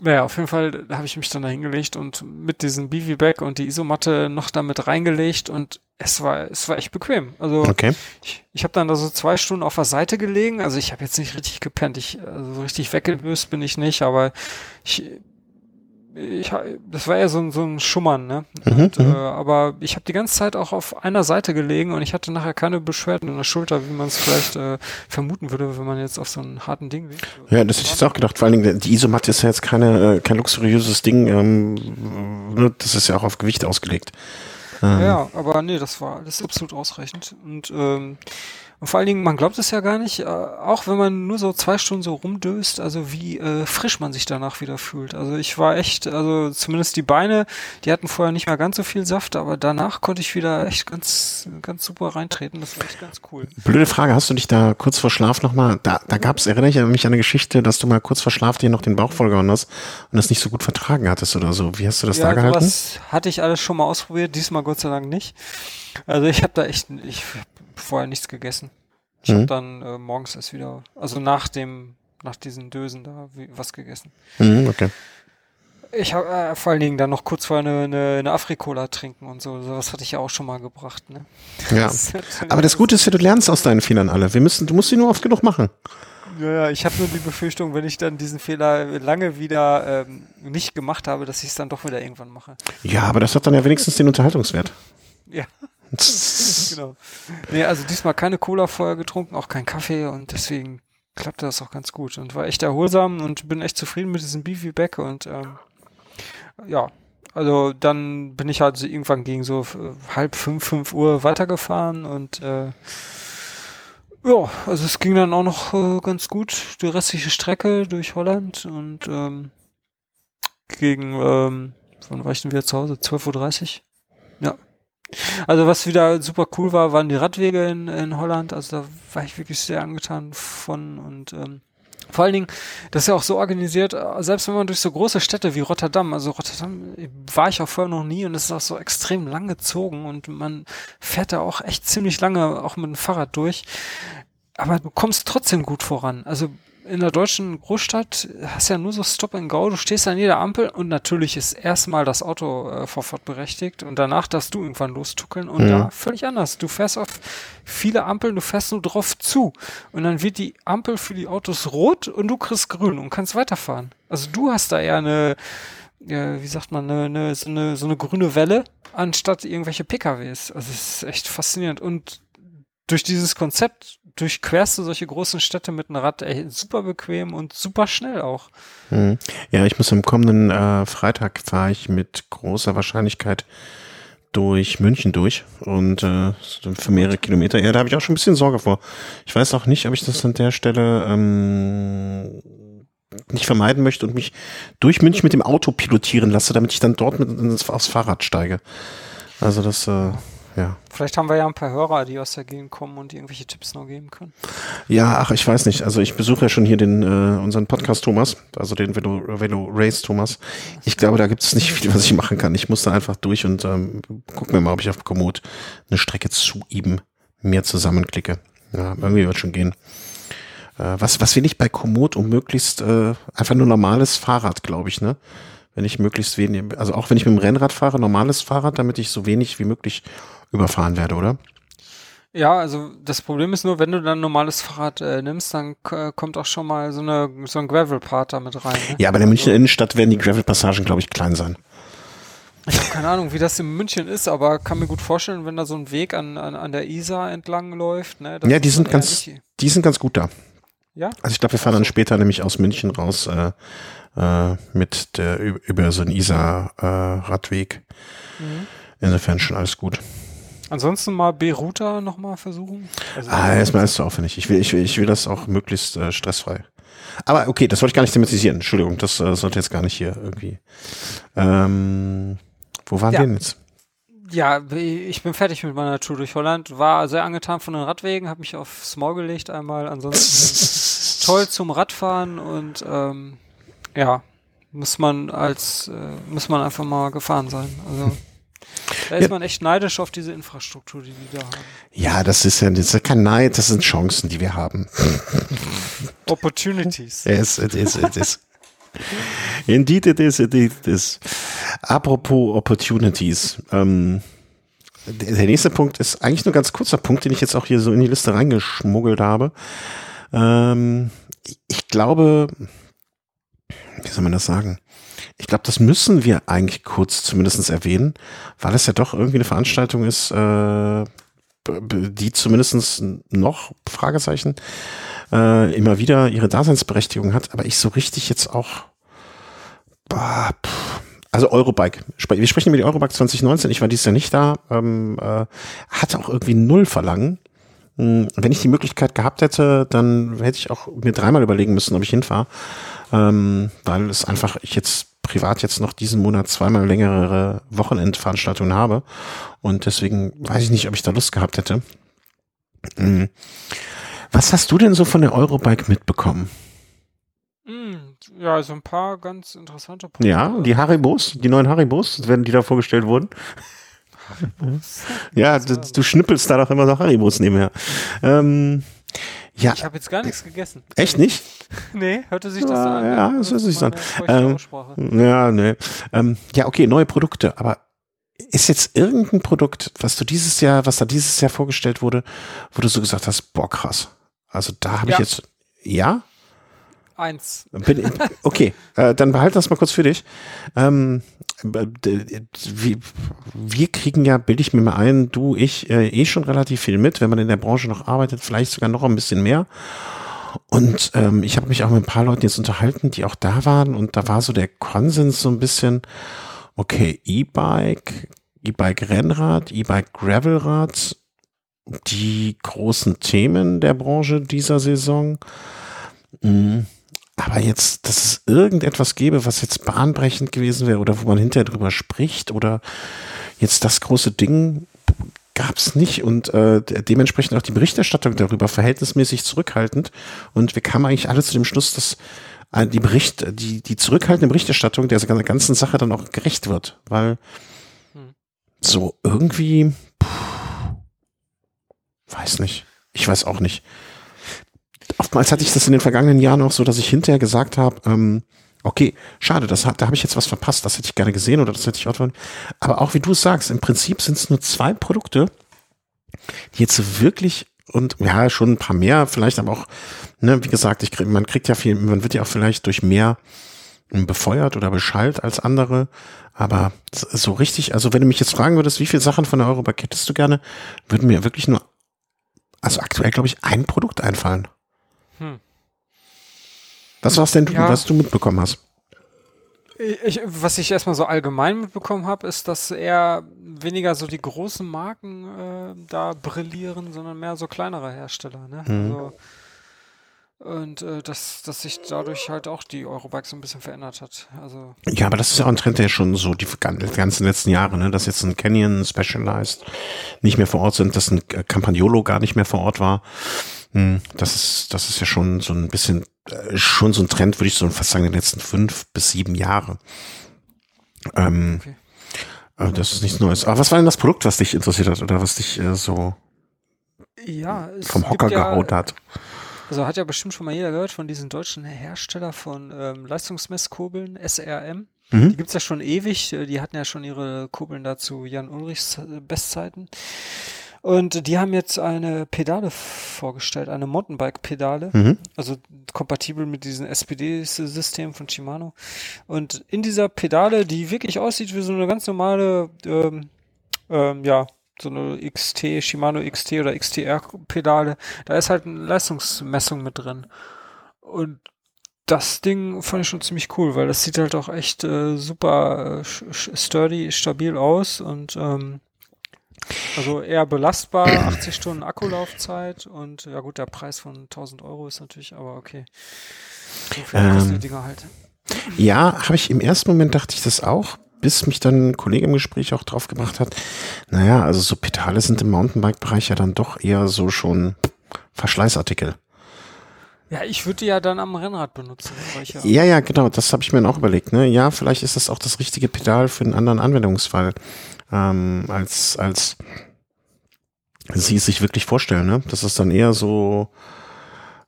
naja, auf jeden Fall habe ich mich dann da hingelegt und mit diesem BV-Bag und die Isomatte noch damit reingelegt und es war, es war echt bequem. Also okay. ich, ich habe dann da so zwei Stunden auf der Seite gelegen. Also ich habe jetzt nicht richtig gepennt. Ich, also richtig weggelöst bin ich nicht, aber ich, ich, das war eher so ein, so ein Schummern, ne? Mhm, und, äh, aber ich habe die ganze Zeit auch auf einer Seite gelegen und ich hatte nachher keine Beschwerden in der Schulter, wie man es vielleicht äh, vermuten würde, wenn man jetzt auf so einen harten Ding liegt. Ja, das hätte ich jetzt auch gedacht. Vor allen Dingen, die Isomatte ist ja jetzt keine, äh, kein luxuriöses Ding. Ähm, ne, das ist ja auch auf Gewicht ausgelegt. Ähm. Ja, aber nee, das war alles absolut ausreichend. Und ähm, Und vor allen Dingen, man glaubt es ja gar nicht, äh, auch wenn man nur so zwei Stunden so rumdöst, also wie äh, frisch man sich danach wieder fühlt. Also ich war echt, also zumindest die Beine, die hatten vorher nicht mehr ganz so viel Saft, aber danach konnte ich wieder echt ganz, ganz super reintreten. Das war echt ganz cool. Blöde Frage, hast du dich da kurz vor Schlaf nochmal, da, da gab es, erinnere ich mich an eine Geschichte, dass du mal kurz vor Schlaf dir noch den Bauch vollgehauen hast und das nicht so gut vertragen hattest oder so. Wie hast du das ja, da gehalten? Das hatte ich alles schon mal ausprobiert, diesmal Gott sei Dank nicht. Also ich habe da echt, ich vorher nichts gegessen. Ich mhm. habe dann äh, morgens erst wieder, also nach dem, nach diesen Dösen da wie, was gegessen. Mhm, okay. Ich habe äh, vor allen Dingen dann noch kurz vorher eine, eine, eine Afrikola trinken und so. Sowas hatte ich ja auch schon mal gebracht. Ne? Ja. Das Aber das Gute ist ja, du lernst aus deinen Fehlern alle. Wir müssen, du musst sie nur oft genug machen. Ja, ja, ich habe nur die Befürchtung, wenn ich dann diesen Fehler lange wieder ähm, nicht gemacht habe, dass ich es dann doch wieder irgendwann mache. Ja, aber das hat dann ja wenigstens den Unterhaltungswert. Ja. genau. Nee, also diesmal keine Cola vorher getrunken, auch kein Kaffee und deswegen klappte das auch ganz gut und war echt erholsam und bin echt zufrieden mit diesem Beefy Back und ähm, ja, also dann bin ich halt so irgendwann gegen so halb fünf, fünf Uhr weitergefahren und äh, ja, also es ging dann auch noch äh, ganz gut, die restliche Strecke durch Holland und ähm, gegen, ähm, wann war ich denn wieder zu Hause? 12.30 Uhr? Ja, also was wieder super cool war, waren die Radwege in, in Holland. Also da war ich wirklich sehr angetan von und ähm, vor allen Dingen, das ist ja auch so organisiert, selbst wenn man durch so große Städte wie Rotterdam, also Rotterdam war ich auch vorher noch nie und es ist auch so extrem lang gezogen und man fährt da auch echt ziemlich lange auch mit dem Fahrrad durch. Aber du kommst trotzdem gut voran. Also in der deutschen Großstadt hast ja nur so Stop and Go. Du stehst an jeder Ampel und natürlich ist erstmal das Auto äh, Vorfahrt berechtigt und danach darfst du irgendwann lostuckeln und mhm. da völlig anders. Du fährst auf viele Ampeln, du fährst nur drauf zu und dann wird die Ampel für die Autos rot und du kriegst grün und kannst weiterfahren. Also du hast da eher eine, ja, wie sagt man, eine, eine, so, eine, so eine grüne Welle anstatt irgendwelche PKWs. Also es ist echt faszinierend und durch dieses Konzept durchquerst du solche großen Städte mit einem Rad ey, super bequem und super schnell auch. Hm. Ja, ich muss am kommenden äh, Freitag fahre ich mit großer Wahrscheinlichkeit durch München durch und äh, für mehrere Kilometer. Ja, da habe ich auch schon ein bisschen Sorge vor. Ich weiß auch nicht, ob ich das an der Stelle ähm, nicht vermeiden möchte und mich durch München mit dem Auto pilotieren lasse, damit ich dann dort mit aufs Fahrrad steige. Also das äh, ja. Vielleicht haben wir ja ein paar Hörer, die aus der Gegend kommen und die irgendwelche Tipps noch geben können. Ja, ach, ich weiß nicht. Also ich besuche ja schon hier den äh, unseren Podcast Thomas, also den Velo, Velo Race Thomas. Ich glaube, da gibt es nicht viel, was ich machen kann. Ich muss da einfach durch und ähm, guck mir mal, ob ich auf Komoot eine Strecke zu ihm mir zusammenklicke. Ja, irgendwie wird schon gehen. Äh, was, was will ich bei Komoot um möglichst äh, einfach nur normales Fahrrad, glaube ich, ne? Wenn ich möglichst wenig, also auch wenn ich mit dem Rennrad fahre, normales Fahrrad, damit ich so wenig wie möglich überfahren werde, oder? Ja, also das Problem ist nur, wenn du dann ein normales Fahrrad äh, nimmst, dann äh, kommt auch schon mal so, eine, so ein Gravel-Part da mit rein. Ne? Ja, aber in der Münchner also, Innenstadt werden die Gravel-Passagen, glaube ich, klein sein. Ich habe keine Ahnung, wie das in München ist, aber kann mir gut vorstellen, wenn da so ein Weg an, an, an der Isar entlang läuft. Ne, ja, die sind ganz, die sind ganz gut da. Ja? Also ich glaube, wir fahren dann später nämlich aus München raus äh, äh, mit der über so einen Isar-Radweg. Äh, mhm. Insofern schon alles gut. Ansonsten mal B-Router nochmal versuchen? Also ah, erstmal ist zu aufwendig. Ich will, ich will, ich will das auch möglichst äh, stressfrei. Aber okay, das wollte ich gar nicht thematisieren. Entschuldigung, das äh, sollte jetzt gar nicht hier irgendwie. Ähm, wo waren ja. wir denn jetzt? Ja, ich bin fertig mit meiner Tour durch Holland. War sehr angetan von den Radwegen, habe mich aufs Maul gelegt einmal. Ansonsten toll zum Radfahren und ähm, ja, muss man als äh, muss man einfach mal gefahren sein. Also da ist ja. man echt neidisch auf diese Infrastruktur, die die da haben. Ja, das ist ja, das ist kein Neid, das sind Chancen, die wir haben. Opportunities. Yes, it is, it is. Indeed it is, indeed it is. Apropos Opportunities. Ähm, der nächste Punkt ist eigentlich nur ein ganz kurzer Punkt, den ich jetzt auch hier so in die Liste reingeschmuggelt habe. Ähm, ich glaube, wie soll man das sagen? Ich glaube, das müssen wir eigentlich kurz zumindest erwähnen, weil es ja doch irgendwie eine Veranstaltung ist, äh, die zumindest noch, Fragezeichen, äh, immer wieder ihre Daseinsberechtigung hat, aber ich so richtig jetzt auch, bah, also Eurobike. Wir sprechen über die Eurobike 2019. Ich war dieses Jahr nicht da. Ähm, äh, hatte auch irgendwie null Verlangen. Hm, wenn ich die Möglichkeit gehabt hätte, dann hätte ich auch mir dreimal überlegen müssen, ob ich hinfahre, ähm, weil es einfach ich jetzt privat jetzt noch diesen Monat zweimal längere Wochenendveranstaltungen habe und deswegen weiß ich nicht, ob ich da Lust gehabt hätte. Hm. Was hast du denn so von der Eurobike mitbekommen? Mm, ja, so ein paar ganz interessante Punkte. Ja, die Haribos, die neuen Haribos, wenn die da vorgestellt wurden. Haribos? ja, du, du, schnippelst da doch immer so Haribos nebenher. Ähm, ja. Ich habe jetzt gar nichts gegessen. Echt nicht? nee, hörte sich das ja, an? Ja, das hört sich an. Ähm, ja, nee. Ähm, ja, okay, neue Produkte, aber ist jetzt irgendein Produkt, was du dieses Jahr, was da dieses Jahr vorgestellt wurde, wo du so gesagt hast, boah, krass. Also da habe ja. ich jetzt, ja? Eins. okay, äh, dann behalte das mal kurz für dich. Ähm, wir, wir kriegen ja, bilde ich mir mal ein, du, ich, äh, eh schon relativ viel mit, wenn man in der Branche noch arbeitet, vielleicht sogar noch ein bisschen mehr. Und ähm, ich habe mich auch mit ein paar Leuten jetzt unterhalten, die auch da waren und da war so der Konsens so ein bisschen, okay, E-Bike, E-Bike Rennrad, E-Bike Gravelrad, die großen Themen der Branche dieser Saison. Mhm. Aber jetzt, dass es irgendetwas gäbe, was jetzt bahnbrechend gewesen wäre oder wo man hinterher drüber spricht oder jetzt das große Ding gab es nicht und äh, dementsprechend auch die Berichterstattung darüber verhältnismäßig zurückhaltend. Und wir kamen eigentlich alle zu dem Schluss, dass äh, die Bericht, die, die zurückhaltende Berichterstattung der ganzen Sache dann auch gerecht wird, weil hm. so irgendwie, puh, weiß nicht, ich weiß auch nicht oftmals hatte ich das in den vergangenen Jahren auch so, dass ich hinterher gesagt habe, ähm, okay, schade, das hat, da habe ich jetzt was verpasst, das hätte ich gerne gesehen oder das hätte ich auch Aber auch wie du es sagst, im Prinzip sind es nur zwei Produkte, die jetzt wirklich und ja, schon ein paar mehr, vielleicht aber auch, ne, wie gesagt, ich krieg, man kriegt ja viel, man wird ja auch vielleicht durch mehr befeuert oder beschallt als andere. Aber so richtig, also wenn du mich jetzt fragen würdest, wie viele Sachen von der Eurobike hättest du gerne, würden mir wirklich nur, also aktuell glaube ich, ein Produkt einfallen. Hm. Was war's denn, ja. was du mitbekommen hast? Ich, was ich erstmal so allgemein mitbekommen habe, ist, dass eher weniger so die großen Marken äh, da brillieren, sondern mehr so kleinere Hersteller. Ne? Mhm. Also, und äh, dass, dass sich dadurch halt auch die Eurobike so ein bisschen verändert hat. Also ja, aber das ist ja auch ein Trend, der schon so die ganzen letzten Jahre, ne, dass jetzt ein Canyon Specialized nicht mehr vor Ort sind, dass ein Campagnolo gar nicht mehr vor Ort war. Hm, das ist, das ist ja schon so ein bisschen, äh, schon so ein Trend, würde ich so fast sagen, in den letzten fünf bis sieben Jahre. Ähm, okay. äh, das ist nichts Neues. Aber was war denn das Produkt, was dich interessiert hat oder was dich äh, so ja, vom Hocker ja, gehaut hat? Also hat ja bestimmt schon mal jeder gehört von diesen deutschen Hersteller von ähm, Leistungsmesskurbeln, SRM. Mhm. Die gibt's ja schon ewig. Die hatten ja schon ihre Kurbeln dazu Jan Ulrichs äh, Bestzeiten. Und die haben jetzt eine Pedale vorgestellt, eine Mountainbike-Pedale, mhm. also kompatibel mit diesem SPD-System von Shimano. Und in dieser Pedale, die wirklich aussieht wie so eine ganz normale, ähm, ähm, ja, so eine XT, Shimano XT oder XTR-Pedale, da ist halt eine Leistungsmessung mit drin. Und das Ding fand ich schon ziemlich cool, weil das sieht halt auch echt äh, super äh, sturdy, stabil aus und ähm, also eher belastbar, 80 Stunden Akkulaufzeit und ja gut, der Preis von 1000 Euro ist natürlich, aber okay. So viel ähm, kosten die Dinger halt. Ja, habe ich im ersten Moment dachte ich das auch, bis mich dann ein Kollege im Gespräch auch drauf gebracht hat. Naja, also so Pedale sind im Mountainbike-Bereich ja dann doch eher so schon Verschleißartikel. Ja, ich würde die ja dann am Rennrad benutzen. Ja, ja, ja, genau, das habe ich mir dann auch überlegt. Ne? Ja, vielleicht ist das auch das richtige Pedal für einen anderen Anwendungsfall ähm, als, als sie es sich wirklich vorstellen. Ne? Das ist dann eher so,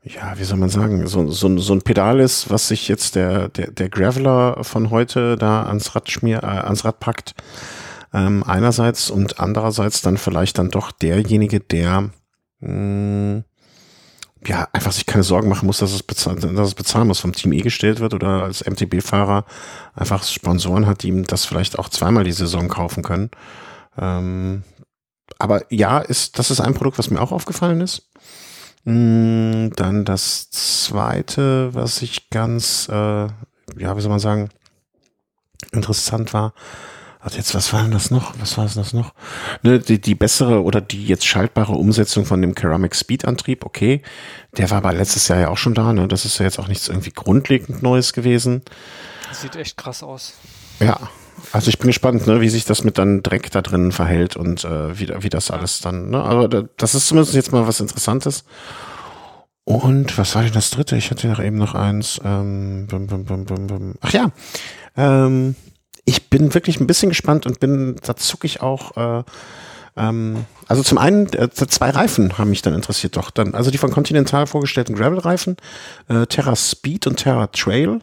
ja, wie soll man sagen, so, so, so ein Pedal ist, was sich jetzt der, der, der Graveler von heute da ans Rad schmier, äh, ans Rad packt. Ähm, einerseits und andererseits dann vielleicht dann doch derjenige, der mh, hm, ja, einfach sich keine Sorgen machen muss, dass es, bezahlen, dass es bezahlen muss, vom Team E gestellt wird oder als MTB-Fahrer einfach Sponsoren hat, die ihm das vielleicht auch zweimal die Saison kaufen können. Ähm, aber ja, ist, das ist ein Produkt, was mir auch aufgefallen ist. Mm, dann das zweite, was ich ganz, äh, ja, wie soll man sagen, interessant war, Warte, jetzt, was war denn das noch? Was war das noch? Ne, die, die bessere oder die jetzt schaltbare Umsetzung von dem Ceramic Speed Antrieb, okay. Der war aber letztes Jahr ja auch schon da, ne? Das ist ja jetzt auch nichts irgendwie grundlegend Neues gewesen. Sieht echt krass aus. Ja, also ich bin gespannt, ne, wie sich das mit dann Dreck da drin verhält und äh, wie, wie das alles dann, ne? Aber das ist zumindest jetzt mal was Interessantes. Und was war denn das dritte? Ich hatte noch eben noch eins. Ähm, bum, bum, bum, bum, bum. Ach ja, ähm, ich bin wirklich ein bisschen gespannt und bin, da zucke ich auch. Äh, ähm, also zum einen, äh, zwei Reifen haben mich dann interessiert doch. Dann, also die von Continental vorgestellten Gravel-Reifen, äh, Terra Speed und Terra Trail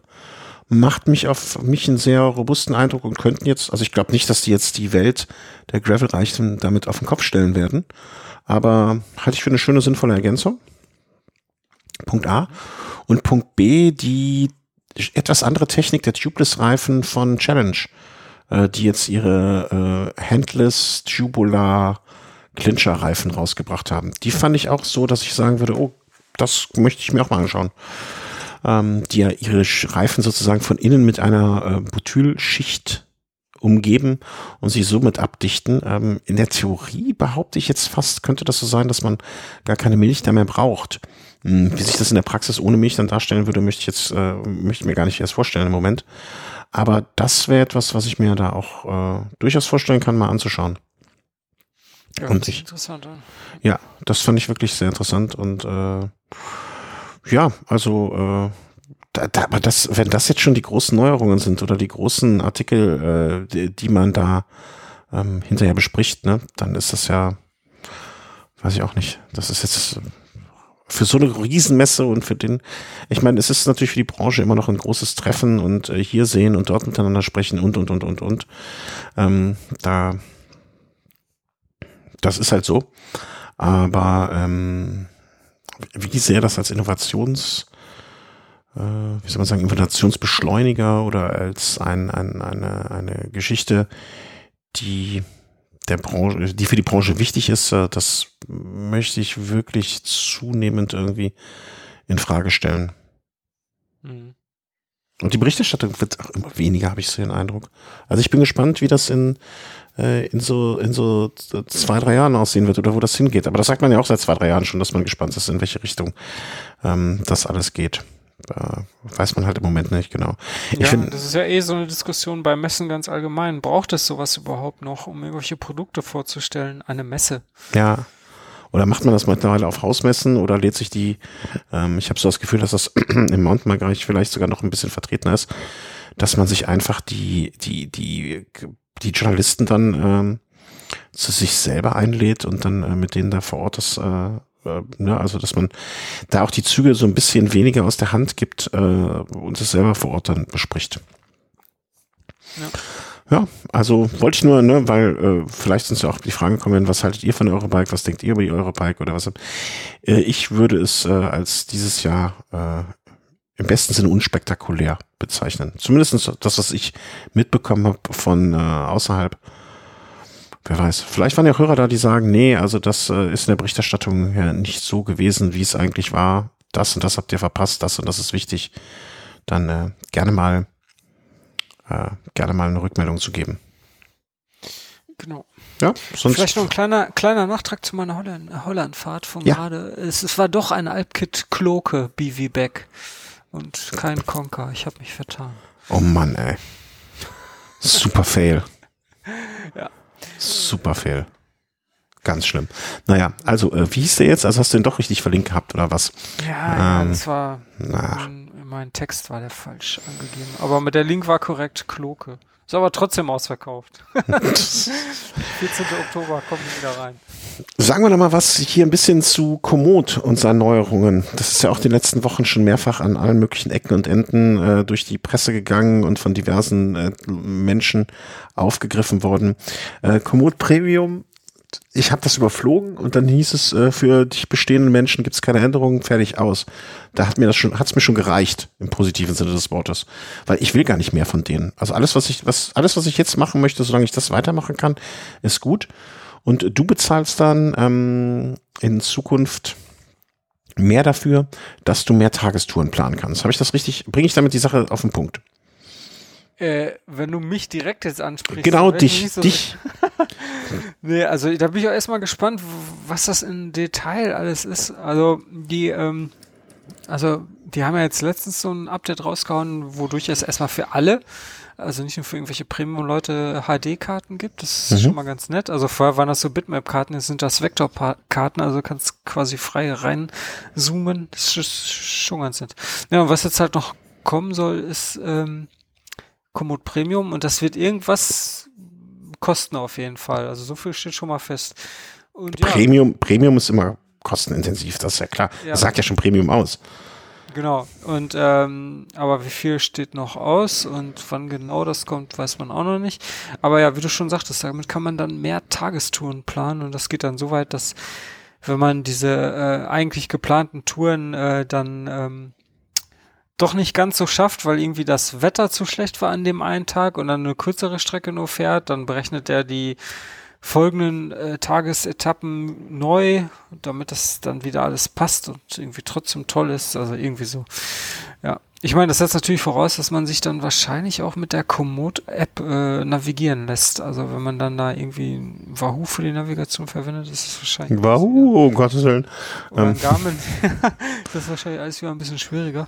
macht mich auf mich einen sehr robusten Eindruck und könnten jetzt, also ich glaube nicht, dass die jetzt die Welt der Gravel-Reichen damit auf den Kopf stellen werden, aber halte ich für eine schöne, sinnvolle Ergänzung. Punkt A. Und Punkt B, die etwas andere Technik der Tubeless-Reifen von Challenge, äh, die jetzt ihre äh, Handless Tubular Clincher-Reifen rausgebracht haben. Die fand ich auch so, dass ich sagen würde, oh, das möchte ich mir auch mal anschauen ähm, die ja ihre Reifen sozusagen von innen mit einer äh, Butylschicht umgeben und sie somit abdichten. Ähm, in der Theorie behaupte ich jetzt fast, könnte das so sein, dass man gar keine Milch da mehr braucht. Hm, wie sich das in der Praxis ohne Milch dann darstellen würde, möchte ich jetzt, äh, möchte ich mir gar nicht erst vorstellen im Moment. Aber das wäre etwas, was ich mir da auch äh, durchaus vorstellen kann, mal anzuschauen. Ja, und ich, interessant. Ja, das fand ich wirklich sehr interessant und äh, ja, also äh, da, da, aber das, wenn das jetzt schon die großen Neuerungen sind oder die großen Artikel, äh, die, die man da ähm, hinterher bespricht, ne, dann ist das ja, weiß ich auch nicht. Das ist jetzt für so eine Riesenmesse und für den, ich meine, es ist natürlich für die Branche immer noch ein großes Treffen und äh, hier sehen und dort miteinander sprechen und und und und und. Ähm, da, das ist halt so. Aber ähm, wie sehr das als Innovations, äh, wie soll man sagen, Innovationsbeschleuniger oder als ein, ein, eine, eine Geschichte, die der Branche, die für die Branche wichtig ist, äh, das möchte ich wirklich zunehmend irgendwie in Frage stellen. Mhm. Und die Berichterstattung wird auch immer weniger, habe ich so den Eindruck. Also ich bin gespannt, wie das in äh, in so in so zwei drei Jahren aussehen wird oder wo das hingeht. Aber das sagt man ja auch seit zwei drei Jahren schon, dass man gespannt ist, in welche Richtung ähm, das alles geht. Weiß man halt im Moment nicht genau. Ich ja, find, das ist ja eh so eine Diskussion bei Messen ganz allgemein. Braucht es sowas überhaupt noch, um irgendwelche Produkte vorzustellen? Eine Messe? Ja. Oder macht man das mittlerweile auf Hausmessen oder lädt sich die, ähm, ich habe so das Gefühl, dass das im Mountainbike vielleicht sogar noch ein bisschen vertretener ist, dass man sich einfach die, die, die die Journalisten dann ähm, zu sich selber einlädt und dann äh, mit denen da vor Ort das, äh, äh, ne, also dass man da auch die Züge so ein bisschen weniger aus der Hand gibt äh, und es selber vor Ort dann bespricht. Ja. Ja, also wollte ich nur, ne, weil äh, vielleicht sind ja auch die Fragen kommen, was haltet ihr von Eurobike, was denkt ihr über die Eurobike oder was? Äh, ich würde es äh, als dieses Jahr äh, im besten Sinne unspektakulär bezeichnen. Zumindest das, was ich mitbekommen habe von äh, außerhalb. Wer weiß. Vielleicht waren ja Hörer da, die sagen, nee, also das äh, ist in der Berichterstattung ja nicht so gewesen, wie es eigentlich war. Das und das habt ihr verpasst, das und das ist wichtig. Dann äh, gerne mal äh, gerne mal eine Rückmeldung zu geben. Genau. Ja, sonst Vielleicht noch ein kleiner, kleiner Nachtrag zu meiner Holland, Hollandfahrt von ja. gerade. Es, es war doch ein Alpkit Kloke BV Back und kein Conker. Ich habe mich vertan. Oh Mann, ey. Super Fail. ja. Super Fail. Ganz schlimm. Naja, also, äh, wie hieß der jetzt? Also hast du den doch richtig verlinkt gehabt, oder was? Ja, ähm, ja das war. Mein, mein Text war der falsch angegeben. Aber mit der Link war korrekt Kloke. Ist aber trotzdem ausverkauft. 14. Oktober kommen wir wieder rein. Sagen wir doch mal was hier ein bisschen zu Komoot und seinen Neuerungen. Das ist ja auch die letzten Wochen schon mehrfach an allen möglichen Ecken und Enden äh, durch die Presse gegangen und von diversen äh, Menschen aufgegriffen worden. Äh, Komoot Premium ich habe das überflogen und dann hieß es, äh, für die bestehenden Menschen gibt es keine Änderungen, fertig aus. Da hat mir das schon, hat's mir schon gereicht im positiven Sinne des Wortes, weil ich will gar nicht mehr von denen. Also alles, was ich, was alles, was ich jetzt machen möchte, solange ich das weitermachen kann, ist gut. Und du bezahlst dann ähm, in Zukunft mehr dafür, dass du mehr Tagestouren planen kannst. Habe ich das richtig? Bringe ich damit die Sache auf den Punkt? Äh, wenn du mich direkt jetzt ansprichst. Genau, dich, so dich. nee, also da bin ich auch erstmal gespannt, was das in Detail alles ist. Also die, ähm, also die haben ja jetzt letztens so ein Update rausgehauen, wodurch es erstmal für alle also nicht nur für irgendwelche Premium-Leute HD-Karten gibt. Das ist mhm. schon mal ganz nett. Also vorher waren das so Bitmap-Karten, jetzt sind das Vektor-Karten, also kannst quasi frei reinzoomen. Das ist schon ganz nett. Ja, und was jetzt halt noch kommen soll, ist ähm, Komoot Premium und das wird irgendwas kosten auf jeden Fall. Also so viel steht schon mal fest. Und, ja. Premium, Premium ist immer kostenintensiv, das ist ja klar. Ja. Das sagt ja schon Premium aus. Genau. Und ähm, aber wie viel steht noch aus und wann genau das kommt, weiß man auch noch nicht. Aber ja, wie du schon sagtest, damit kann man dann mehr Tagestouren planen und das geht dann so weit, dass wenn man diese äh, eigentlich geplanten Touren äh, dann ähm, doch nicht ganz so schafft, weil irgendwie das Wetter zu schlecht war an dem einen Tag und dann eine kürzere Strecke nur fährt, dann berechnet er die folgenden äh, Tagesetappen neu, damit das dann wieder alles passt und irgendwie trotzdem toll ist. Also irgendwie so. Ja. Ich meine, das setzt natürlich voraus, dass man sich dann wahrscheinlich auch mit der Komoot-App äh, navigieren lässt. Also wenn man dann da irgendwie Wahoo für die Navigation verwendet, ist es wahrscheinlich. Wahoo, um Gottes Willen. Oder ähm. Garmin. das ist wahrscheinlich alles wieder ein bisschen schwieriger.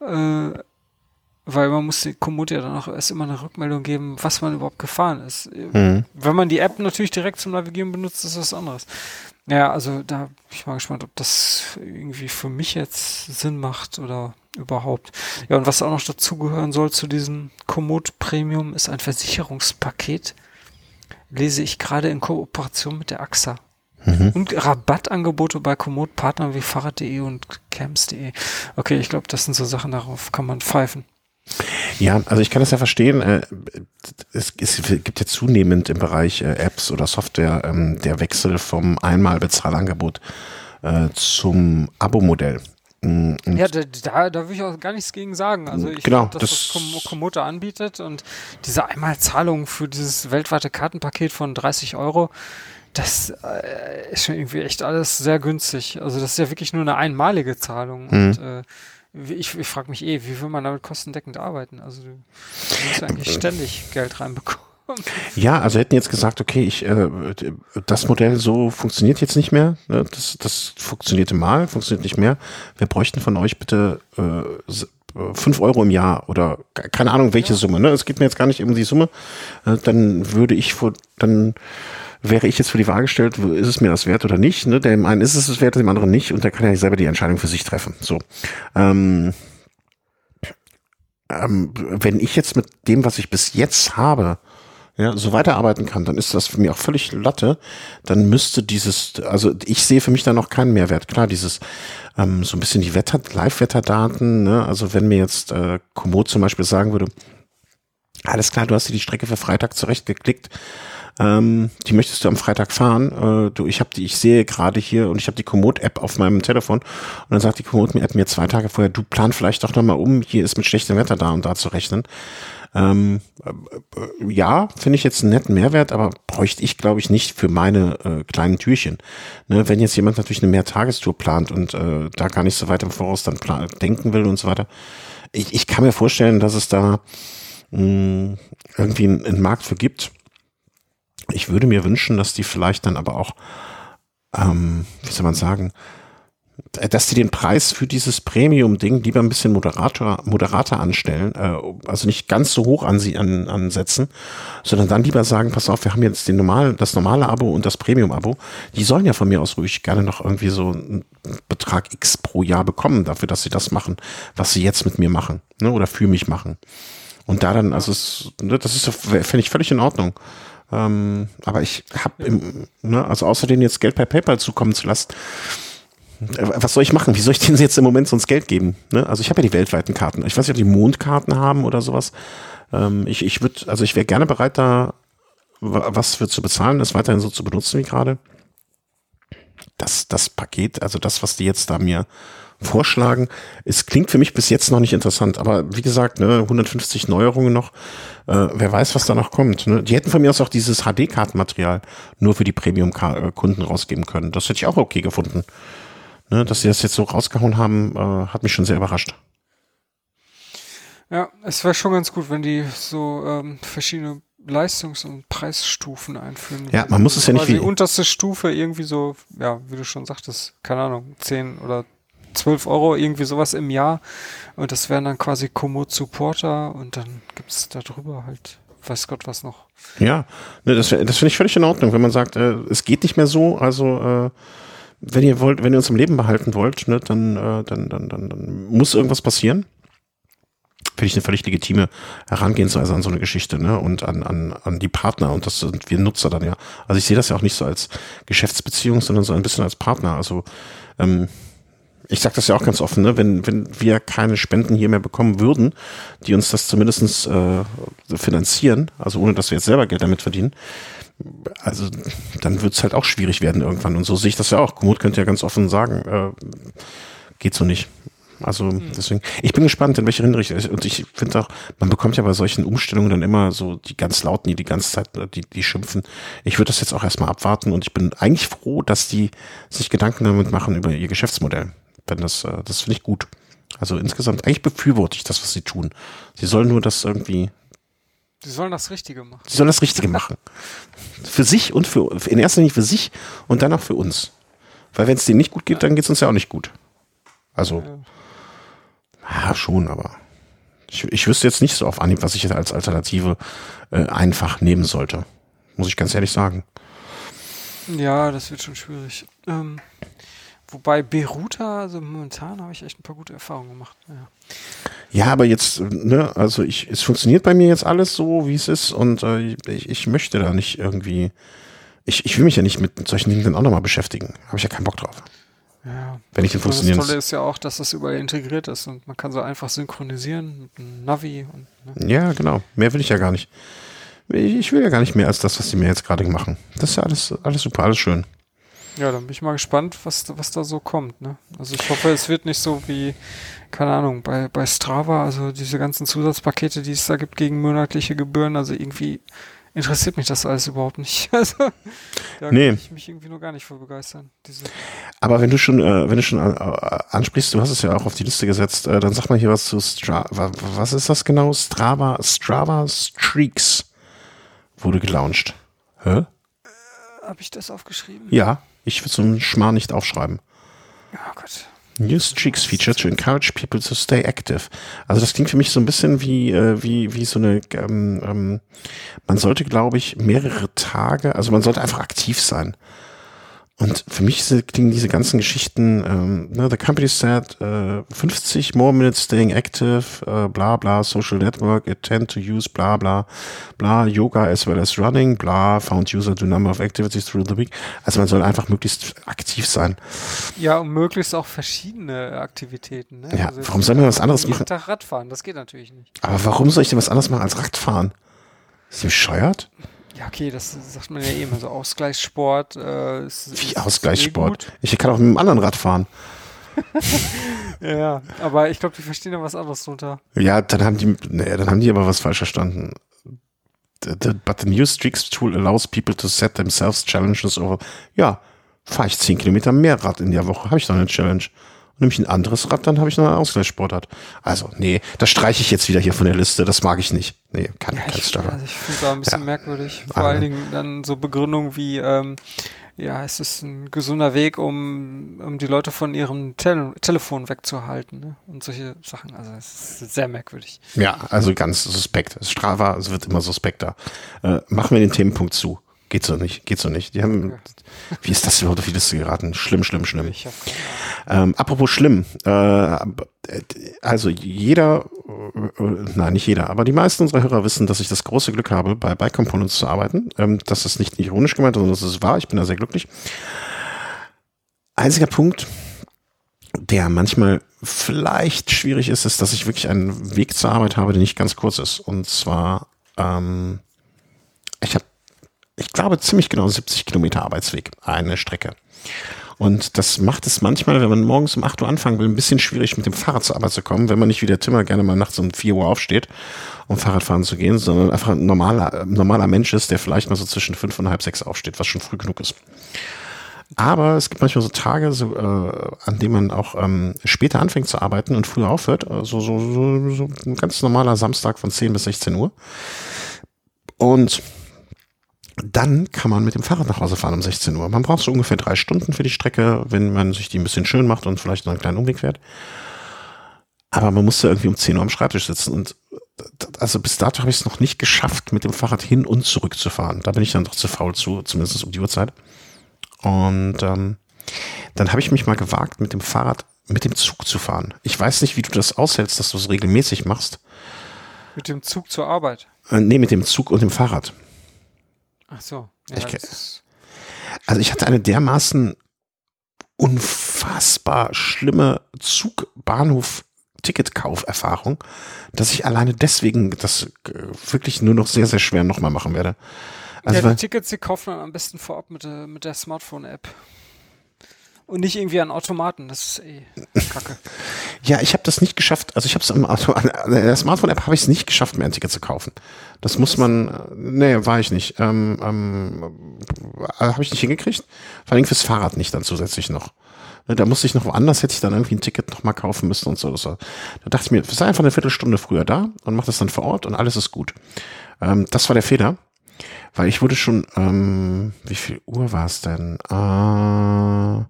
Äh, weil man muss die Komoot ja dann auch erst immer eine Rückmeldung geben, was man überhaupt gefahren ist. Mhm. Wenn man die App natürlich direkt zum Navigieren benutzt, ist das was anderes. Ja, also da bin ich mal gespannt, ob das irgendwie für mich jetzt Sinn macht oder überhaupt. Ja, und was auch noch dazugehören soll zu diesem Komoot Premium ist ein Versicherungspaket. Lese ich gerade in Kooperation mit der AXA. Mhm. Und Rabattangebote bei Komoot-Partnern wie Fahrrad.de und Camps.de. Okay, ich glaube, das sind so Sachen, darauf kann man pfeifen. Ja, also ich kann das ja verstehen. Äh, es, gibt ja zunehmend im Bereich äh, Apps oder Software ähm, der Wechsel vom Einmalbezahlangebot äh, zum Abo-Modell. Mm, und ja, da, da, will ich auch gar nichts gegen sagen. Also ich genau, glaub, das, was Komodo anbietet und diese Einmalzahlung für dieses weltweite Kartenpaket von 30 Euro, das äh, ist schon irgendwie echt alles sehr günstig. Also das ist ja wirklich nur eine einmalige Zahlung. Mhm. Und äh, ich, ich frage mich eh, wie will man damit kostendeckend arbeiten? Also du musst eigentlich äh, ständig Geld reinbekommen. Ja, also hätten jetzt gesagt, okay, ich, äh, das Modell so funktioniert jetzt nicht mehr. Ne? Das, das funktionierte mal, funktioniert nicht mehr. Wir bräuchten von euch bitte äh, 5 Euro im Jahr oder keine Ahnung welche ja. Summe. Ne? Es geht mir jetzt gar nicht um die Summe. Äh, dann würde ich vor, dann wäre ich jetzt für die Waage gestellt, ist es mir das wert oder nicht? Ne? Dem einen ist es es wert, dem anderen nicht und der kann ja selber die Entscheidung für sich treffen. So. Ähm, ähm, wenn ich jetzt mit dem, was ich bis jetzt habe, ja, so weiterarbeiten kann, dann ist das für mich auch völlig Latte. Dann müsste dieses, also ich sehe für mich da noch keinen Mehrwert. Klar, dieses ähm, so ein bisschen die Wetter, Live-Wetterdaten, ne? also wenn mir jetzt äh, Komoot zum Beispiel sagen würde, alles klar, du hast dir die Strecke für Freitag zurechtgeklickt, ähm, die möchtest du am Freitag fahren. Äh, du, ich habe die, ich sehe gerade hier und ich habe die Komoot-App auf meinem Telefon und dann sagt die Komoot-App mir zwei Tage vorher, du plan vielleicht doch nochmal um, hier ist mit schlechtem Wetter da und da zu rechnen. Ähm, äh, ja, finde ich jetzt einen netten Mehrwert, aber bräuchte ich, glaube ich, nicht für meine äh, kleinen Türchen. Ne, wenn jetzt jemand natürlich eine Mehrtagestour plant und äh, da gar nicht so weit im Voraus dann denken will und so weiter. Ich, ich kann mir vorstellen, dass es da mh, hm, irgendwie einen, einen Markt für gibt ich würde mir wünschen, dass die vielleicht dann aber auch, ähm, wie soll man sagen, dass die den Preis für dieses Premium-Ding lieber ein bisschen moderator, moderater anstellen, äh, also nicht ganz so hoch an sie an, ansetzen, sondern dann lieber sagen, pass auf, wir haben jetzt den normalen, das normale Abo und das Premium-Abo. Die sollen ja von mir aus ruhig gerne noch irgendwie so einen Betrag X pro Jahr bekommen dafür, dass sie das machen, was sie jetzt mit mir machen, ne, oder für mich machen. Und da dann, also es, ne, das ist, finde ich völlig in Ordnung. Ähm, aber ich habe, ne, also außer denen jetzt Geld per PayPal zukommen zu lassen, äh, was soll ich machen? Wie soll ich denen jetzt im Moment sonst Geld geben? Ne? Also ich habe ja die weltweiten Karten. Ich weiß nicht, ob die Mondkarten haben oder sowas. Ähm, ich ich würde, also ich wäre gerne bereit, da was für zu bezahlen, das weiterhin so zu benutzen wie gerade. Das, das Paket, also das, was die jetzt da mir vorschlagen. Es klingt für mich bis jetzt noch nicht interessant, aber wie gesagt, ne, 150 Neuerungen noch. Äh, wer weiß, was da noch kommt. Ne? Die hätten von mir aus auch dieses HD-Kartenmaterial nur für die Premium-Kunden rausgeben können. Das hätte ich auch okay gefunden. Ne, dass sie das jetzt so rausgehauen haben, äh, hat mich schon sehr überrascht. Ja, es wäre schon ganz gut, wenn die so ähm, verschiedene Leistungs- und Preisstufen einführen. Ja, man muss es ja nicht wie. wie. Die unterste Stufe irgendwie so, ja, wie du schon sagtest, keine Ahnung, 10 oder 12 Euro, irgendwie sowas im Jahr. Und das wären dann quasi Komoot Supporter und dann gibt's da drüber halt, weiß Gott was noch. Ja, ne, das, das finde ich völlig in Ordnung, wenn man sagt, äh, es geht nicht mehr so, also äh, wenn ihr wollt, wenn ihr uns im Leben behalten wollt, ne, dann, äh, dann, dann, dann, dann muss irgendwas passieren. Finde ich eine völlig legitime Herangehensweise an so eine Geschichte, ne? Und an, an, an die Partner. Und das sind wir Nutzer dann ja. Also ich sehe das ja auch nicht so als Geschäftsbeziehung, sondern so ein bisschen als Partner. Also ähm, ich sage das ja auch ganz offen, ne? wenn, wenn wir keine Spenden hier mehr bekommen würden, die uns das zumindestens äh, finanzieren, also ohne dass wir jetzt selber Geld damit verdienen, also dann wird es halt auch schwierig werden irgendwann. Und so sehe ich das ja auch. Komoot könnte ja ganz offen sagen, äh, geht so nicht. Also deswegen, ich bin gespannt, in welche Hinrichtung. Und ich finde auch, man bekommt ja bei solchen Umstellungen dann immer so die ganz Lauten, die die ganze Zeit, äh, die, die schimpfen. Ich würde das jetzt auch erstmal abwarten und ich bin eigentlich froh, dass die sich Gedanken damit machen über ihr Geschäftsmodell. Wenn das, äh, das finde ich gut. Also insgesamt, eigentlich befürworte ich das, was sie tun. Sie sollen nur das irgendwie, Die sollen das Richtige machen. sie sollen das Richtige machen. Für sich und für, in erster Linie für sich und dann auch für uns. Weil wenn es denen nicht gut geht, dann geht es uns ja auch nicht gut. Also, ja, schon, aber ich, ich wüsste jetzt nicht so auf Anhieb, was ich jetzt als Alternative äh, einfach nehmen sollte. Muss ich ganz ehrlich sagen. Ja, das wird schon schwierig. Ähm, wobei Beruta, also momentan habe ich echt ein paar gute Erfahrungen gemacht. Ja. Ja, aber jetzt, ne, also ich, es funktioniert bei mir jetzt alles so, wie es ist und äh, ich, ich möchte da nicht irgendwie, ich, ich will mich ja nicht mit solchen Dingen dann auch nochmal beschäftigen. Habe ich ja keinen Bock drauf. Ja. Wenn ich den das Tolle ist ja auch, dass das überall integriert ist und man kann so einfach synchronisieren mit einem Navi und ne? Ja, genau. Mehr will ich ja gar nicht. Ich ich will ja gar nicht mehr als das, was die mir jetzt gerade machen. Das ist ja alles, alles super, alles schön. Ja, dann bin ich mal gespannt, was, was da so kommt. Ne? Also ich hoffe, es wird nicht so wie, keine Ahnung, bei, bei Strava, also diese ganzen Zusatzpakete, die es da gibt gegen monatliche Gebühren, also irgendwie interessiert mich das alles überhaupt nicht. Also da Nee. kann ich mich irgendwie nur gar nicht für begeistern. Diese, Aber wenn du schon, äh, wenn du schon äh, äh, ansprichst, du hast es ja auch auf die Liste gesetzt, äh, dann sag mal hier was zu Strava. Was ist das genau? Strava, Strava Streaks wurde gelauncht. Hä? Habe ich das aufgeschrieben? Ja, ich will so einen Schmarrn nicht aufschreiben. Oh Gott. New Streaks feature to encourage people to stay active. Also das klingt für mich so ein bisschen wie äh, wie wie so eine. Ähm, ähm, man sollte, glaube ich, mehrere Tage. Also man sollte einfach aktiv sein. Und für mich klingen diese ganzen Geschichten. Ähm, ne, the company said äh, 50 more minutes staying active, äh, bla bla, social network, it tend to use bla bla bla, yoga as well as running, bla, found user do number of activities through the week. Also man soll einfach möglichst aktiv sein. Ja, und möglichst auch verschiedene Aktivitäten. Ne? Ja, jetzt warum soll man was anderes jeden machen? Tag Radfahren, das geht natürlich nicht. Aber warum soll ich denn was anderes machen als Radfahren? Ist die bescheuert? Ja, okay, das sagt man ja eben. Also Ausgleichssport. Äh, ist, Wie ist Ausgleichssport? eh Ich kann auch mit einem anderen Rad fahren. Ja, aber ich glaube, die verstehen da was anderes drunter. Ja, dann haben die, nee, dann haben die aber was falsch verstanden. The, the, but the new Streaks tool allows people to set themselves challenges over. Ja, fahre ich 10 Kilometer mehr Rad in der Woche, habe ich noch eine Challenge. Nehme ich ein anderes Rad, dann habe ich noch eine Ausgleichssportart. Also, nee, das streiche ich jetzt wieder hier von der Liste. Das mag ich nicht. Nee, kann Ja, kein ich, Strava. also ich finde es auch ein bisschen Ja. merkwürdig. Vor allen Dingen dann so Begründungen wie, ähm, ja, es ist ein gesunder Weg, um, um die Leute von ihrem Tele Telefon wegzuhalten. Ne? Und solche Sachen. Also es ist sehr merkwürdig. Ja, also ganz suspekt. Strava, es wird immer suspekter. Äh, machen wir den Themenpunkt zu. Geht so nicht, geht so nicht. Die haben, wie ist das überhaupt auf die Liste geraten? Schlimm, schlimm, schlimm. Ähm, apropos schlimm, äh, also jeder, äh, nein, nicht jeder, aber die meisten unserer Hörer wissen, dass ich das große Glück habe, bei Bike Components zu arbeiten. Ähm, das ist nicht ironisch gemeint, sondern das ist wahr. Ich bin da sehr glücklich. Einziger Punkt, der manchmal vielleicht schwierig ist, ist, dass ich wirklich einen Weg zur Arbeit habe, der nicht ganz kurz ist. Und zwar, ähm, ich habe, ich glaube, ziemlich genau 70 Kilometer Arbeitsweg, eine Strecke. Und das macht es manchmal, wenn man morgens um 8 Uhr anfangen will, ein bisschen schwierig, mit dem Fahrrad zur Arbeit zu kommen, wenn man nicht wie der Timmer gerne mal nachts um 4 Uhr aufsteht, um Fahrradfahren zu gehen, sondern einfach ein normaler, normaler Mensch ist, der vielleicht mal so zwischen 5 und halb 6 aufsteht, was schon früh genug ist. Aber es gibt manchmal so Tage, so, äh, an denen man auch ähm, später anfängt zu arbeiten und früher aufhört. Also so, so, so ein ganz normaler Samstag von 10 bis 16 Uhr. Und dann kann man mit dem Fahrrad nach Hause fahren um 16 Uhr. Man braucht so ungefähr drei Stunden für die Strecke, wenn man sich die ein bisschen schön macht und vielleicht noch einen kleinen Umweg fährt. Aber man musste irgendwie um 10 Uhr am Schreibtisch sitzen und also bis dato habe ich es noch nicht geschafft, mit dem Fahrrad hin und zurück zu fahren. Da bin ich dann doch zu faul zu, zumindest um die Uhrzeit. Und ähm, dann habe ich mich mal gewagt, mit dem Fahrrad mit dem Zug zu fahren. Ich weiß nicht, wie du das aushältst, dass du es regelmäßig machst. Mit dem Zug zur Arbeit? Äh, nee, mit dem Zug und dem Fahrrad. Ach so. Ja, ich, also ich hatte eine dermaßen unfassbar schlimme Zug-Bahnhof-Ticketkauferfahrung, dass ich alleine deswegen das äh, wirklich nur noch sehr, sehr schwer nochmal machen werde. Also ja, die Tickets, die kauft man am besten vorab mit der, mit der Smartphone-App. Und nicht irgendwie an Automaten, das ist eh kacke. ja, ich habe das nicht geschafft. Also ich habe es am Auto, an der Smartphone-App habe ich es nicht geschafft, mir ein Ticket zu kaufen. Das muss man, nee, war ich nicht. Ähm, ähm, habe ich nicht hingekriegt. Vor allem fürs Fahrrad nicht dann zusätzlich noch. Ne, da musste ich noch woanders, hätte ich dann irgendwie ein Ticket nochmal kaufen müssen und so. Da dachte ich mir, sei einfach eine Viertelstunde früher da und mach das dann vor Ort und alles ist gut. Ähm, das war der Fehler. Weil ich wurde schon, ähm, wie viel Uhr war es denn? Äh,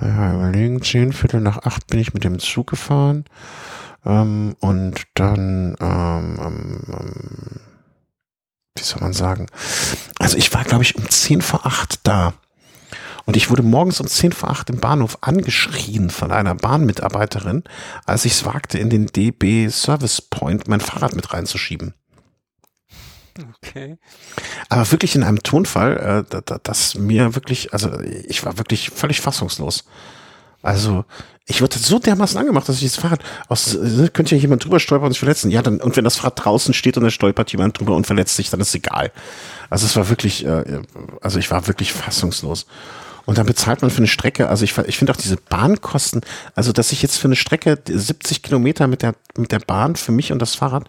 ja, überlegen, zehn Viertel nach acht bin ich mit dem Zug gefahren. Ähm, und dann, ähm, ähm, ähm, wie soll man sagen? Also ich war, glaube ich, um zehn vor acht da. Und ich wurde morgens um zehn vor acht im Bahnhof angeschrien von einer Bahnmitarbeiterin, als ich es wagte, in den DB Service Point mein Fahrrad mit reinzuschieben. Okay. Aber wirklich in einem Tonfall, äh, das mir wirklich, also ich war wirklich völlig fassungslos. Also ich wurde so dermaßen angemacht, dass ich das Fahrrad aus, äh, könnte ja jemand drüber stolpern und sich verletzen. Ja, dann, und wenn das Fahrrad draußen steht und da stolpert jemand drüber und verletzt sich, dann ist egal. Also es war wirklich, äh, also ich war wirklich fassungslos. Und dann bezahlt man für eine Strecke, also ich, ich finde auch diese Bahnkosten, also dass ich jetzt für eine Strecke 70 Kilometer mit der, mit der Bahn für mich und das Fahrrad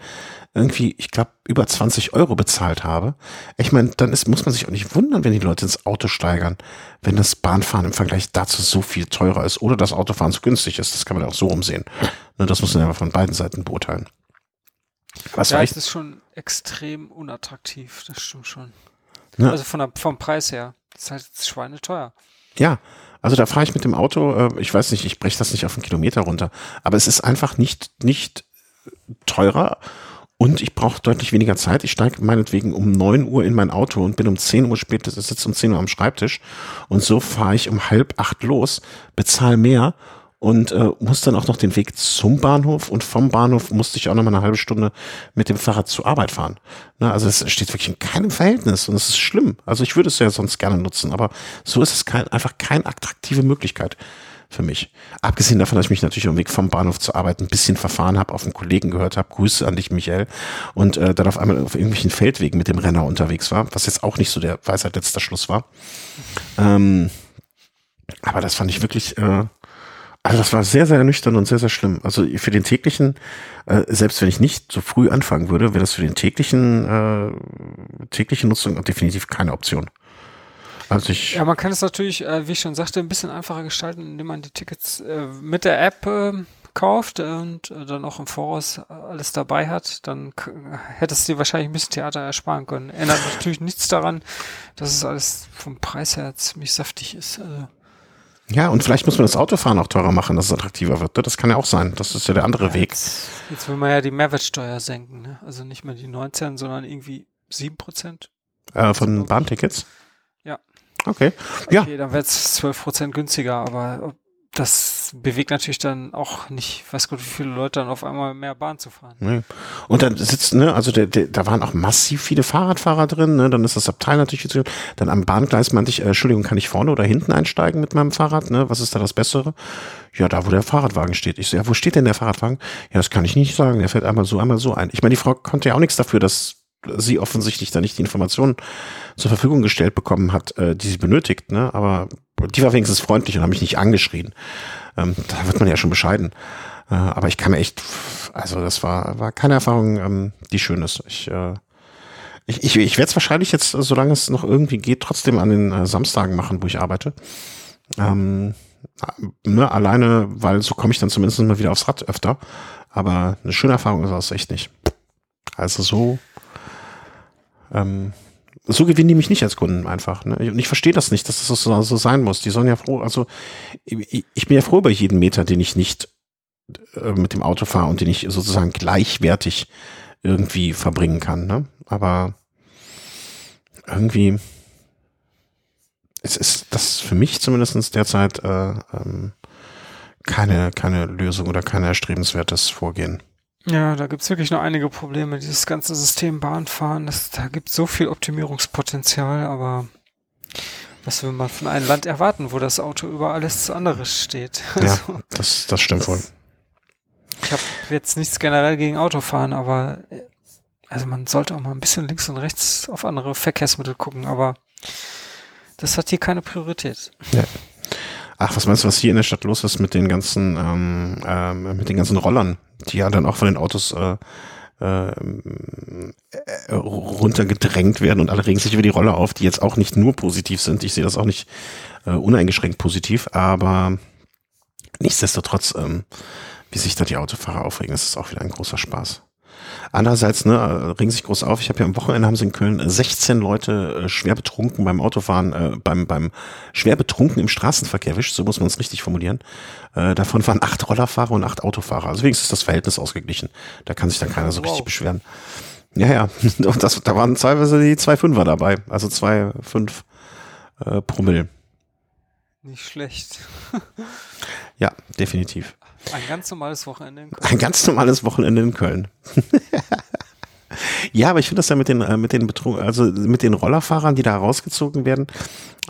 irgendwie, ich glaube, über 20 Euro bezahlt habe. Ich meine, dann ist, muss man sich auch nicht wundern, wenn die Leute ins Auto steigern, wenn das Bahnfahren im Vergleich dazu so viel teurer ist oder das Autofahren so günstig ist. Das kann man auch so umsehen. Ne, das muss man ja von beiden Seiten beurteilen. Was ja, es ist schon extrem unattraktiv, das stimmt schon. Ja. Also von der, vom Preis her. Das ist halt schweineteuer. Ja, also da fahre ich mit dem Auto, äh, ich weiß nicht, ich breche das nicht auf einen Kilometer runter, aber es ist einfach nicht, nicht teurer und ich brauche deutlich weniger Zeit. Ich steige meinetwegen um neun Uhr in mein Auto und bin um zehn Uhr später, sitze um zehn Uhr am Schreibtisch. Und so fahre ich um halb acht los, bezahle mehr und äh, muss dann auch noch den Weg zum Bahnhof und vom Bahnhof musste ich auch noch mal eine halbe Stunde mit dem Fahrrad zur Arbeit fahren. Na, also es steht wirklich in keinem Verhältnis und es ist schlimm. Also ich würde es ja sonst gerne nutzen, aber so ist es kein, einfach keine attraktive Möglichkeit für mich. Abgesehen davon, dass ich mich natürlich am Weg vom Bahnhof zur Arbeit ein bisschen verfahren habe, auf einen Kollegen gehört habe, Grüße an dich, Michael, und äh, dann auf einmal auf irgendwelchen Feldwegen mit dem Renner unterwegs war, was jetzt auch nicht so der Weisheit letzter Schluss war. Ähm, aber das fand ich wirklich, äh, also das war sehr, sehr ernüchternd und sehr, sehr schlimm. Also für den täglichen, äh, selbst wenn ich nicht so früh anfangen würde, wäre das für den täglichen, äh, tägliche Nutzung definitiv keine Option. Also ich ja, man kann es natürlich, äh, wie ich schon sagte, ein bisschen einfacher gestalten, indem man die Tickets äh, mit der App äh, kauft und äh, dann auch im Voraus alles dabei hat, dann hättest du dir wahrscheinlich ein bisschen Theater ersparen können. Ändert natürlich nichts daran, dass es alles vom Preis her ziemlich saftig ist. Also ja, und vielleicht muss man das Autofahren auch teurer machen, dass es attraktiver wird. Ne? Das kann ja auch sein. Das ist ja der andere ja, Weg. Jetzt, jetzt, will man ja die Mehrwertsteuer senken. Ne? Also nicht mehr die 19, sondern irgendwie 7 Prozent. Äh, von Bahntickets? Ja. Okay. Ja. Okay, dann wird es 12 Prozent günstiger, aber das bewegt natürlich dann auch nicht, weiß Gott, wie viele Leute dann auf einmal mehr Bahn zu fahren. Nee. Und dann sitzt, ne, also der, der, da waren auch massiv viele Fahrradfahrer drin, ne, dann ist das Abteil natürlich jetzt, dann am Bahngleis meinte ich, äh, Entschuldigung, kann ich vorne oder hinten einsteigen mit meinem Fahrrad, ne, was ist da das Bessere? Ja, da, wo der Fahrradwagen steht. Ich so, ja, wo steht denn der Fahrradwagen? Ja, das kann ich nicht sagen, der fährt einmal so, einmal so ein. Ich meine, die Frau konnte ja auch nichts dafür, dass sie offensichtlich da nicht die Informationen zur Verfügung gestellt bekommen hat, äh, die sie benötigt, ne? Aber die war wenigstens freundlich und hat mich nicht angeschrien. Ähm, da wird man ja schon bescheiden. Äh, aber ich kann mir echt, also das war, war keine Erfahrung, ähm, die schön ist. Ich, äh, Ich, ich, ich werde es wahrscheinlich jetzt, solange es noch irgendwie geht, trotzdem an den äh, Samstagen machen, wo ich arbeite. Ähm, ne, alleine, weil so komme ich dann zumindest mal wieder aufs Rad öfter. Aber eine schöne Erfahrung ist das echt nicht. Also so, ähm, so gewinnen die mich nicht als Kunden einfach. Ne? Und ich verstehe das nicht, dass das so, so sein muss. Die sollen ja froh, also ich, ich bin ja froh über jeden Meter, den ich nicht äh, mit dem Auto fahre und den ich sozusagen gleichwertig irgendwie verbringen kann. Ne? Aber irgendwie es ist das für mich zumindest derzeit äh, ähm, keine, keine Lösung oder kein erstrebenswertes Vorgehen. Ja, da gibt's wirklich noch einige Probleme. Dieses ganze System Bahnfahren, das, da gibt so viel Optimierungspotenzial, aber was will man von einem Land erwarten, wo das Auto über alles anderes steht? Ja, also, das, das stimmt das, wohl. Ich habe jetzt nichts generell gegen Autofahren, aber also man sollte auch mal ein bisschen links und rechts auf andere Verkehrsmittel gucken, aber das hat hier keine Priorität. Ja. Ach, was meinst du, was hier in der Stadt los ist mit den ganzen, ähm, ähm, mit den ganzen Rollern, die ja dann auch von den Autos äh, äh, runtergedrängt werden und alle regen sich über die Roller auf, die jetzt auch nicht nur positiv sind. Ich sehe das auch nicht äh, uneingeschränkt positiv, aber nichtsdestotrotz, ähm, wie sich da die Autofahrer aufregen, das ist auch wieder ein großer Spaß. Andererseits, ne, regen sich groß auf. Ich habe ja am Wochenende haben sie in Köln 16 Leute äh, schwer betrunken beim Autofahren, äh, beim, beim schwer betrunken im Straßenverkehr erwischt, so muss man es richtig formulieren. Äh, davon waren acht Rollerfahrer und acht Autofahrer. Also wenigstens ist das Verhältnis ausgeglichen. Da kann sich dann keiner so wow. richtig beschweren. Ja, ja. Und das, da waren teilweise die zwei Fünfer dabei. Also zwei, fünf äh, Promille. Nicht schlecht. ja, definitiv. Ein ganz normales Wochenende in Köln. Ein ganz normales Wochenende in Köln. ja, aber ich finde das ja mit den, äh, mit den Betrug, also mit den Rollerfahrern, die da rausgezogen werden.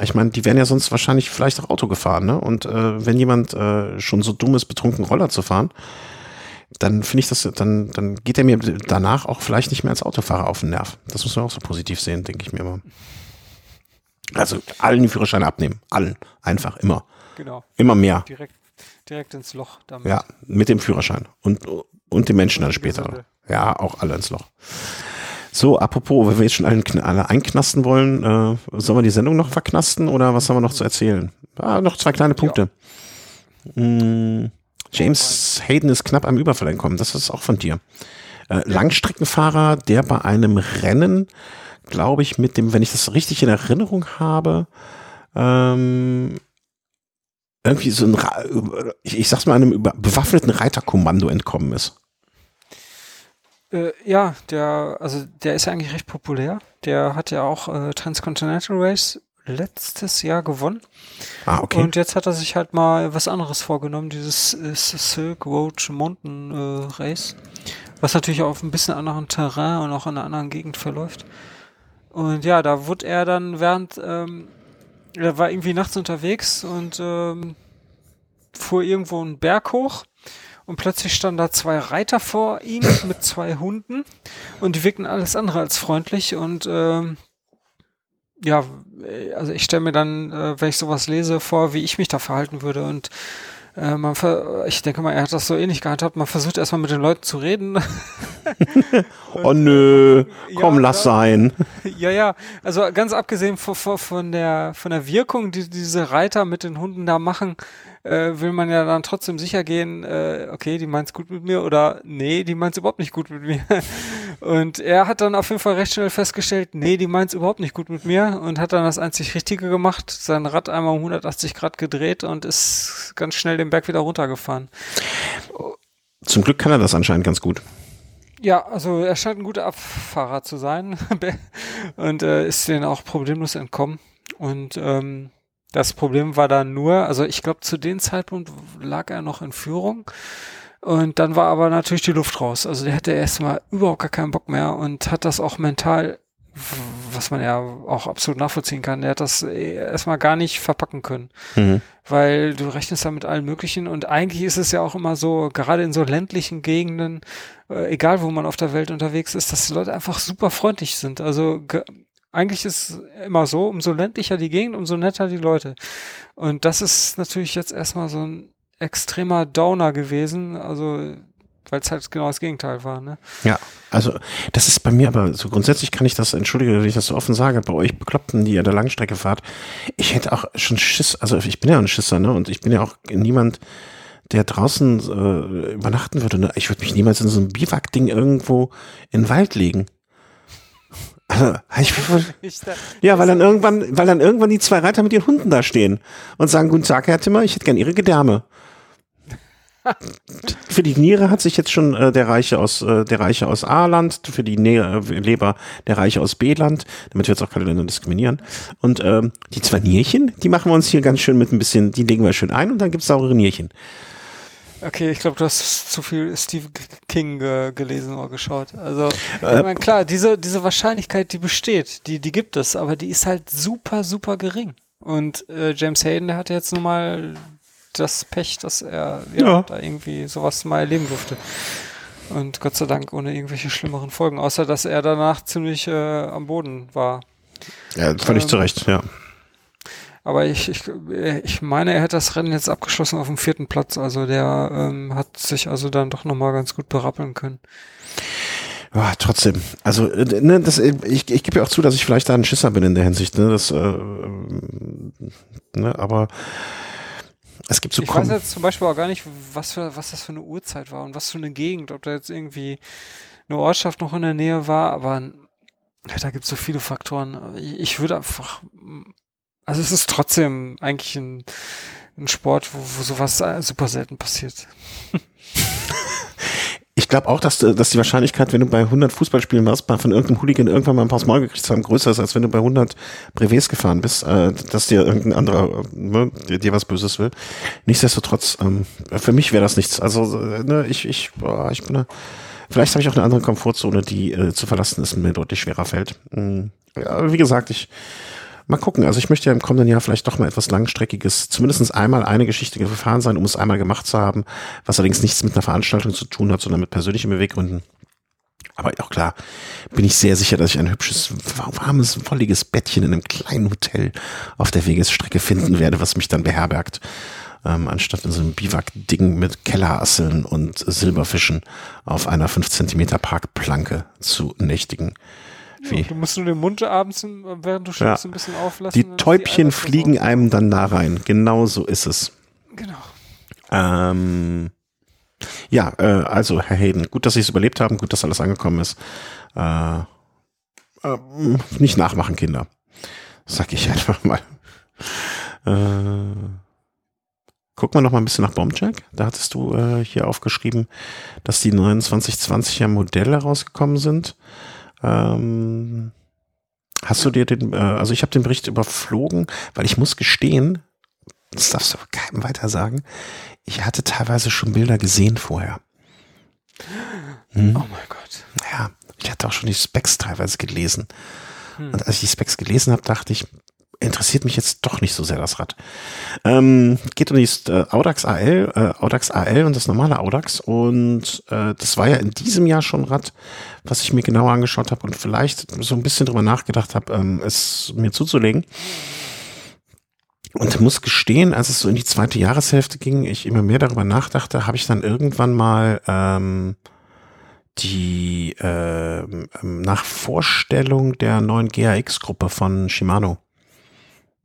Ich meine, die wären ja sonst wahrscheinlich vielleicht auch Auto gefahren, ne? Und äh, wenn jemand äh, schon so dumm ist, betrunken Roller zu fahren, dann finde ich das, dann, dann geht er mir danach auch vielleicht nicht mehr als Autofahrer auf den Nerv. Das muss man auch so positiv sehen, denke ich mir immer. Also allen die Führerscheine abnehmen. Allen. Einfach, immer. Genau. Immer mehr. Direkt direkt ins Loch damit. Ja, mit dem Führerschein und, und den Menschen dann später. Ja, auch alle ins Loch. So, apropos, wenn wir jetzt schon alle, alle einknasten wollen, äh, sollen wir die Sendung noch verknasten oder was haben wir noch zu erzählen? Ah, noch zwei kleine Punkte. Ja. Hm, James Hayden ist knapp am Überfall entkommen. Das ist auch von dir. Äh, Langstreckenfahrer, der bei einem Rennen, glaube ich, mit dem, wenn ich das richtig in Erinnerung habe, ähm, irgendwie so ein, ich, ich sag's mal, einem bewaffneten Reiterkommando entkommen ist. Äh, ja, der, also der ist ja eigentlich recht populär. Der hat ja auch äh, Transcontinental Race letztes Jahr gewonnen. Ah, okay. Und jetzt hat er sich halt mal was anderes vorgenommen, dieses äh, Silk Road Mountain äh, Race, was natürlich auf ein bisschen anderen Terrain und auch in einer anderen Gegend verläuft. Und ja, da wurde er dann während ähm, er war irgendwie nachts unterwegs und ähm, fuhr irgendwo einen Berg hoch und plötzlich standen da zwei Reiter vor ihm mit zwei Hunden und die wirkten alles andere als freundlich und ähm, ja, also ich stelle mir dann, äh, wenn ich sowas lese, vor, wie ich mich da verhalten würde und äh, man ich denke mal, er hat das so ähnlich gehandhabt. Man versucht erstmal mit den Leuten zu reden. oh nö, komm, ja, lass sein. Ja, ja. Also ganz abgesehen von, von, der, von der Wirkung, die diese Reiter mit den Hunden da machen, äh, will man ja dann trotzdem sicher gehen, äh, okay, die meint's gut mit mir oder nee, die meint's überhaupt nicht gut mit mir. Und er hat dann auf jeden Fall recht schnell festgestellt, nee, die meint's überhaupt nicht gut mit mir und hat dann das einzig Richtige gemacht, sein Rad einmal um 180 Grad gedreht und ist ganz schnell den Berg wieder runtergefahren. Zum Glück kann er das anscheinend ganz gut. Ja, also er scheint ein guter Abfahrer zu sein und äh, ist denen auch problemlos entkommen. Und ähm, das Problem war dann nur, also ich glaube, zu dem Zeitpunkt lag er noch in Führung. Und dann war aber natürlich die Luft raus. Also der hatte erstmal überhaupt gar keinen Bock mehr und hat das auch mental, was man ja auch absolut nachvollziehen kann, der hat das erstmal gar nicht verpacken können. Mhm. Weil du rechnest da mit allen möglichen und eigentlich ist es ja auch immer so, gerade in so ländlichen Gegenden, äh, egal wo man auf der Welt unterwegs ist, dass die Leute einfach super freundlich sind. Also eigentlich ist immer so, umso ländlicher die Gegend, umso netter die Leute. Und das ist natürlich jetzt erstmal so ein extremer Downer gewesen. Also weil es halt genau das Gegenteil war, ne? Ja, also das ist bei mir aber so grundsätzlich kann ich das, entschuldige, wenn ich das so offen sage, bei euch Bekloppten, die ihr der Langstrecke fahrt, ich hätte auch schon Schiss, also ich bin ja ein Schisser, ne? Und ich bin ja auch niemand, der draußen äh, übernachten würde. Ne? Ich würde mich niemals in so ein Biwak-Ding irgendwo in den Wald legen. Ja, weil dann irgendwann, weil dann irgendwann die zwei Reiter mit ihren Hunden da stehen und sagen, guten Tag, Herr Timmer, ich hätte gern Ihre Gedärme. für die Niere hat sich jetzt schon äh, der Reiche aus äh, der Reiche aus A-Land, für die Nähe, äh, Leber der Reiche aus B-Land, damit wir jetzt auch keine Länder diskriminieren. Und ähm, die zwei Nierchen, die machen wir uns hier ganz schön mit ein bisschen, die legen wir schön ein und dann gibt's saure Nierchen. Okay, ich glaube, du hast zu viel Stephen King ge gelesen oder geschaut. Also, äh, ich meine, klar, diese, diese Wahrscheinlichkeit, die besteht, die, die gibt es, aber die ist halt super, super gering. Und äh, James Hayden, der hatte jetzt nun mal das Pech, dass er ja, ja. da irgendwie sowas mal erleben durfte. Und Gott sei Dank ohne irgendwelche schlimmeren Folgen, außer dass er danach ziemlich äh, am Boden war. Ja, völlig ähm, zu Recht, ja. Aber ich, ich, ich meine, er hat das Rennen jetzt abgeschlossen auf dem vierten Platz. Also der ähm, hat sich also dann doch nochmal ganz gut berappeln können. Ja, trotzdem. Also, äh, ne, das, ich, ich gebe ja auch zu, dass ich vielleicht da ein Schisser bin in der Hinsicht. Ne, das, äh, ne, aber es gibt so Ich weiß jetzt zum Beispiel auch gar nicht, was, für, was das für eine Uhrzeit war und was für eine Gegend, ob da jetzt irgendwie eine Ortschaft noch in der Nähe war, aber ja, da gibt es so viele Faktoren. Ich würde einfach also es ist trotzdem eigentlich ein, ein Sport, wo, wo sowas super selten passiert. Ich glaube auch, dass, dass die Wahrscheinlichkeit, wenn du bei 100 Fußballspielen warst, von irgendeinem Hooligan irgendwann mal ein paar Mal gekriegt haben, größer ist, als wenn du bei 100 Brevets gefahren bist, äh, dass dir irgendein anderer ne, dir, dir was Böses will. Nichtsdestotrotz, ähm, für mich wäre das nichts. Also äh, ne, ich, ich, boah, ich bin da, vielleicht habe ich auch eine andere Komfortzone, die äh, zu verlassen ist und mir deutlich schwerer fällt. Mhm. Ja, wie gesagt, ich Mal gucken. Also ich möchte ja im kommenden Jahr vielleicht doch mal etwas langstreckiges, zumindest einmal eine Geschichte gefahren sein, um es einmal gemacht zu haben, was allerdings nichts mit einer Veranstaltung zu tun hat, sondern mit persönlichen Beweggründen. Aber auch klar, bin ich sehr sicher, dass ich ein hübsches, warmes, wolliges Bettchen in einem kleinen Hotel auf der Wegesstrecke finden werde, was mich dann beherbergt. Ähm, anstatt in so einem Biwak-Ding mit Kellerasseln und Silberfischen auf einer 5 Zentimeter Parkplanke zu nächtigen. Wie? du musst nur den Mund abends, während du schläfst, ja. ein bisschen auflassen. Die Täubchen fliegen einem dann da rein. Genau so ist es. Genau. Ähm, ja, äh, also Herr Hayden, gut, dass Sie es überlebt haben, gut, dass alles angekommen ist. Äh, äh, nicht nachmachen, Kinder. Sag ich einfach mal. Äh, gucken wir noch mal ein bisschen nach Bombcheck. Da hattest du äh, hier aufgeschrieben, dass die 2920er Modelle rausgekommen sind. Ähm, hast du dir den, äh, also ich habe den Bericht überflogen, weil ich muss gestehen, das darfst du keinem weiter sagen, ich hatte teilweise schon Bilder gesehen vorher. Hm? Oh mein Gott. Ja, ich hatte auch schon die Specs teilweise gelesen. Hm. Und als ich die Specs gelesen habe, dachte ich, interessiert mich jetzt doch nicht so sehr das Rad. Ähm, geht um die äh, Audax AL, äh, Audax AL und das normale Audax und äh, das war ja in diesem Jahr schon Rad, was ich mir genauer angeschaut habe und vielleicht so ein bisschen drüber nachgedacht habe, ähm, es mir zuzulegen. Und muss gestehen, als es so in die zweite Jahreshälfte ging, ich immer mehr darüber nachdachte, habe ich dann irgendwann mal ähm, die äh, nach Vorstellung der neuen GAX-Gruppe von Shimano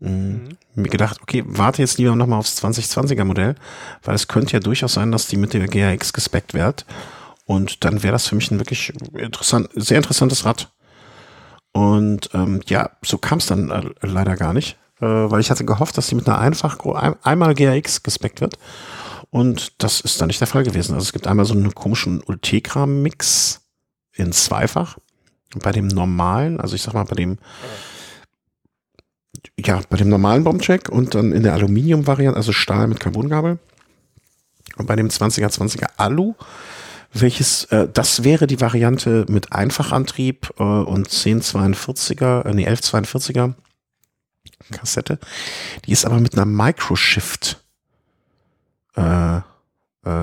Mhm. Mir gedacht, okay, warte jetzt lieber nochmal aufs 2020er Modell, weil es könnte ja durchaus sein, dass die mit der GAX gespeckt wird. Und dann wäre das für mich ein wirklich interessant, sehr interessantes Rad. Und ähm, ja, so kam es dann äh, leider gar nicht, äh, weil ich hatte gehofft, dass die mit einer einfach ein, einmal GAX gespeckt wird. Und das ist dann nicht der Fall gewesen. Also es gibt einmal so einen komischen Ultegra-Mix in zweifach. Bei dem normalen, also ich sag mal, bei dem ja, bei dem normalen Bombcheck und dann in der Aluminium-Variante, also Stahl mit Carbongabel. Und bei dem 20er 20er Alu, welches, äh, das wäre die Variante mit Einfachantrieb äh, und 1042er, äh, nee, 1142er Kassette. Die ist aber mit einer Microshift, äh, äh,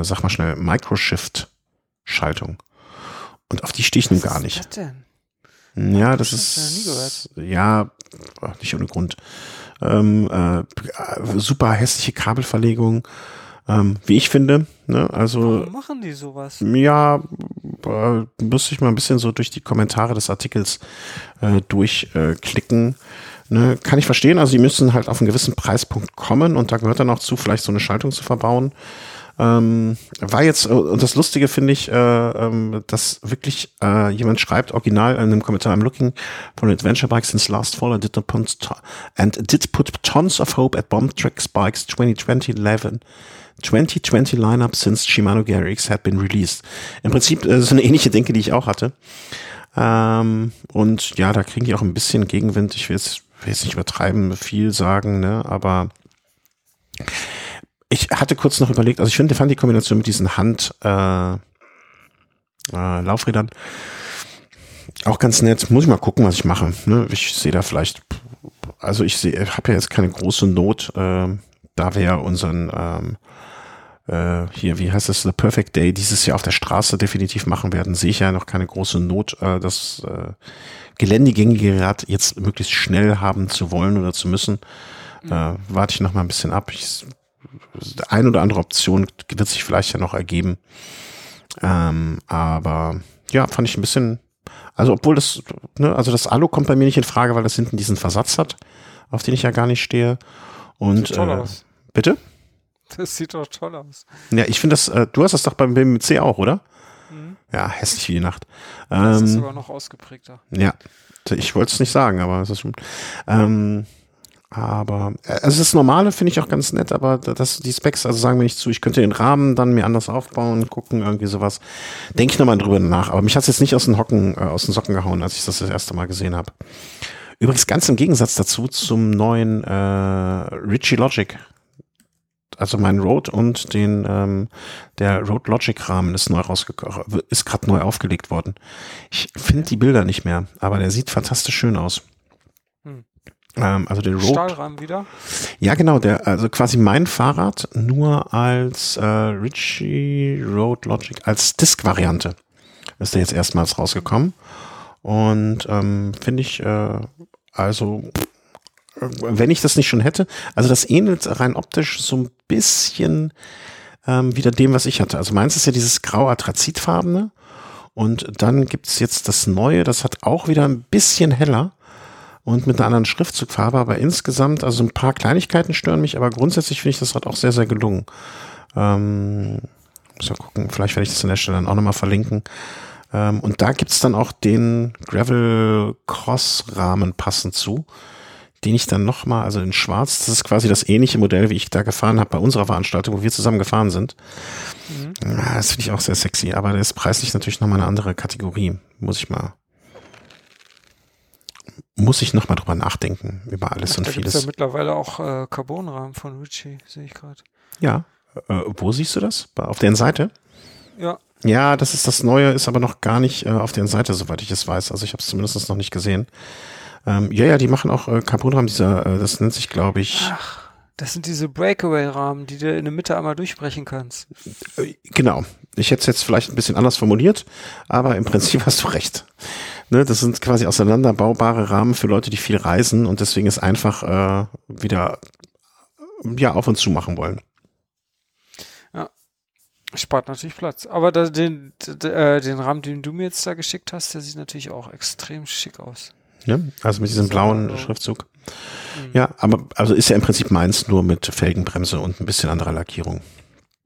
sag mal schnell, Microshift-Schaltung. Und auf die stehe ich nun gar nicht. Was ist das denn? Ja, das ist ja nicht ohne Grund. Ähm, äh, super hässliche Kabelverlegung. Ähm, wie ich finde, ne? Also. Warum machen die sowas? Ja, äh, müsste ich mal ein bisschen so durch die Kommentare des Artikels äh, durchklicken. Ne? Kann ich verstehen. Also, die müssen halt auf einen gewissen Preispunkt kommen und da gehört dann auch zu, vielleicht so eine Schaltung zu verbauen. Ähm, war jetzt, äh, und das Lustige finde ich, äh, ähm, dass wirklich äh, jemand schreibt, original in einem Kommentar, I'm looking for an adventure bike since last fall and did, put, and did put tons of hope at Bomb Tracks Bikes 2020-11. 2020 Lineup since Shimano Gear X had been released. Im Prinzip äh, so eine ähnliche Denke, die ich auch hatte. Ähm, und ja, da kriegen die auch ein bisschen Gegenwind. Ich will jetzt nicht übertreiben, viel sagen, ne, aber ich hatte kurz noch überlegt, also ich finde, fand die Kombination mit diesen Hand äh, äh, Laufrädern auch ganz nett. Muss ich mal gucken, was ich mache. Ne? Ich sehe da vielleicht, also ich sehe, habe ja jetzt keine große Not, äh, da wir ja unseren ähm, äh, hier, wie heißt es, The Perfect Day dieses Jahr auf der Straße definitiv machen werden, sehe ich ja noch keine große Not, äh, das äh, geländegängige Rad jetzt möglichst schnell haben zu wollen oder zu müssen. Äh, warte ich noch mal ein bisschen ab. Ich ein oder andere Option wird sich vielleicht ja noch ergeben. Ähm, aber ja, fand ich ein bisschen, also obwohl das, ne, also das Alu kommt bei mir nicht in Frage, weil das hinten diesen Versatz hat, auf den ich ja gar nicht stehe. Und Sieht toll äh, aus. bitte? Das sieht doch toll aus. Ja, ich finde das, äh, du hast das doch beim BMC auch, oder? Mhm. Ja, hässlich wie die Nacht. Das ist Ähm, sogar noch ausgeprägter. ja, ich wollte es nicht sagen, aber es ist schon. Ähm, aber äh, also das Normale finde ich auch ganz nett, aber das, die Specs, also sagen wir nicht zu, ich könnte den Rahmen dann mir anders aufbauen, gucken, irgendwie sowas. Denke ich nochmal drüber nach. Aber mich hat es jetzt nicht aus den Hocken, äh, aus den Socken gehauen, als ich das das erste Mal gesehen habe. Übrigens ganz im Gegensatz dazu zum neuen äh, Richie Logic. Also mein Road und den ähm, der Road Logic Rahmen ist neu rausgekommen, ist gerade neu aufgelegt worden. Ich finde die Bilder nicht mehr, aber der sieht fantastisch schön aus. Hm. Ähm, also der Road. Stahlrahmen wieder. Ja, genau, der, also quasi mein Fahrrad nur als äh, Ritchie Road Logic, als Disk-Variante ist der jetzt erstmals rausgekommen. Und ähm, finde ich, äh, also, äh, wenn ich das nicht schon hätte, also das ähnelt rein optisch so ein bisschen ähm, wieder dem, was ich hatte. Also meins ist ja dieses grau Atrazitfarbene. Und dann gibt's jetzt das Neue, das hat auch wieder ein bisschen heller und mit einer anderen Schriftzugfarbe, aber insgesamt, also ein paar Kleinigkeiten stören mich, aber grundsätzlich finde ich das Rad auch sehr, sehr gelungen. Ähm, muss mal gucken, vielleicht werde ich das an der Stelle dann auch nochmal verlinken. Ähm, und da gibt's dann auch den Gravel Cross Rahmen passend zu, den ich dann nochmal, also in schwarz, das ist quasi das ähnliche Modell, wie ich da gefahren habe bei unserer Veranstaltung, wo wir zusammen gefahren sind. Ja, das finde ich auch sehr sexy, aber der ist preislich natürlich nochmal eine andere Kategorie. Muss ich mal muss ich noch mal drüber nachdenken über alles Ach, und da vieles. ja mittlerweile auch äh, Carbonrahmen von Ritchie, sehe ich gerade. Ja, äh, wo siehst du das? Auf deren Seite? Ja, Ja, das ist das Neue, ist aber noch gar nicht äh, auf deren Seite, soweit ich es weiß. Also ich habe es zumindest noch nicht gesehen. Ähm, ja, ja, die machen auch äh, Carbonrahmen, dieser, äh, das nennt sich, glaube ich, ach, das sind diese Breakaway-Rahmen, die du in der Mitte einmal durchbrechen kannst. äh, genau. Ich hätte es jetzt vielleicht ein bisschen anders formuliert, aber im Prinzip hast du recht. Ne, das sind quasi auseinanderbaubare Rahmen für Leute, die viel reisen und deswegen es einfach äh, wieder ja auf und zu machen wollen. Spart natürlich Platz. Aber da, den, d- äh, den Rahmen, den du mir jetzt da geschickt hast, der sieht natürlich auch extrem schick aus. Ne? Also mit diesem So, blauen also- Schriftzug. Mhm. Ja, aber also ist ja im Prinzip meins nur mit Felgenbremse und ein bisschen anderer Lackierung.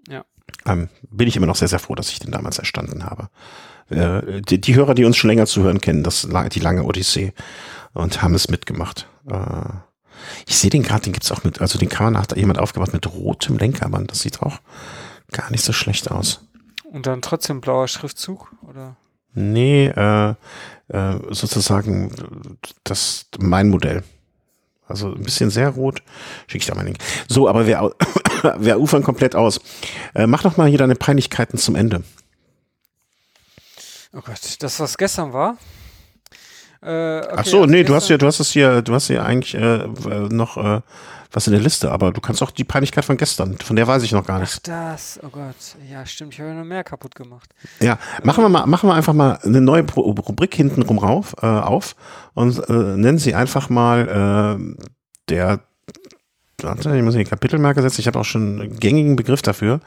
Ja. Ähm, bin ich immer noch sehr, sehr froh, dass ich den damals erstanden habe. Äh, die, die Hörer, die uns schon länger zuhören, kennen das die lange Odyssee und haben es mitgemacht. Äh, ich sehe den gerade, den gibt's auch mit, also den kann man hat da jemand aufgebaut mit rotem Lenkerband. Das sieht auch gar nicht so schlecht aus. Und dann trotzdem blauer Schriftzug, oder? Nee, äh, äh, sozusagen das mein Modell. Also ein bisschen sehr rot. Schicke ich da mal Link. So, aber wir, wir ufern komplett aus. Äh, mach doch mal hier deine Peinlichkeiten zum Ende. Oh Gott, das, was gestern war? Äh, okay, Ach so, also nee, du hast ja, du hast es hier, du hast hier eigentlich äh, noch äh, was in der Liste, aber du kannst auch die Peinlichkeit von gestern, von der weiß ich noch gar Ach, nichts. das, oh Gott. Ja, stimmt, ich habe ja noch mehr kaputt gemacht. Ja, machen wir mal, machen wir einfach mal eine neue Rubrik hintenrum rauf, äh, auf und äh, nennen sie einfach mal äh, der warte, ich muss hier Kapitelmarke setzen. Ich habe auch schon einen gängigen Begriff dafür.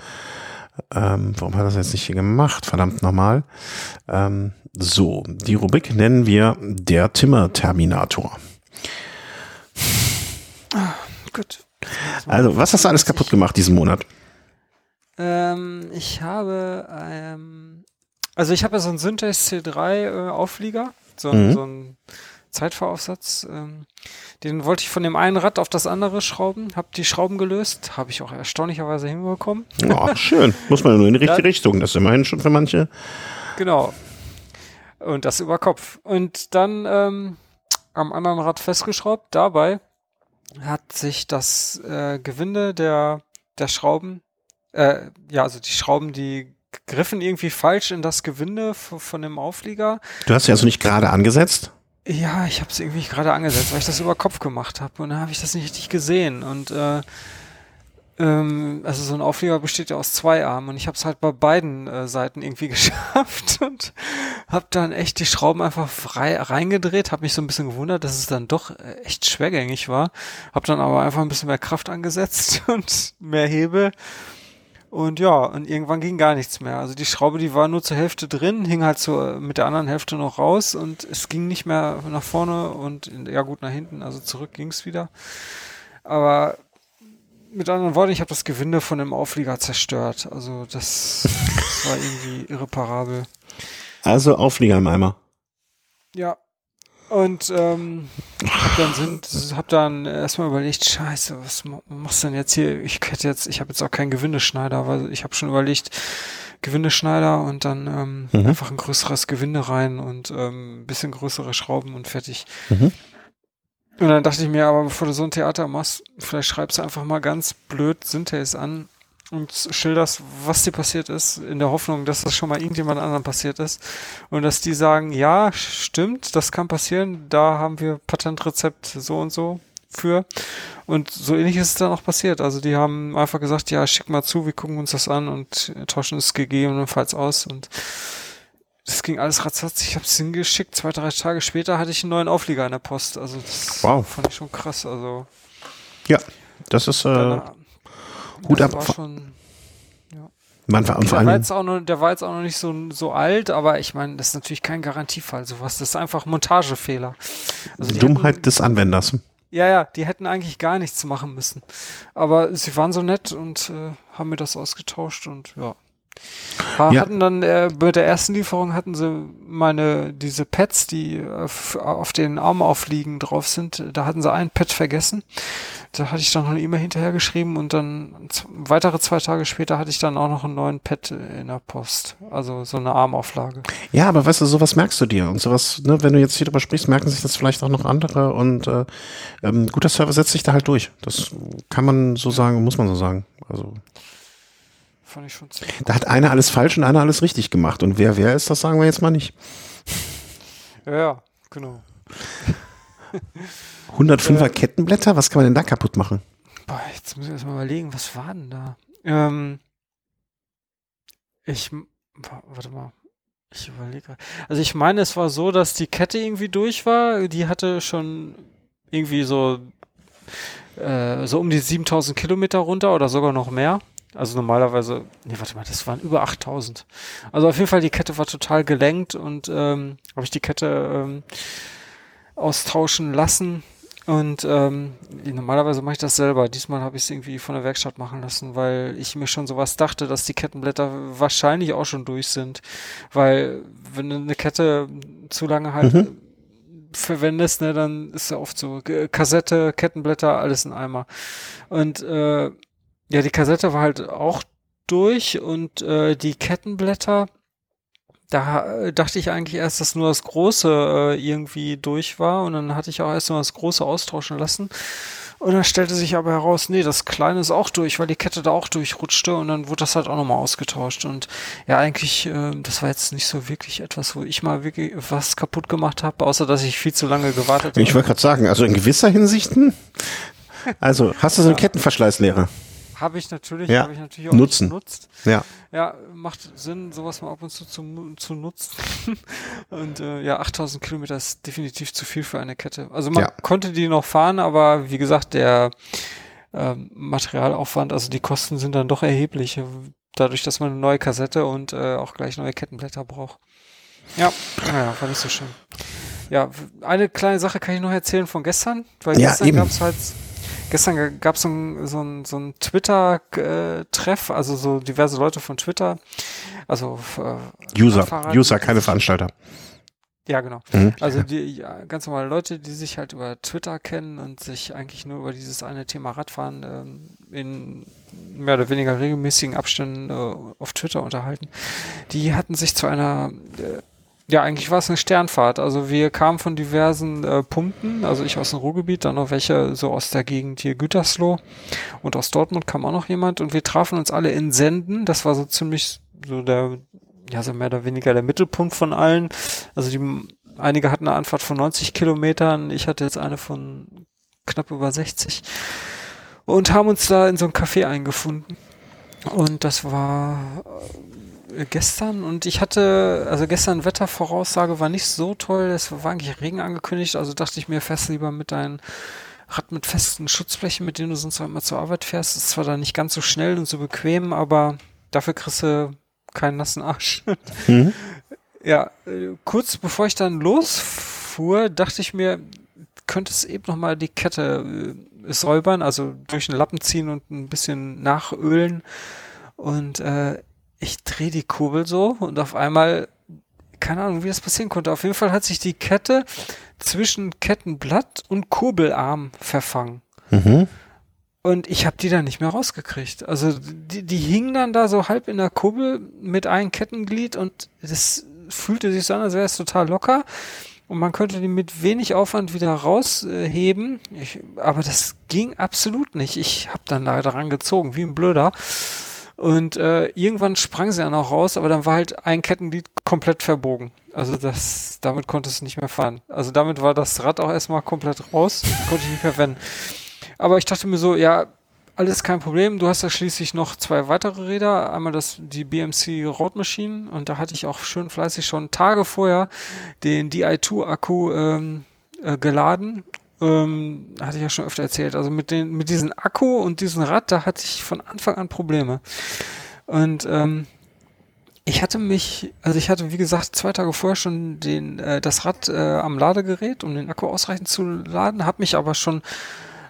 Ähm, warum hat er das jetzt nicht hier gemacht? Verdammt nochmal. Ähm, so, die Rubrik nennen wir der Timmer-Terminator. Ah, gut. Also, was hast du alles kaputt gemacht diesen Monat? Ähm, ich habe, ähm, also ich habe ja so einen Syntax C3 äh, Auflieger, so, mhm. so ein Zeitfahraufsatz. Ähm, den wollte ich von dem einen Rad auf das andere schrauben, habe die Schrauben gelöst, habe ich auch erstaunlicherweise hinbekommen. Ja, schön. Muss man nur in die richtige ja. Richtung. Das ist immerhin schon für manche. Genau. Und das über Kopf. Und dann ähm, am anderen Rad festgeschraubt. Dabei hat sich das äh, Gewinde der, der Schrauben, äh, ja, also die Schrauben, die griffen irgendwie falsch in das Gewinde von dem Auflieger. Du hast sie also nicht gerade angesetzt? Ja, ich habe es irgendwie gerade angesetzt, weil ich das über Kopf gemacht habe und dann habe ich das nicht richtig gesehen und äh, ähm, also so ein Auflieger besteht ja aus zwei Armen und ich habe es halt bei beiden äh, Seiten irgendwie geschafft und habe dann echt die Schrauben einfach frei reingedreht, habe mich so ein bisschen gewundert, dass es dann doch äh, echt schwergängig war, habe dann aber einfach ein bisschen mehr Kraft angesetzt und mehr Hebel und ja, und irgendwann ging gar nichts mehr. Also die Schraube, die war nur zur Hälfte drin, hing halt so mit der anderen Hälfte noch raus und es ging nicht mehr nach vorne und ja gut nach hinten, also zurück ging es wieder. Aber mit anderen Worten, ich habe das Gewinde von dem Auflieger zerstört. Also das, das war irgendwie irreparabel. Also Auflieger im Eimer. Ja, und ähm, hab dann sind, hab dann erstmal überlegt, scheiße, was machst du denn jetzt hier? Ich hätte jetzt, ich habe jetzt auch keinen Gewindeschneider, weil ich habe schon überlegt, Gewindeschneider und dann ähm, mhm. einfach ein größeres Gewinde rein und ähm, ein bisschen größere Schrauben und fertig. Mhm. Und dann dachte ich mir, aber bevor du so ein Theater machst, vielleicht schreibst du einfach mal ganz blöd Synthese an und schilderst, was dir passiert ist, in der Hoffnung, dass das schon mal irgendjemand anderem passiert ist. Und dass die sagen, ja, stimmt, das kann passieren, da haben wir Patentrezept so und so für. Und so ähnlich ist es dann auch passiert. Also die haben einfach gesagt, ja, schick mal zu, wir gucken uns das an und tauschen es gegebenenfalls aus. Und das ging alles ratzfatz. Ich habe es hingeschickt. Zwei, drei Tage später hatte ich einen neuen Auflieger in der Post. Also das wow. fand ich schon krass. Also ja, das ist äh, Hut ab. Schon, ja. Man war, und der, war jetzt auch noch, der war jetzt auch noch nicht so, so alt, aber ich meine, das ist natürlich kein Garantiefall. Sowas, das ist einfach Montagefehler. Also Dummheit hätten, des Anwenders. Ja, ja, die hätten eigentlich gar nichts machen müssen. Aber sie waren so nett und äh, haben mir das ausgetauscht und ja. Ja. Hatten dann äh, bei der ersten Lieferung hatten sie meine diese Pads, die auf den Armaufliegen drauf sind. Da hatten sie ein Pad vergessen. Da hatte ich dann noch eine E-Mail hinterher geschrieben und dann weitere zwei Tage später hatte ich dann auch noch einen neuen Pad in der Post. Also so eine Armauflage. Ja, aber weißt du, sowas merkst du dir und sowas, ne, wenn du jetzt hier drüber sprichst, merken sich das vielleicht auch noch andere und äh, ähm, guter Server setzt sich da halt durch. Das kann man so sagen, muss man so sagen. Also fand ich schon ziemlich Da hat einer alles falsch und einer alles richtig gemacht. Und wer wer ist, das sagen wir jetzt mal nicht. Ja, ja genau. 105er äh, Kettenblätter, was kann man denn da kaputt machen? Boah, jetzt muss ich erst mal überlegen, was war denn da? Ähm, ich, warte mal, ich überlege. Also ich meine, es war so, dass die Kette irgendwie durch war. Die hatte schon irgendwie so, äh, so um die 7000 Kilometer runter oder sogar noch mehr. Also normalerweise, nee, warte mal, das waren über 8000. Also auf jeden Fall, die Kette war total gelenkt und ähm, habe ich die Kette ähm, austauschen lassen. Und ähm, normalerweise mache ich das selber. Diesmal habe ich es irgendwie von der Werkstatt machen lassen, weil ich mir schon sowas dachte, dass die Kettenblätter wahrscheinlich auch schon durch sind. Weil wenn du eine Kette zu lange halt mhm. verwendest, ne, dann ist ja oft so Kassette, Kettenblätter, alles in Eimer. Und äh, ja, die Kassette war halt auch durch und äh, die Kettenblätter, da äh, dachte ich eigentlich erst, dass nur das Große äh, irgendwie durch war und dann hatte ich auch erst nur das Große austauschen lassen. Und dann stellte sich aber heraus, nee, das Kleine ist auch durch, weil die Kette da auch durchrutschte und dann wurde das halt auch nochmal ausgetauscht. Und ja, eigentlich, äh, das war jetzt nicht so wirklich etwas, wo ich mal wirklich was kaputt gemacht habe, außer dass ich viel zu lange gewartet habe. Ich wollte gerade sagen, also in gewisser Hinsichten, also hast du so eine ja. Kettenverschleißlehre? Habe ich natürlich, ja. habe ich natürlich auch Nutzen. genutzt. Ja. Ja, macht Sinn, sowas mal ab und zu zu, zu nutzen. und äh, ja, 8000 Kilometer ist definitiv zu viel für eine Kette. Also man ja. konnte die noch fahren, aber wie gesagt, der ähm, Materialaufwand. Also die Kosten sind dann doch erheblich, dadurch, dass man eine neue Kassette und äh, auch gleich neue Kettenblätter braucht. Ja, naja, war nicht so schön. Ja, eine kleine Sache kann ich noch erzählen von gestern, weil Ja, gestern gab es halt, gestern gab es so ein, so ein, so ein Twitter-Treff, also so diverse Leute von Twitter, also äh, User, Radfahrer, User, keine Veranstalter. Ja, genau. Mhm. Also die ja, ganz normale Leute, die sich halt über Twitter kennen und sich eigentlich nur über dieses eine Thema Radfahren ähm, in mehr oder weniger regelmäßigen Abständen äh, auf Twitter unterhalten, die hatten sich zu einer, äh, ja eigentlich war es eine Sternfahrt. Also wir kamen von diversen äh, Punkten, also ich aus dem Ruhrgebiet, dann noch welche so aus der Gegend hier Gütersloh und aus Dortmund kam auch noch jemand und wir trafen uns alle in Senden. Das war so ziemlich so der ja, so mehr oder weniger der Mittelpunkt von allen. Also die, einige hatten eine Anfahrt von 90 Kilometern, ich hatte jetzt eine von knapp über 60 und haben uns da in so ein Café eingefunden. Und das war gestern und ich hatte, also gestern Wettervoraussage war nicht so toll, es war eigentlich Regen angekündigt, also dachte ich mir, fährst lieber mit deinem Rad mit festen Schutzflächen, mit denen du sonst auch immer zur Arbeit fährst. Ist zwar dann nicht ganz so schnell und so bequem, aber dafür kriegst du keinen nassen Arsch. Mhm. Ja, kurz bevor ich dann losfuhr, dachte ich mir, könnte es eben noch mal die Kette äh, säubern, also durch den Lappen ziehen und ein bisschen nachölen. Und äh, ich drehe die Kurbel so und auf einmal, keine Ahnung, wie das passieren konnte. Auf jeden Fall hat sich die Kette zwischen Kettenblatt und Kurbelarm verfangen. Mhm. Und ich habe die dann nicht mehr rausgekriegt. Also die, die hingen dann da so halb in der Kurbel mit einem Kettenglied und das fühlte sich so an, als wäre es total locker. Und man könnte die mit wenig Aufwand wieder rausheben. Ich, aber das ging absolut nicht. Ich habe dann da dran gezogen, wie ein Blöder. Und äh, irgendwann sprang sie dann auch raus, aber dann war halt ein Kettenglied komplett verbogen. Also das, damit konnte es nicht mehr fahren. Also damit war das Rad auch erstmal komplett raus, konnte ich nicht mehr wenden. Aber ich dachte mir so, ja, alles kein Problem. Du hast ja schließlich noch zwei weitere Räder. Einmal das, die BMC Road Machine und da hatte ich auch schön fleißig schon Tage vorher den Di2 Akku ähm, äh, geladen. Ähm, hatte ich ja schon öfter erzählt. Also mit den, mit diesem Akku und diesem Rad, da hatte ich von Anfang an Probleme. Und ähm, ich hatte mich, also ich hatte wie gesagt zwei Tage vorher schon den, äh, das Rad äh, am Ladegerät, um den Akku ausreichend zu laden, habe mich aber schon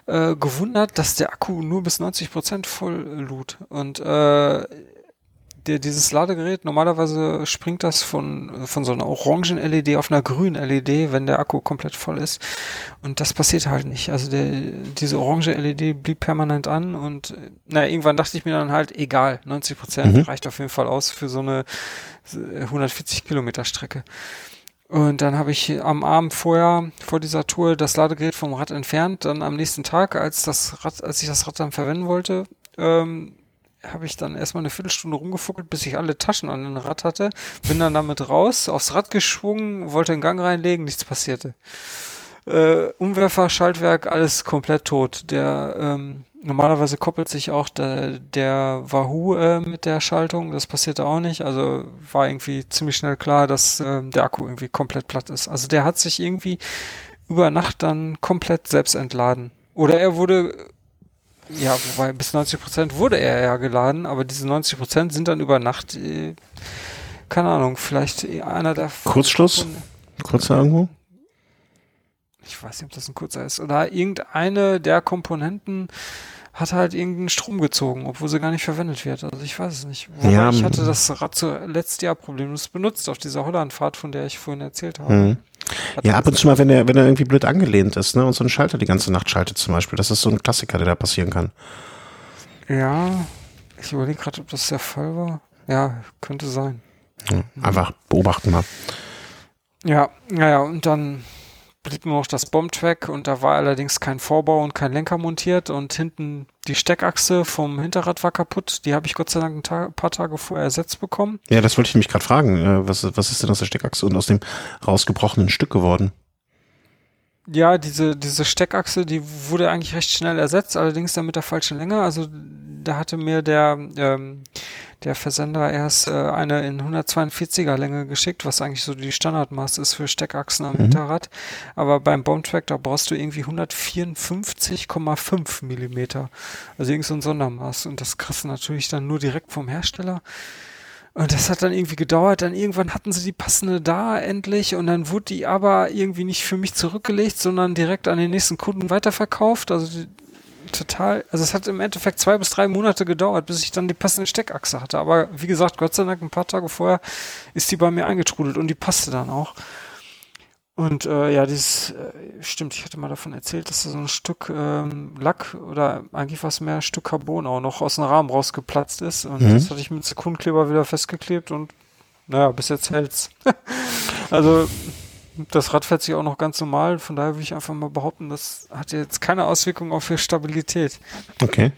äh, gewundert, dass der Akku nur bis 90 Prozent voll lud. Und äh, der, dieses Ladegerät, normalerweise springt das von, von so einer orangen LED auf einer grünen LED, wenn der Akku komplett voll ist. Und das passiert halt nicht. Also der, diese orange LED blieb permanent an und naja, irgendwann dachte ich mir dann halt, egal, 90 Prozent Mhm. reicht auf jeden Fall aus für so eine äh, 140 Kilometer Strecke. Und dann habe ich am Abend vorher, vor dieser Tour, das Ladegerät vom Rad entfernt. Dann am nächsten Tag, als das Rad, als ich das Rad dann verwenden wollte, ähm, habe ich dann erstmal eine Viertelstunde rumgefuckelt, bis ich alle Taschen an dem Rad hatte. Bin dann damit raus, aufs Rad geschwungen, wollte einen Gang reinlegen, nichts passierte. Äh, Umwerfer, Schaltwerk, alles komplett tot. Der ähm, normalerweise koppelt sich auch der, der Wahoo äh, mit der Schaltung. Das passierte auch nicht. Also war irgendwie ziemlich schnell klar, dass ähm, der Akku irgendwie komplett platt ist. Also der hat sich irgendwie über Nacht dann komplett selbst entladen. Oder er wurde ja, wobei bis 90 Prozent wurde er ja geladen, aber diese 90 Prozent sind dann über Nacht, äh, keine Ahnung, vielleicht einer der. Kurzschluss? Kurz irgendwo? Ich weiß nicht, ob das ein kurzer ist. Oder irgendeine der Komponenten hat halt irgendeinen Strom gezogen, obwohl sie gar nicht verwendet wird. Also ich weiß es nicht. Wobei Ja, ich hatte das Rad zuletzt Jahr problemlos benutzt auf dieser Hollandfahrt, von der ich vorhin erzählt habe. Mhm. Hat Ja, ab und zu mal, wenn er, wenn er irgendwie blöd angelehnt ist, ne, und so einen Schalter die ganze Nacht schaltet zum Beispiel. Das ist so ein Klassiker, der da passieren kann. Ja, ich überlege gerade, ob das der Fall war. Ja, könnte sein. Ja, einfach beobachten mal. Ja, naja, und dann blieb nur noch das Bombtrack und da war allerdings kein Vorbau und kein Lenker montiert und hinten die Steckachse vom Hinterrad war kaputt. Die habe ich Gott sei Dank ein Ta paar Tage vorher ersetzt bekommen. Ja, das wollte ich mich gerade fragen. Äh, Was, was ist denn aus der Steckachse und aus dem rausgebrochenen Stück geworden? Ja, diese, diese Steckachse, die wurde eigentlich recht schnell ersetzt, allerdings dann mit der falschen Länge. Also da hatte mir der, ähm, der Versender erst äh, eine in 142er Länge geschickt, was eigentlich so die Standardmaß ist für Steckachsen am Mhm. Hinterrad. Aber beim Bombtrack, da brauchst du irgendwie 154,5 Millimeter. Also irgend so ein Sondermaß. Und das kriegst du natürlich dann nur direkt vom Hersteller. Und das hat dann irgendwie gedauert. Dann irgendwann hatten sie die passende da endlich und dann wurde die aber irgendwie nicht für mich zurückgelegt, sondern direkt an den nächsten Kunden weiterverkauft. Also die, total, also es hat im Endeffekt zwei bis drei Monate gedauert, bis ich dann die passende Steckachse hatte. Aber wie gesagt, Gott sei Dank, ein paar Tage vorher ist die bei mir eingetrudelt und die passte dann auch. Und äh, ja, dieses, äh, stimmt, ich hatte mal davon erzählt, dass da so ein Stück ähm, Lack oder eigentlich was mehr Stück Carbon auch noch aus dem Rahmen rausgeplatzt ist. Und Mhm. das hatte ich mit Sekundenkleber wieder festgeklebt und naja, bis jetzt hält's. also das Rad fährt sich auch noch ganz normal, von daher würde ich einfach mal behaupten, das hat jetzt keine Auswirkung auf die Stabilität. Okay.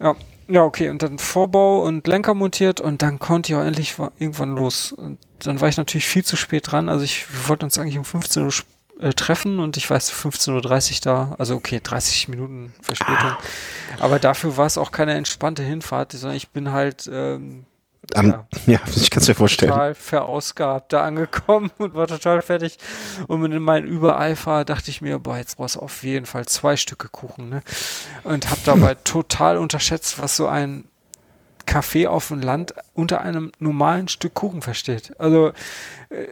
Ja, ja, okay. Und dann Vorbau und Lenker montiert und dann konnte ich auch endlich wa- irgendwann los. Und dann war ich natürlich viel zu spät dran. Also ich, wir wollten uns eigentlich um 15 Uhr äh, treffen und ich weiß 15.30 Uhr da. Also okay, 30 Minuten Verspätung. Aber dafür war es auch keine entspannte Hinfahrt, sondern ich bin halt ähm, Am, Ja. ja. ich kann es mir vorstellen. total verausgabt da angekommen und war total fertig. Und mit meinem Übereifer dachte ich mir, boah, jetzt brauchst du auf jeden Fall zwei Stücke Kuchen, ne? Und habe dabei total unterschätzt, was so ein Kaffee auf dem Land unter einem normalen Stück Kuchen versteht. Also, äh,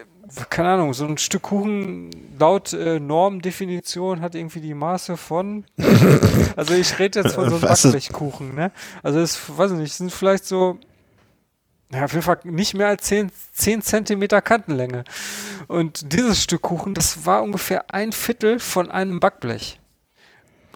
keine Ahnung, so ein Stück Kuchen laut äh, Normdefinition hat irgendwie die Maße von, also ich rede jetzt von so einem Backblechkuchen, ne? Also es, weiß ich nicht, sind vielleicht so ja, auf jeden Fall nicht mehr als 10, 10 Zentimeter Kantenlänge. Und dieses Stück Kuchen, das war ungefähr ein Viertel von einem Backblech.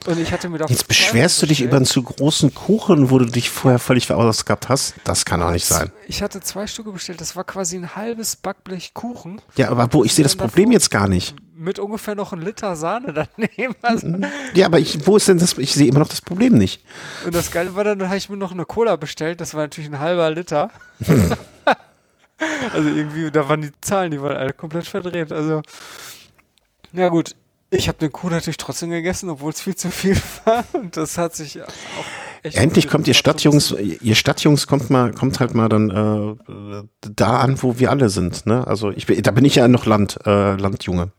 Und ich hatte mir da Jetzt beschwerst du dich über einen zu großen Kuchen, wo du dich vorher völlig verausgabt hast. Das kann doch nicht sein. Ich hatte zwei Stücke bestellt, das war quasi ein halbes Backblech Kuchen Ja, aber wo, ich sehe das Problem jetzt gar nicht. Mit ungefähr noch ein Liter Sahne daneben. Also, Ja, aber ich, wo ist denn das? Ich sehe immer noch das Problem nicht. und das Geile war dann, dann habe ich mir noch eine Cola bestellt, das war natürlich ein halber Liter. also irgendwie, da waren die Zahlen, die waren alle komplett verdreht. Also, ja gut, ich habe den Kuh natürlich trotzdem gegessen, obwohl es viel zu viel war. Und das hat sich auch Endlich kommt ihr Stadtjungs, ihr Stadtjungs kommt mal, kommt halt mal dann äh, da an, wo wir alle sind. Ne? Also ich bin, da bin ich ja noch Land, äh, Landjunge.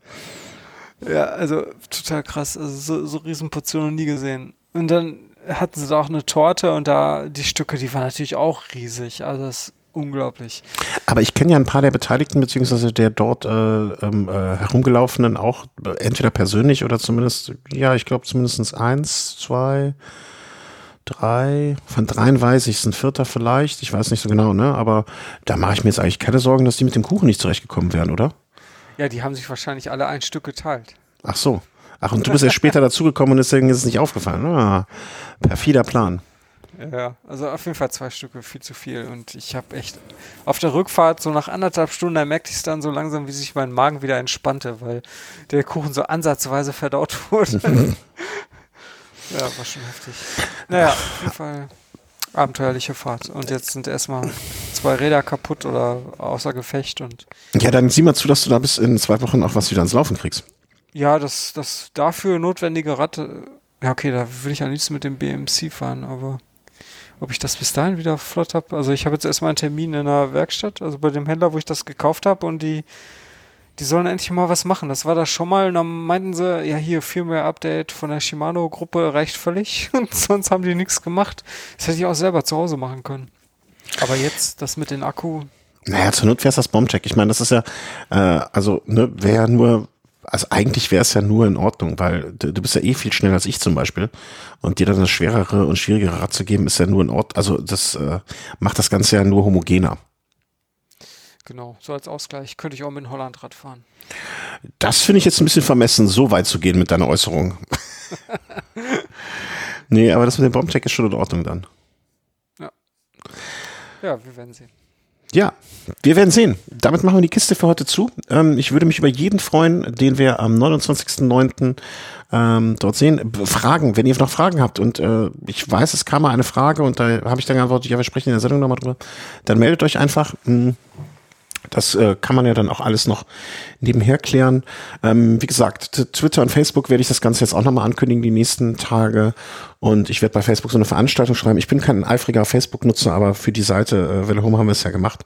Ja, also total krass. Also so, so Riesenportionen nie gesehen. Und dann hatten sie da auch eine Torte und da die Stücke, die waren natürlich auch riesig. Also das ist unglaublich. Aber ich kenne ja ein paar der Beteiligten, beziehungsweise der dort äh, ähm, äh, herumgelaufenen auch entweder persönlich oder zumindest, ja, ich glaube zumindest eins, zwei, drei, von dreien weiß ich, es ist ein vierter vielleicht, ich weiß nicht so genau, ne? Aber da mache ich mir jetzt eigentlich keine Sorgen, dass die mit dem Kuchen nicht zurechtgekommen wären, oder? Ja, die haben sich wahrscheinlich alle ein Stück geteilt. Ach so. Ach, und du bist ja später dazugekommen und deswegen ist es nicht aufgefallen. Ah, perfider Plan. Ja, also auf jeden Fall zwei Stücke, viel zu viel. Und ich habe echt auf der Rückfahrt, so nach anderthalb Stunden, da merkte ich es dann so langsam, wie sich mein Magen wieder entspannte, weil der Kuchen so ansatzweise verdaut wurde. ja, war schon heftig. Naja, auf jeden Fall abenteuerliche Fahrt. Und jetzt sind erstmal zwei Räder kaputt oder außer Gefecht und Ja, dann sieh mal zu, dass du da bis in zwei Wochen auch was wieder ans Laufen kriegst. ja, das, das dafür notwendige Rad, äh, ja okay, da würde ich am liebsten mit dem BMC fahren, aber ob ich das bis dahin wieder flott habe. Also ich habe jetzt erstmal einen Termin in der Werkstatt, also bei dem Händler, wo ich das gekauft habe und die, die sollen endlich mal was machen. Das war da schon mal und dann meinten sie, ja hier Firmware-Update von der Shimano-Gruppe reicht völlig und sonst haben die nichts gemacht. Das hätte ich auch selber zu Hause machen können. Aber jetzt, das mit dem Akku, Naja, zur Not wär's das Bombcheck. Ich meine, das ist ja, äh, also, ne, wäre ja nur, also eigentlich wäre es ja nur in Ordnung, weil du, du bist ja eh viel schneller als ich zum Beispiel. Und dir dann das schwerere und schwierigere Rad zu geben, ist ja nur in Ordnung. Also das äh, macht das Ganze ja nur homogener. Genau, so als Ausgleich, könnte ich auch mit dem Hollandrad fahren. Das finde ich jetzt ein bisschen vermessen, so weit zu gehen mit deiner Äußerung. nee, aber das mit dem Bombcheck ist schon in Ordnung dann. Ja, wir werden sehen. Ja, wir werden sehen. Damit machen wir die Kiste für heute zu. Ähm, ich würde mich über jeden freuen, den wir am 29.09. Ähm, dort sehen. Fragen, wenn ihr noch Fragen habt und äh, ich weiß, es kam mal eine Frage und da habe ich dann geantwortet, ja, wir sprechen in der Sendung nochmal drüber, dann meldet euch einfach. Hm, Das äh, kann man ja dann auch alles noch nebenher klären. Ähm, wie gesagt, Twitter und Facebook werde ich das Ganze jetzt auch nochmal ankündigen die nächsten Tage. Und ich werde bei Facebook so eine Veranstaltung schreiben. Ich bin kein eifriger Facebook-Nutzer, aber für die Seite äh, Welle Home haben wir es ja gemacht.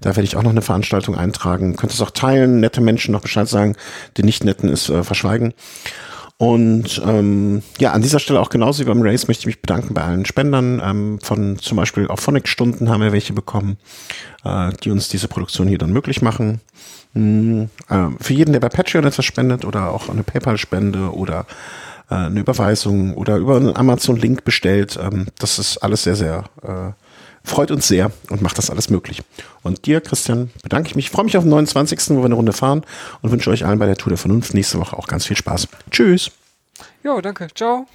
Da werde ich auch noch eine Veranstaltung eintragen. Könnt es auch teilen, nette Menschen noch Bescheid sagen. Die nicht netten ist äh, verschweigen. Und ähm, ja, an dieser Stelle auch genauso wie beim Race möchte ich mich bedanken bei allen Spendern. Ähm, von zum Beispiel auf Phonic-Stunden haben wir welche bekommen, äh, die uns diese Produktion hier dann möglich machen. Mhm, äh, für jeden, der bei Patreon etwas spendet oder auch eine PayPal-Spende oder äh, eine Überweisung oder über einen Amazon-Link bestellt, ähm, das ist alles sehr, sehr äh, freut uns sehr und macht das alles möglich. Und dir, Christian, bedanke ich mich. Freue mich auf den 29., wo wir eine Runde fahren und wünsche euch allen bei der Tour der Vernunft nächste Woche auch ganz viel Spaß. Tschüss. Jo, danke. Ciao.